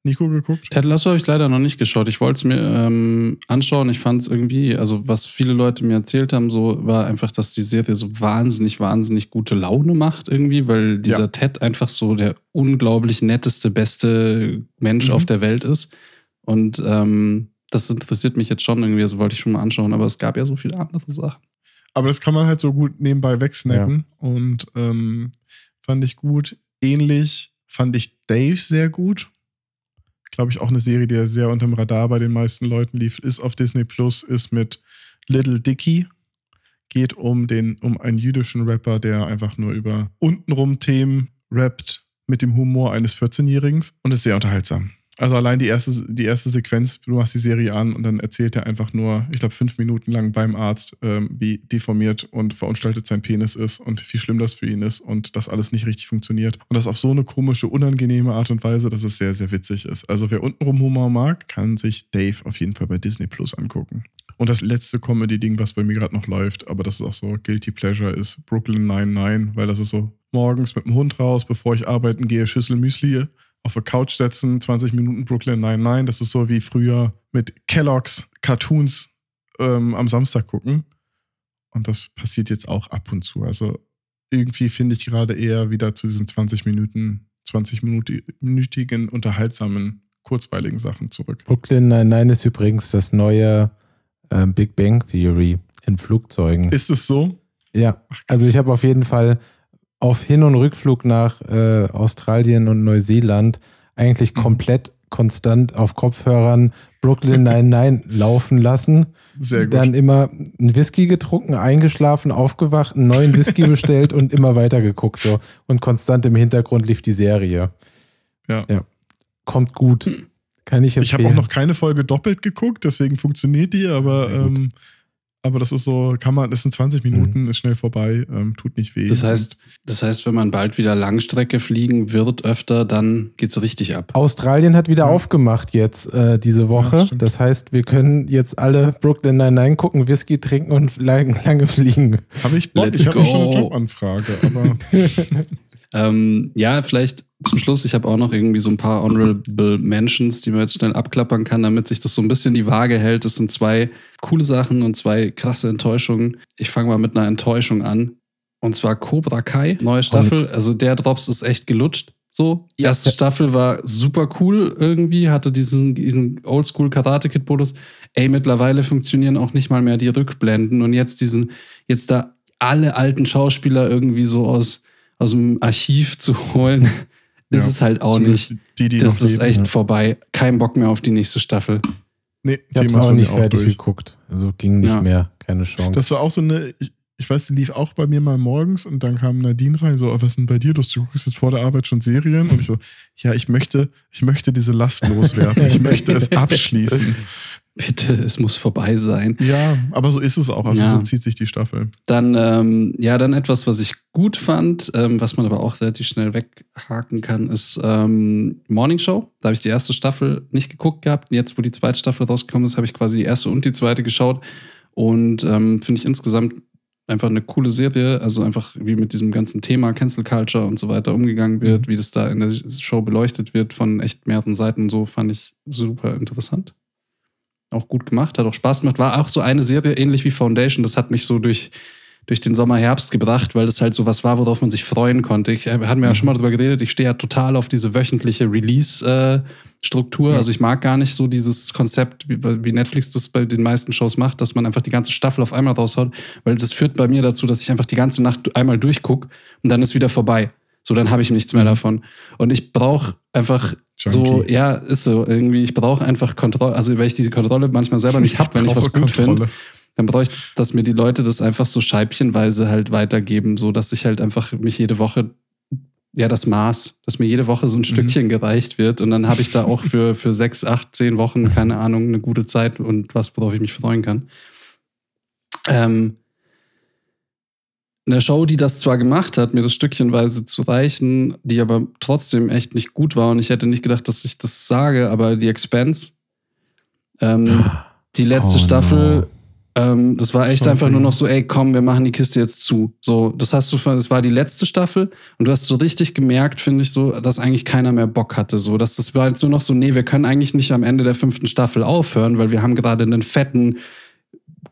Nico geguckt? Ted Lasso habe ich leider noch nicht geschaut. Ich wollte es mir ähm, anschauen. Ich fand es irgendwie, also was viele Leute mir erzählt haben, so war einfach, dass die Serie so wahnsinnig, wahnsinnig gute Laune macht irgendwie, weil dieser ja. Ted einfach so der unglaublich netteste, beste Mensch mhm. auf der Welt ist. Und ähm, das interessiert mich jetzt schon irgendwie, also wollte ich schon mal anschauen, aber es gab ja so viele andere Sachen. Aber das kann man halt so gut nebenbei wegsnacken ja. und ähm, fand ich gut. Ähnlich fand ich Dave sehr gut glaube ich, auch eine Serie, die sehr unterm Radar bei den meisten Leuten lief, ist auf Disney Plus, ist mit Little Dicky. Geht um den, um einen jüdischen Rapper, der einfach nur über untenrum Themen rappt mit dem Humor eines 14-Jährigen und ist sehr unterhaltsam. Also allein die erste, die erste Sequenz, du machst die Serie an und dann erzählt er einfach nur, ich glaube, fünf Minuten lang beim Arzt, ähm, wie deformiert und verunstaltet sein Penis ist und wie schlimm das für ihn ist und das alles nicht richtig funktioniert. Und das auf so eine komische, unangenehme Art und Weise, dass es sehr, sehr witzig ist. Also wer untenrum Humor mag, kann sich Dave auf jeden Fall bei Disney Plus angucken. Und das letzte Comedy-Ding, was bei mir gerade noch läuft, aber das ist auch so Guilty Pleasure, ist Brooklyn 99, weil das ist so morgens mit dem Hund raus, bevor ich arbeiten gehe, Schüssel Müsli auf der Couch setzen, 20 Minuten Brooklyn 99. Das ist so wie früher mit Kellogg's Cartoons ähm, am Samstag gucken. Und das passiert jetzt auch ab und zu. Also irgendwie finde ich gerade eher wieder zu diesen 20 Minuten, 20-minütigen, unterhaltsamen, kurzweiligen Sachen zurück. Brooklyn 99 ist übrigens das neue äh, Big Bang Theory in Flugzeugen. Ist es so? Ja, also ich habe auf jeden Fall auf Hin- und Rückflug nach äh, Australien und Neuseeland eigentlich mhm. komplett konstant auf Kopfhörern Brooklyn 99 laufen lassen. Sehr gut. Dann immer einen Whisky getrunken, eingeschlafen, aufgewacht, einen neuen Whisky bestellt und immer weiter geguckt. So. Und konstant im Hintergrund lief die Serie. Ja. ja. Kommt gut. Kann ich empfehlen. Ich habe auch noch keine Folge doppelt geguckt, deswegen funktioniert die, aber ähm, aber das ist so, kann man, das sind 20 Minuten, ist schnell vorbei, ähm, tut nicht weh. Das heißt, das heißt, wenn man bald wieder Langstrecke fliegen wird, öfter, dann geht's richtig ab. Australien hat wieder Ja. aufgemacht jetzt äh, diese Woche. stimmt. das heißt, wir können jetzt alle Brooklyn Nine-Nine gucken, Whisky trinken und lang, lange fliegen. habe ich Bock, Let's ich habe schon eine go. Jobanfrage, aber Ähm, ja, vielleicht zum Schluss, ich habe auch noch irgendwie so ein paar Honorable Mentions, die man jetzt schnell abklappern kann, damit sich das so ein bisschen die Waage hält. Das sind zwei coole Sachen und zwei krasse Enttäuschungen. Ich fange mal mit einer Enttäuschung an. Und zwar Cobra Kai, neue Staffel. Also der Drops ist echt gelutscht. So, Ja. erste Staffel war super cool irgendwie, hatte diesen, diesen Oldschool Karate Kid Modus. Ey, mittlerweile funktionieren auch nicht mal mehr die Rückblenden und jetzt diesen, jetzt da alle alten Schauspieler irgendwie so aus, aus dem Archiv zu holen, ist Ja, es halt auch nicht. die, die Das ist leben. echt ja. vorbei. Kein Bock mehr auf die nächste Staffel. Nee, Ich habe es Thema ist auch nicht fertig durch. geguckt. Also ging nicht Ja. mehr. Keine Chance. Das war auch so eine, ich, ich weiß, die lief auch bei mir mal morgens und dann kam Nadine rein, so, "Oh, was ist denn bei dir? Du, du guckst jetzt vor der Arbeit schon Serien und ich so, ja, ich möchte, ich möchte diese Last loswerden. Ich möchte es abschließen. Bitte, es muss vorbei sein. Ja, aber so ist es auch. Also Ja. so zieht sich die Staffel. Dann, ähm, ja, dann etwas, was ich gut fand, ähm, was man aber auch relativ schnell weghaken kann, ist ähm, Morning Show. Da habe ich die erste Staffel nicht geguckt gehabt. Und jetzt, wo die zweite Staffel rausgekommen ist, habe ich quasi die erste und die zweite geschaut. Und ähm, finde ich insgesamt einfach eine coole Serie. Also einfach, wie mit diesem ganzen Thema Cancel Culture und so weiter umgegangen wird, wie das da in der Show beleuchtet wird von echt mehreren Seiten. So fand ich super interessant. Auch gut gemacht, hat auch Spaß gemacht. War auch so eine Serie, ähnlich wie Foundation. Das hat mich so durch, durch den Sommer, Herbst gebracht, weil das halt so was war, worauf man sich freuen konnte. Ich äh, hatten wir ja schon mal drüber geredet. Ich stehe ja total auf diese wöchentliche Release-Struktur. Ja. Also ich mag gar nicht so dieses Konzept, wie, wie Netflix das bei den meisten Shows macht, dass man einfach die ganze Staffel auf einmal raushaut, weil das führt bei mir dazu, dass ich einfach die ganze Nacht einmal durchgucke und dann ist wieder vorbei. So, dann habe ich nichts mehr davon. Und ich brauche einfach so, ja, ist so. Irgendwie, ich brauche einfach Kontrolle, also weil ich diese Kontrolle manchmal selber nicht habe, wenn ich was brauche gut finde dann bräuchte es, dass mir die Leute das einfach so scheibchenweise halt weitergeben, so dass ich halt einfach mich jede Woche, ja, das Maß, dass mir jede Woche so ein Stückchen gereicht wird. Und dann habe ich da auch für, für sechs, acht, zehn Wochen, keine Ahnung, eine gute Zeit und was, worauf ich mich freuen kann. Ähm, eine Show, die das zwar gemacht hat, mir das stückchenweise zu reichen, die aber trotzdem echt nicht gut war und ich hätte nicht gedacht, dass ich das sage, aber die Expense, ähm, die letzte Oh, Staffel, no. ähm, das war echt Sorry. einfach nur noch so, ey, komm, wir machen die Kiste jetzt zu. So, das hast du, das war die letzte Staffel und du hast so richtig gemerkt, finde ich so, dass eigentlich keiner mehr Bock hatte. So, dass das war jetzt nur noch so, nee, wir können eigentlich nicht am Ende der fünften Staffel aufhören, weil wir haben gerade einen fetten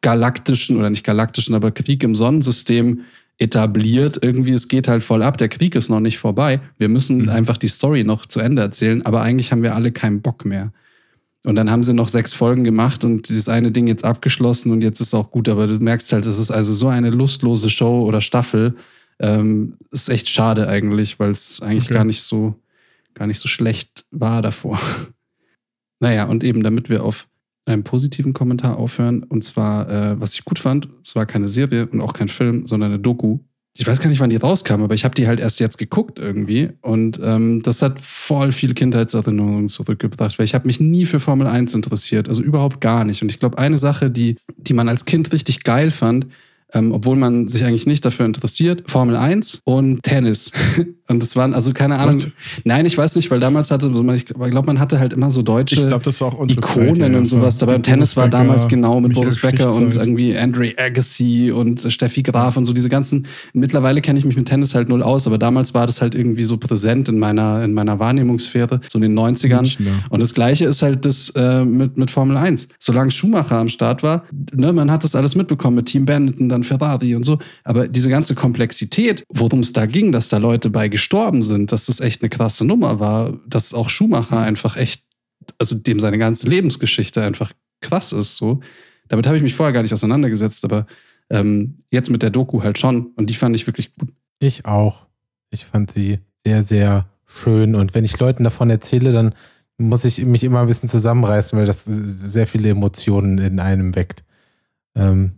galaktischen oder nicht galaktischen, aber Krieg im Sonnensystem etabliert. Irgendwie, es geht halt voll ab. Der Krieg ist noch nicht vorbei. Wir müssen Mhm. einfach die Story noch zu Ende erzählen, aber eigentlich haben wir alle keinen Bock mehr. Und dann haben sie noch sechs Folgen gemacht und dieses eine Ding jetzt abgeschlossen und jetzt ist auch gut, aber du merkst halt, es ist also so eine lustlose Show oder Staffel. Ähm, ist echt schade eigentlich, weil es eigentlich Okay. gar nicht so, gar nicht so schlecht war davor. naja, und eben damit wir auf einem positiven Kommentar aufhören. Und zwar, äh, was ich gut fand, es war keine Serie und auch kein Film, sondern eine Doku. Ich weiß gar nicht, wann die rauskam, aber ich habe die halt erst jetzt geguckt irgendwie. Und ähm, das hat voll viele Kindheitserinnerungen zurückgebracht, weil ich habe mich nie für Formel 1 interessiert, also überhaupt gar nicht. Und ich glaube, eine Sache, die, die man als Kind richtig geil fand, ähm, obwohl man sich eigentlich nicht dafür interessiert, Formel 1 und Tennis. und das waren, also keine Ahnung. What? Nein, ich weiß nicht, weil damals hatte, so, ich glaube, man hatte halt immer so deutsche Ich glaube, das war auch unsere Ikonen Zeit, ja. und sowas. Dabei Tennis war damals genau mit Michael Boris Becker und irgendwie Andre Agassi und äh, Steffi Graf und so diese ganzen. Mittlerweile kenne ich mich mit Tennis halt null aus, aber damals war das halt irgendwie so präsent in meiner, in meiner Wahrnehmungssphäre, so in den 90ern. Münchner. Und das Gleiche ist halt das äh, mit, mit Formel 1. Solange Schumacher am Start war, ne, man hat das alles mitbekommen mit Team Benetton, dann Ferrari und so. Aber diese ganze Komplexität, worum es da ging, dass da Leute bei gestorben sind, dass das echt eine krasse Nummer war, dass auch Schumacher einfach echt, also dem seine ganze Lebensgeschichte einfach krass ist. So. Damit habe ich mich vorher gar nicht auseinandergesetzt, aber ähm, jetzt mit der Doku halt schon. Und die fand ich wirklich gut. Ich auch. Ich fand sie sehr, sehr schön. Und wenn ich Leuten davon erzähle, dann muss ich mich immer ein bisschen zusammenreißen, weil das sehr viele Emotionen in einem weckt. Ähm,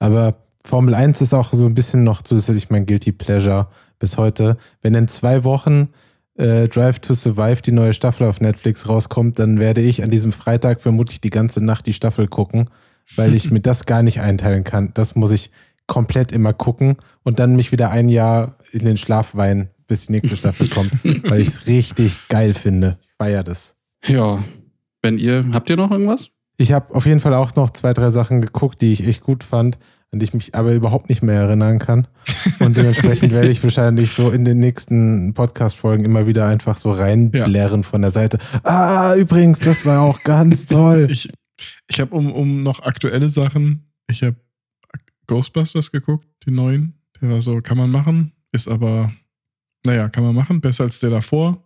aber Formel 1 ist auch so ein bisschen noch zusätzlich mein Guilty Pleasure bis heute. Wenn in zwei Wochen äh, Drive to Survive, die neue Staffel auf Netflix rauskommt, dann werde ich an diesem Freitag vermutlich die ganze Nacht die Staffel gucken, weil ich mir das gar nicht einteilen kann. Das muss ich komplett immer gucken und dann mich wieder ein Jahr in den Schlaf weinen, bis die nächste Staffel kommt, weil ich es richtig geil finde. Ich feiere das. Ja, wenn ihr, habt ihr noch irgendwas? Ich habe auf jeden Fall auch noch zwei, drei Sachen geguckt, die ich echt gut fand, an die ich mich aber überhaupt nicht mehr erinnern kann. Und dementsprechend werde ich wahrscheinlich so in den nächsten Podcast-Folgen immer wieder einfach so reinblären von der Seite. Ah, übrigens, das war auch ganz toll. Ich, ich habe um, um noch aktuelle Sachen, ich habe Ghostbusters geguckt, den neuen. Der war so, kann man machen, ist aber, naja, kann man machen, besser als der davor.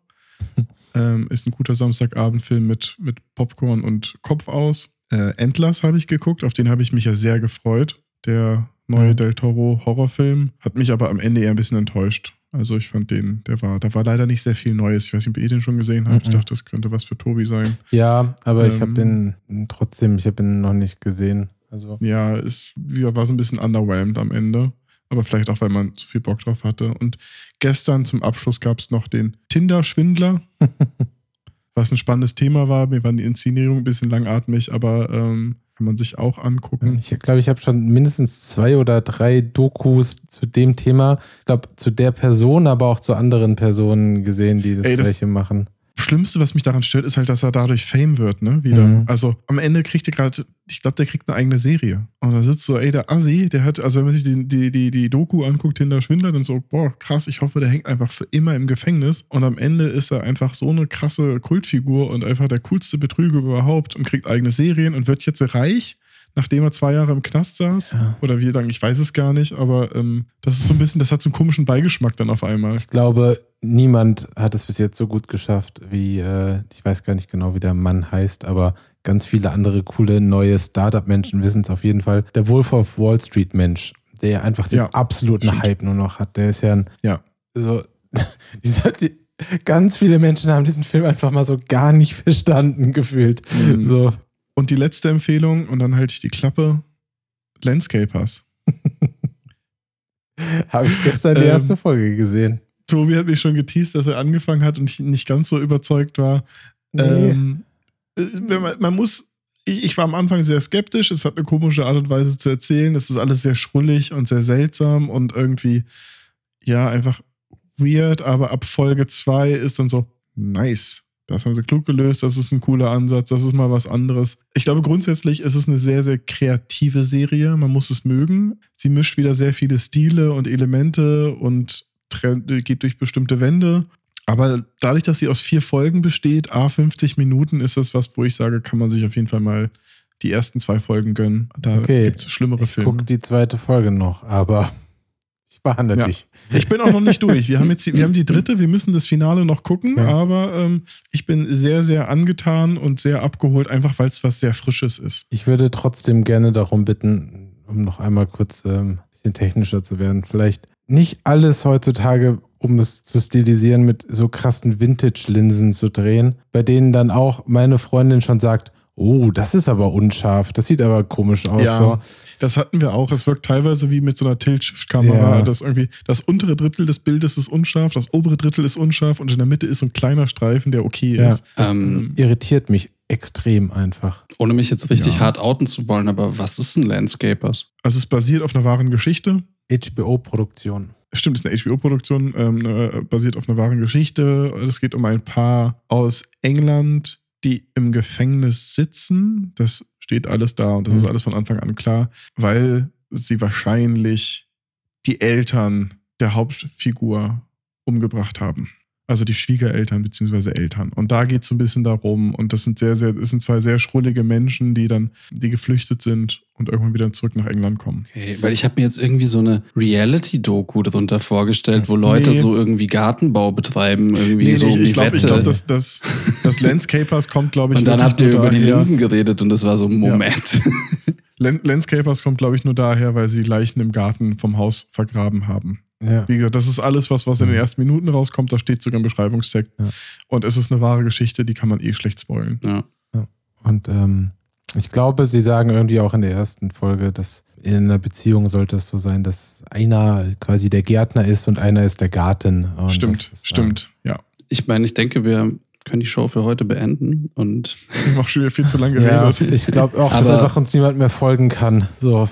ähm, ist ein guter Samstagabendfilm mit, mit Popcorn und Kopf aus. Äh, Endless habe ich geguckt, auf den habe ich mich ja sehr gefreut. Der neue Del Toro Horrorfilm hat mich aber am Ende eher ein bisschen enttäuscht. Also ich fand den, der war, da war leider nicht sehr viel Neues. Ich weiß nicht, ob ihr den schon gesehen habt. Ich Mhm. dachte, das könnte was für Tobi sein. Ja, aber ich habe Ähm. ihn trotzdem, ich habe ihn noch nicht gesehen. Also Ja, es ja, war so ein bisschen underwhelmed am Ende. Aber vielleicht auch, weil man zu viel Bock drauf hatte. Und gestern zum Abschluss gab es noch den Tinder-Schwindler, was ein spannendes Thema war. Mir war die Inszenierung ein bisschen langatmig, aber ähm, kann man sich auch angucken. Ich glaube, ich habe schon mindestens zwei oder drei Dokus zu dem Thema, ich glaube, zu der Person, aber auch zu anderen Personen gesehen, die das, Ey, das- gleiche machen. Schlimmste, was mich daran stört, ist halt, dass er dadurch Fame wird, ne? Wieder. Mhm. Also am Ende kriegt er gerade, ich glaube, der kriegt eine eigene Serie. Und da sitzt so, ey, der Assi, der hat, also wenn man sich die, die, die, die Doku anguckt, Tinder Schwindler, dann so, boah, krass, ich hoffe, der hängt einfach für immer im Gefängnis. Und am Ende ist er einfach so eine krasse Kultfigur und einfach der coolste Betrüger überhaupt und kriegt eigene Serien und wird jetzt reich, nachdem er zwei Jahre im Knast saß. Ja. Oder wie lange, ich weiß es gar nicht, aber ähm, das ist so ein bisschen, das hat so einen komischen Beigeschmack dann auf einmal. Ich glaube, niemand hat es bis jetzt so gut geschafft wie, äh, ich weiß gar nicht genau, wie der Mann heißt, aber ganz viele andere coole neue Startup-Menschen wissen es auf jeden Fall. Der Wolf of Wall Street-Mensch, der einfach den Ja, absoluten stimmt. Hype nur noch hat. Der ist ja ein, Ja. so, dieser, die, ganz viele Menschen haben diesen Film einfach mal so gar nicht verstanden gefühlt. Mhm. So, Und die letzte Empfehlung, und dann halte ich die Klappe: Landscapers. habe ich gestern die Ähm, erste Folge gesehen. Tobi hat mich schon geteased, dass er angefangen hat und ich nicht ganz so überzeugt war. Nee. Ähm, äh, man, man muss, ich, ich war am Anfang sehr skeptisch. Es hat eine komische Art und Weise zu erzählen. Es ist alles sehr schrullig und sehr seltsam und irgendwie, ja, einfach weird. Aber ab Folge 2 ist dann so, nice. Das haben sie klug gelöst. Das ist ein cooler Ansatz. Das ist mal was anderes. Ich glaube, grundsätzlich ist es eine sehr, sehr kreative Serie. Man muss es mögen. Sie mischt wieder sehr viele Stile und Elemente und geht durch bestimmte Wände. Aber dadurch, dass sie aus vier Folgen besteht, a 50 Minuten, ist das was, wo ich sage, kann man sich auf jeden Fall mal die ersten zwei Folgen gönnen. Da Okay. gibt es schlimmere Ich Filme. gucke die zweite Folge noch, aber ich behandle Ja. dich. Ich bin auch noch nicht durch. Wir haben jetzt die, wir haben die dritte, wir müssen das Finale noch gucken, Ja. aber ähm, ich bin sehr, sehr angetan und sehr abgeholt, einfach weil es was sehr Frisches ist. Ich würde trotzdem gerne darum bitten, um noch einmal kurz ähm, ein bisschen technischer zu werden. Vielleicht nicht alles heutzutage, um es zu stilisieren, mit so krassen Vintage-Linsen zu drehen, bei denen dann auch meine Freundin schon sagt, oh, das ist aber unscharf, das sieht aber komisch aus. Ja. So. Das hatten wir auch. Es wirkt teilweise wie mit so einer Tilt-Shift-Kamera. Ja. Das irgendwie, das untere Drittel des Bildes ist unscharf, das obere Drittel ist unscharf und in der Mitte ist so ein kleiner Streifen, der okay Ja, ist. das Ähm, irritiert mich extrem einfach. Ohne mich jetzt richtig Ja. hart outen zu wollen, aber was ist ein Landscapers? Also es basiert auf einer wahren Geschichte. HBO-Produktion. Stimmt, es ist eine HBO-Produktion, ähm, äh, basiert auf einer wahren Geschichte. Es geht um ein Paar aus England, die im Gefängnis sitzen. Das steht alles da und das Mhm. ist alles von Anfang an klar, weil sie wahrscheinlich die Eltern der Hauptfigur umgebracht haben. Also die Schwiegereltern bzw. Eltern. Und da geht es so ein bisschen darum. Und das sind sehr, sehr, es sind zwei sehr schrullige Menschen, die dann, die geflüchtet sind und irgendwann wieder zurück nach England kommen. Okay, weil ich habe mir jetzt irgendwie so eine Reality-Doku darunter vorgestellt, wo Leute Nee. so irgendwie Gartenbau betreiben, irgendwie so ich, um ich die glaube, glaub, das, das, das Landscapers kommt, glaube ich, und dann habt ihr über die daher- Linsen geredet und das war so, Moment. Lan- Landscapers kommt, glaube ich, nur daher, weil sie die Leichen im Garten vom Haus vergraben haben. Ja. Wie gesagt, das ist alles, was, was in den Mhm. ersten Minuten rauskommt. Da steht sogar im Beschreibungstext. Ja. Und es ist eine wahre Geschichte, die kann man eh schlecht spoilen. ja. Und ähm, ich glaube, sie sagen irgendwie auch in der ersten Folge, dass in einer Beziehung sollte es so sein, dass einer quasi der Gärtner ist und einer ist der Garten. Und stimmt, ist, stimmt, ja. Ich meine, ich denke, wir können die Show für heute beenden. Und haben auch schon wieder viel zu lange Ja, geredet. ich glaube auch, dass einfach uns niemand mehr folgen kann. So,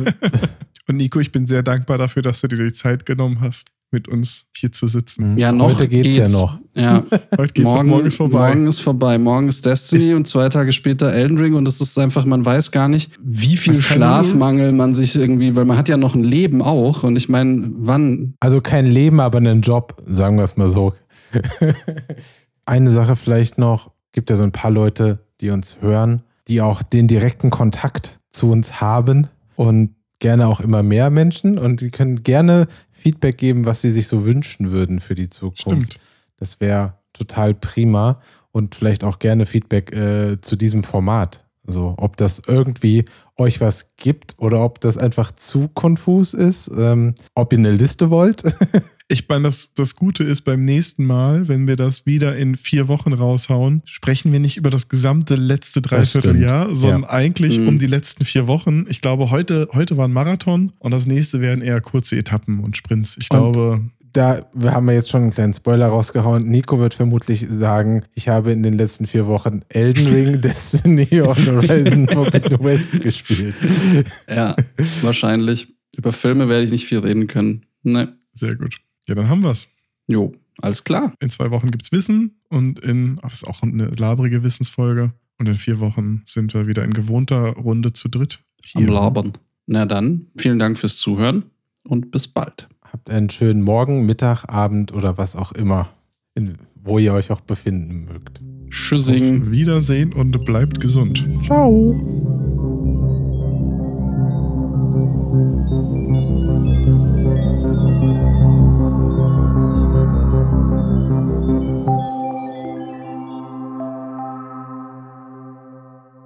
Und Nico, ich bin sehr dankbar dafür, dass du dir die Zeit genommen hast, mit uns hier zu sitzen. ja, noch Heute geht's, ja noch. Ja, Heute geht's morgen, morgen ist vorbei. morgen ist vorbei. Morgen ist Destiny und zwei Tage später Elden Ring und es ist einfach, man weiß gar nicht, wie viel Schlafmangel man sich irgendwie, weil man hat ja noch ein Leben auch und ich meine, wann, Also kein Leben, aber einen Job, sagen wir es mal so. Eine Sache vielleicht noch, gibt ja so ein paar Leute, die uns hören, die auch den direkten Kontakt zu uns haben und gerne auch immer mehr Menschen und die können gerne Feedback geben, was sie sich so wünschen würden für die Zukunft. Stimmt. Das wäre total prima und vielleicht auch gerne Feedback äh, zu diesem Format. Also ob das irgendwie euch was gibt oder ob das einfach zu konfus ist. Ähm, ob ihr eine Liste wollt. Ich meine, das, das Gute ist, beim nächsten Mal, wenn wir das wieder in vier Wochen raushauen, sprechen wir nicht über das gesamte letzte Dreivierteljahr, sondern eigentlich Mhm. um die letzten vier Wochen. Ich glaube, heute, heute war ein Marathon und das nächste werden eher kurze Etappen und Sprints. Ich Und- glaube, da wir haben wir jetzt schon einen kleinen Spoiler rausgehauen. Nico wird vermutlich sagen, ich habe in den letzten vier Wochen Elden Ring, Destiny und Horizon Forbidden West gespielt. ja, wahrscheinlich. Über Filme werde ich nicht viel reden können. Ne, sehr gut. Ja, dann haben wir's. jo, alles klar. In zwei Wochen gibt's Wissen und in, ach, das ist auch eine labrige Wissensfolge. Und in vier Wochen sind wir wieder in gewohnter Runde zu dritt. Am Hier. Labern. Na dann, vielen Dank fürs Zuhören und bis bald. Habt einen schönen Morgen, Mittag, Abend oder was auch immer, in, wo ihr euch auch befinden mögt. Tschüssing. Auf Wiedersehen und bleibt gesund. Ciao.